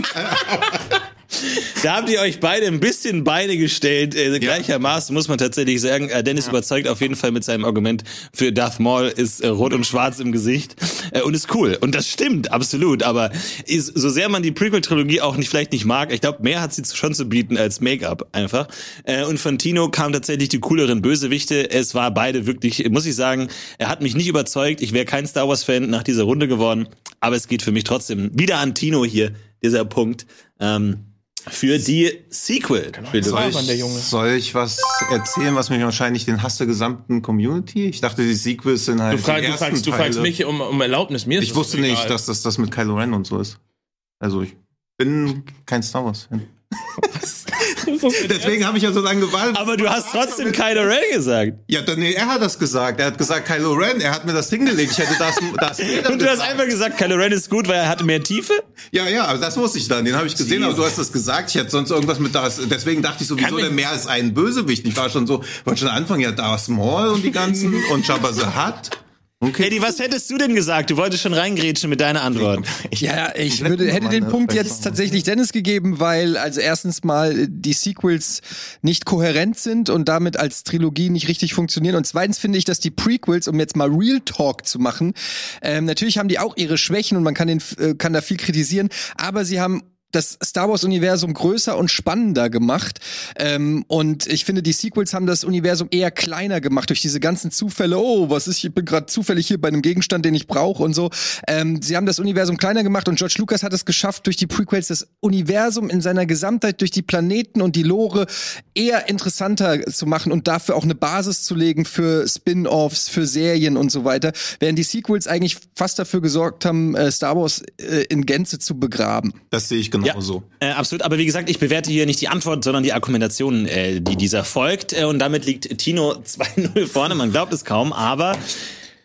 da habt ihr euch beide ein bisschen Beine gestellt, äh, gleichermaßen muss man tatsächlich sagen. Äh, Dennis überzeugt auf jeden Fall mit seinem Argument für Darth Maul ist äh, rot und schwarz im Gesicht äh, und ist cool. Und das stimmt, absolut. Aber ist, so sehr man die Prequel-Trilogie auch nicht vielleicht nicht mag, ich glaube, mehr hat sie schon zu bieten als Make-up einfach. Äh, und von Tino kamen tatsächlich die cooleren Bösewichte. Es war beide wirklich, muss ich sagen, er hat mich nicht überzeugt. Ich wäre kein Star Wars-Fan nach dieser Runde geworden. Aber es geht für mich trotzdem wieder an Tino hier, dieser Punkt. Ähm, für die Sequel. Soll Junge. ich, soll ich was erzählen, was mich wahrscheinlich den Hass der gesamten Community? Ich dachte, die Sequels sind halt Du, frag, die du, fragst, du fragst mich um, um Erlaubnis. Mir ist Ich wusste egal. nicht, dass das das mit Kylo Ren und so ist. Also ich bin kein Star Wars Deswegen habe ich ja so lange gewartet. Aber du hast trotzdem Kylo Ren gesagt. ja, dann, nee, er hat das gesagt. Er hat gesagt Kylo Ren. Er hat mir das hingelegt. Ich hätte das, das Und du hast einfach gesagt, Kylo Ren ist gut, weil er hatte mehr Tiefe? Ja, ja, aber das wusste ich dann. Den habe ich gesehen, aber du hast das gesagt. Ich hätte sonst irgendwas mit das. Deswegen dachte ich sowieso, der mehr als ein Bösewicht. Ich war schon so, wollte schon anfangen, ja, Darth Maul und die ganzen und Jabba the Hutt. Okay. Eddie, was hättest du denn gesagt? Du wolltest schon reingrätschen mit deiner Antwort. Ja, ja, ich würde, hätte den Punkt jetzt tatsächlich Dennis gegeben, weil also erstens mal äh, die Sequels nicht kohärent sind und damit als Trilogie nicht richtig funktionieren. Und zweitens finde ich, dass die Prequels, um jetzt mal Real Talk zu machen, ähm, natürlich haben die auch ihre Schwächen und man kann, den, äh, kann da viel kritisieren, aber sie haben das Star Wars-Universum größer und spannender gemacht. Ähm, und ich finde, die Sequels haben das Universum eher kleiner gemacht durch diese ganzen Zufälle. Oh, was ist, ich bin gerade zufällig hier bei einem Gegenstand, den ich brauche und so. Ähm, sie haben das Universum kleiner gemacht und George Lucas hat es geschafft, durch die Prequels das Universum in seiner Gesamtheit, durch die Planeten und die Lore eher interessanter zu machen und dafür auch eine Basis zu legen für Spin-offs, für Serien und so weiter. Während die Sequels eigentlich fast dafür gesorgt haben, äh, Star Wars äh, in Gänze zu begraben. Das sehe ich genauso. Äh, absolut, aber wie gesagt, ich bewerte hier nicht die Antwort, sondern die Argumentation, äh, die dieser folgt. Äh, und damit liegt Tino 2-0 vorne, man glaubt es kaum, aber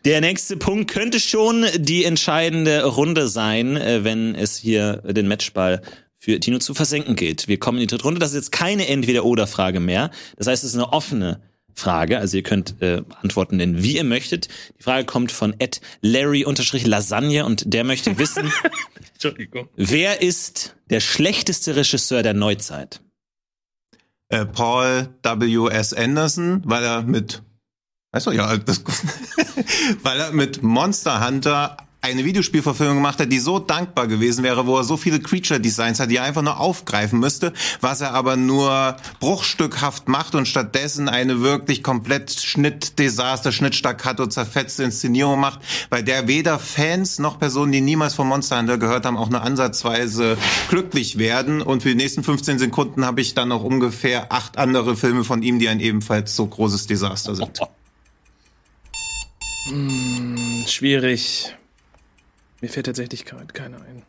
der nächste Punkt könnte schon die entscheidende Runde sein, äh, wenn es hier den Matchball für Tino zu versenken gilt. Wir kommen in die dritte Runde, das ist jetzt keine Entweder-Oder-Frage mehr. Das heißt, es ist eine offene Frage. Also ihr könnt äh, antworten, denn wie ihr möchtet. Die Frage kommt von Ed Larry-Lasagne und der möchte wissen, Entschuldigung. Wer ist der schlechteste Regisseur der Neuzeit? Äh, Paul W.S. Anderson, weil er mit, weißt du, ja, das, weil er mit Monster Hunter eine Videospielverfilmung gemacht hat, die so dankbar gewesen wäre, wo er so viele Creature Designs hat, die er einfach nur aufgreifen müsste, was er aber nur bruchstückhaft macht und stattdessen eine wirklich komplett Schnittdesaster, Schnittstaccato, zerfetzte Inszenierung macht, bei der weder Fans noch Personen, die niemals von Monster Hunter gehört haben, auch nur ansatzweise glücklich werden. Und für die nächsten 15 Sekunden habe ich dann noch ungefähr acht andere Filme von ihm, die ein ebenfalls so großes Desaster sind. Schwierig. Mir fällt tatsächlich keiner ein.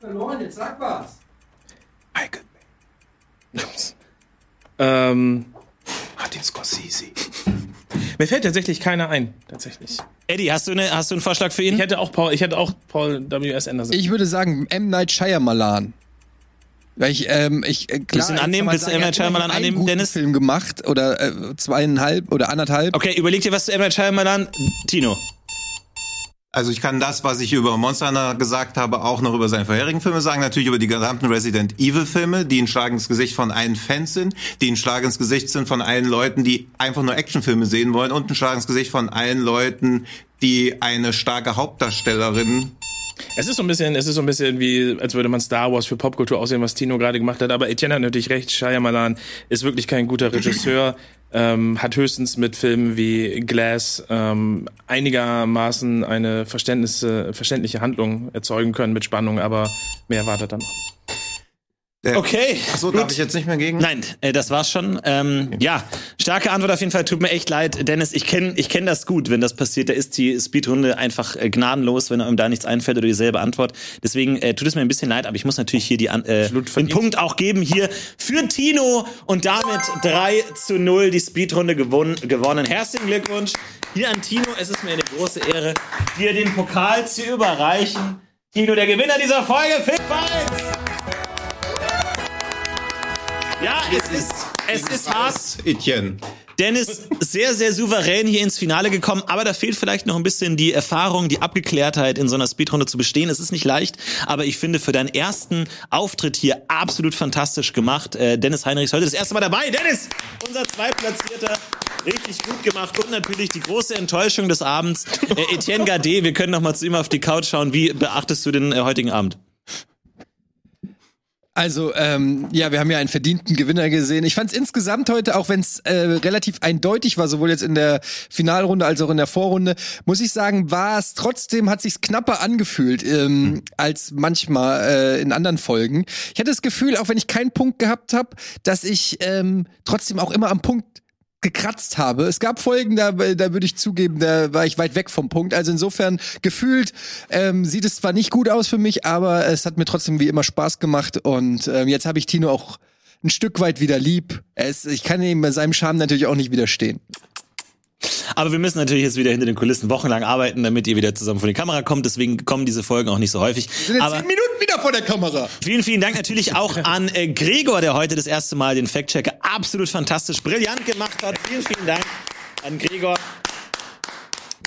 Verloren, jetzt sag was. Michael Ähm, Martin Scorsese. mir fällt tatsächlich keiner ein. Tatsächlich. Eddie, hast du, eine, hast du einen Vorschlag für ihn? Ich hätte auch Paul, ich hätte auch Paul W.S. Anderson. Ich würde sagen M. Night Shyamalan. Weil ich, ähm, ich, äh, klar, Willst du ihn annehmen? Willst du M. Night Shyamalan einen annehmen, guten Dennis? Film gemacht oder äh, zweieinhalb oder anderthalb. Okay, überleg dir was zu M. Night Shyamalan. Tino. Also ich kann das, was ich über Monster Hunter gesagt habe, auch noch über seine vorherigen Filme sagen. Natürlich über die gesamten Resident Evil Filme, die ein Schlag ins Gesicht von allen Fans sind, die ein Schlag ins Gesicht sind von allen Leuten, die einfach nur Actionfilme sehen wollen und ein Schlag ins Gesicht von allen Leuten, die eine starke Hauptdarstellerin Es ist so ein bisschen, es ist so ein bisschen wie, als würde man Star Wars für Popkultur aussehen, was Tino gerade gemacht hat. Aber Etienne hat natürlich recht. Shyamalan ist wirklich kein guter Regisseur. Ähm, hat höchstens mit Filmen wie Glass ähm, einigermaßen eine verständliche Handlung erzeugen können mit Spannung, aber mehr wartet dann noch. Okay. Achso, darf ich jetzt nicht mehr gegen? Nein, äh, das war's schon. Ähm, ja, starke Antwort auf jeden Fall. Tut mir echt leid, Dennis. Ich kenne ich kenn das gut, wenn das passiert. Da ist die Speedrunde einfach äh, gnadenlos, wenn einem da nichts einfällt oder dieselbe Antwort. Deswegen äh, tut es mir ein bisschen leid, aber ich muss natürlich hier die, äh, den. Punkt auch geben hier für Tino und damit 3 zu 0 die Speedrunde gewonnen. gewonnen. Herzlichen Glückwunsch hier an Tino. Es ist mir eine große Ehre, dir den Pokal zu überreichen. Tino, der Gewinner dieser Folge, Phil Fights! Ja, es ist, es ist hart. Etienne. Dennis sehr, sehr souverän hier ins Finale gekommen, aber da fehlt vielleicht noch ein bisschen die Erfahrung, die Abgeklärtheit in so einer Speedrunde zu bestehen. Es ist nicht leicht, aber ich finde für deinen ersten Auftritt hier absolut fantastisch gemacht. Äh, Dennis Heinrich ist heute das erste Mal dabei. Dennis, unser Zweitplatzierter, richtig gut gemacht und natürlich die große Enttäuschung des Abends. Äh, Etienne Gade, wir können noch mal zu ihm auf die Couch schauen. Wie beachtest du den äh, heutigen Abend? Also, ähm, ja, wir haben ja einen verdienten Gewinner gesehen. Ich fand es insgesamt heute, auch wenn es äh, relativ eindeutig war, sowohl jetzt in der Finalrunde als auch in der Vorrunde, muss ich sagen, war es trotzdem, hat sich's knapper angefühlt ähm, als manchmal äh, in anderen Folgen. Ich hatte das Gefühl, auch wenn ich keinen Punkt gehabt habe, dass ich ähm, trotzdem auch immer am Punkt gekratzt habe. Es gab Folgen, da, da würde ich zugeben, da war ich weit weg vom Punkt. Also insofern gefühlt ähm, sieht es zwar nicht gut aus für mich, aber es hat mir trotzdem wie immer Spaß gemacht. Und ähm, jetzt habe ich Tino auch ein Stück weit wieder lieb. Es, ich kann ihm bei seinem Charme natürlich auch nicht widerstehen. Aber wir müssen natürlich jetzt wieder hinter den Kulissen wochenlang arbeiten, damit ihr wieder zusammen vor die Kamera kommt. Deswegen kommen diese Folgen auch nicht so häufig. Sind jetzt Aber zehn Minuten wieder vor der Kamera. vielen, vielen Dank natürlich auch an äh, Gregor, der heute das erste Mal den Fact-Checker absolut fantastisch, brillant gemacht hat. Vielen, vielen Dank an Gregor.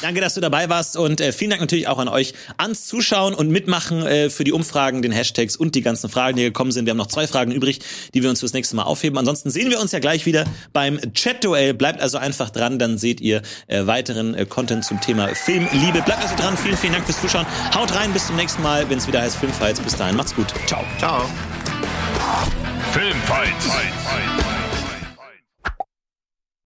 Danke, dass du dabei warst und äh, vielen Dank natürlich auch an euch ans Zuschauen und Mitmachen äh, für die Umfragen, den Hashtags und die ganzen Fragen, die gekommen sind. Wir haben noch zwei Fragen übrig, die wir uns fürs nächste Mal aufheben. Ansonsten sehen wir uns ja gleich wieder beim Chat-Duell. Bleibt also einfach dran, dann seht ihr äh, weiteren äh, Content zum Thema Filmliebe. Bleibt also dran. Vielen, vielen Dank fürs Zuschauen. Haut rein, bis zum nächsten Mal, wenn es wieder heißt Filmfights. Bis dahin, macht's gut. Ciao. Ciao. Filmfights.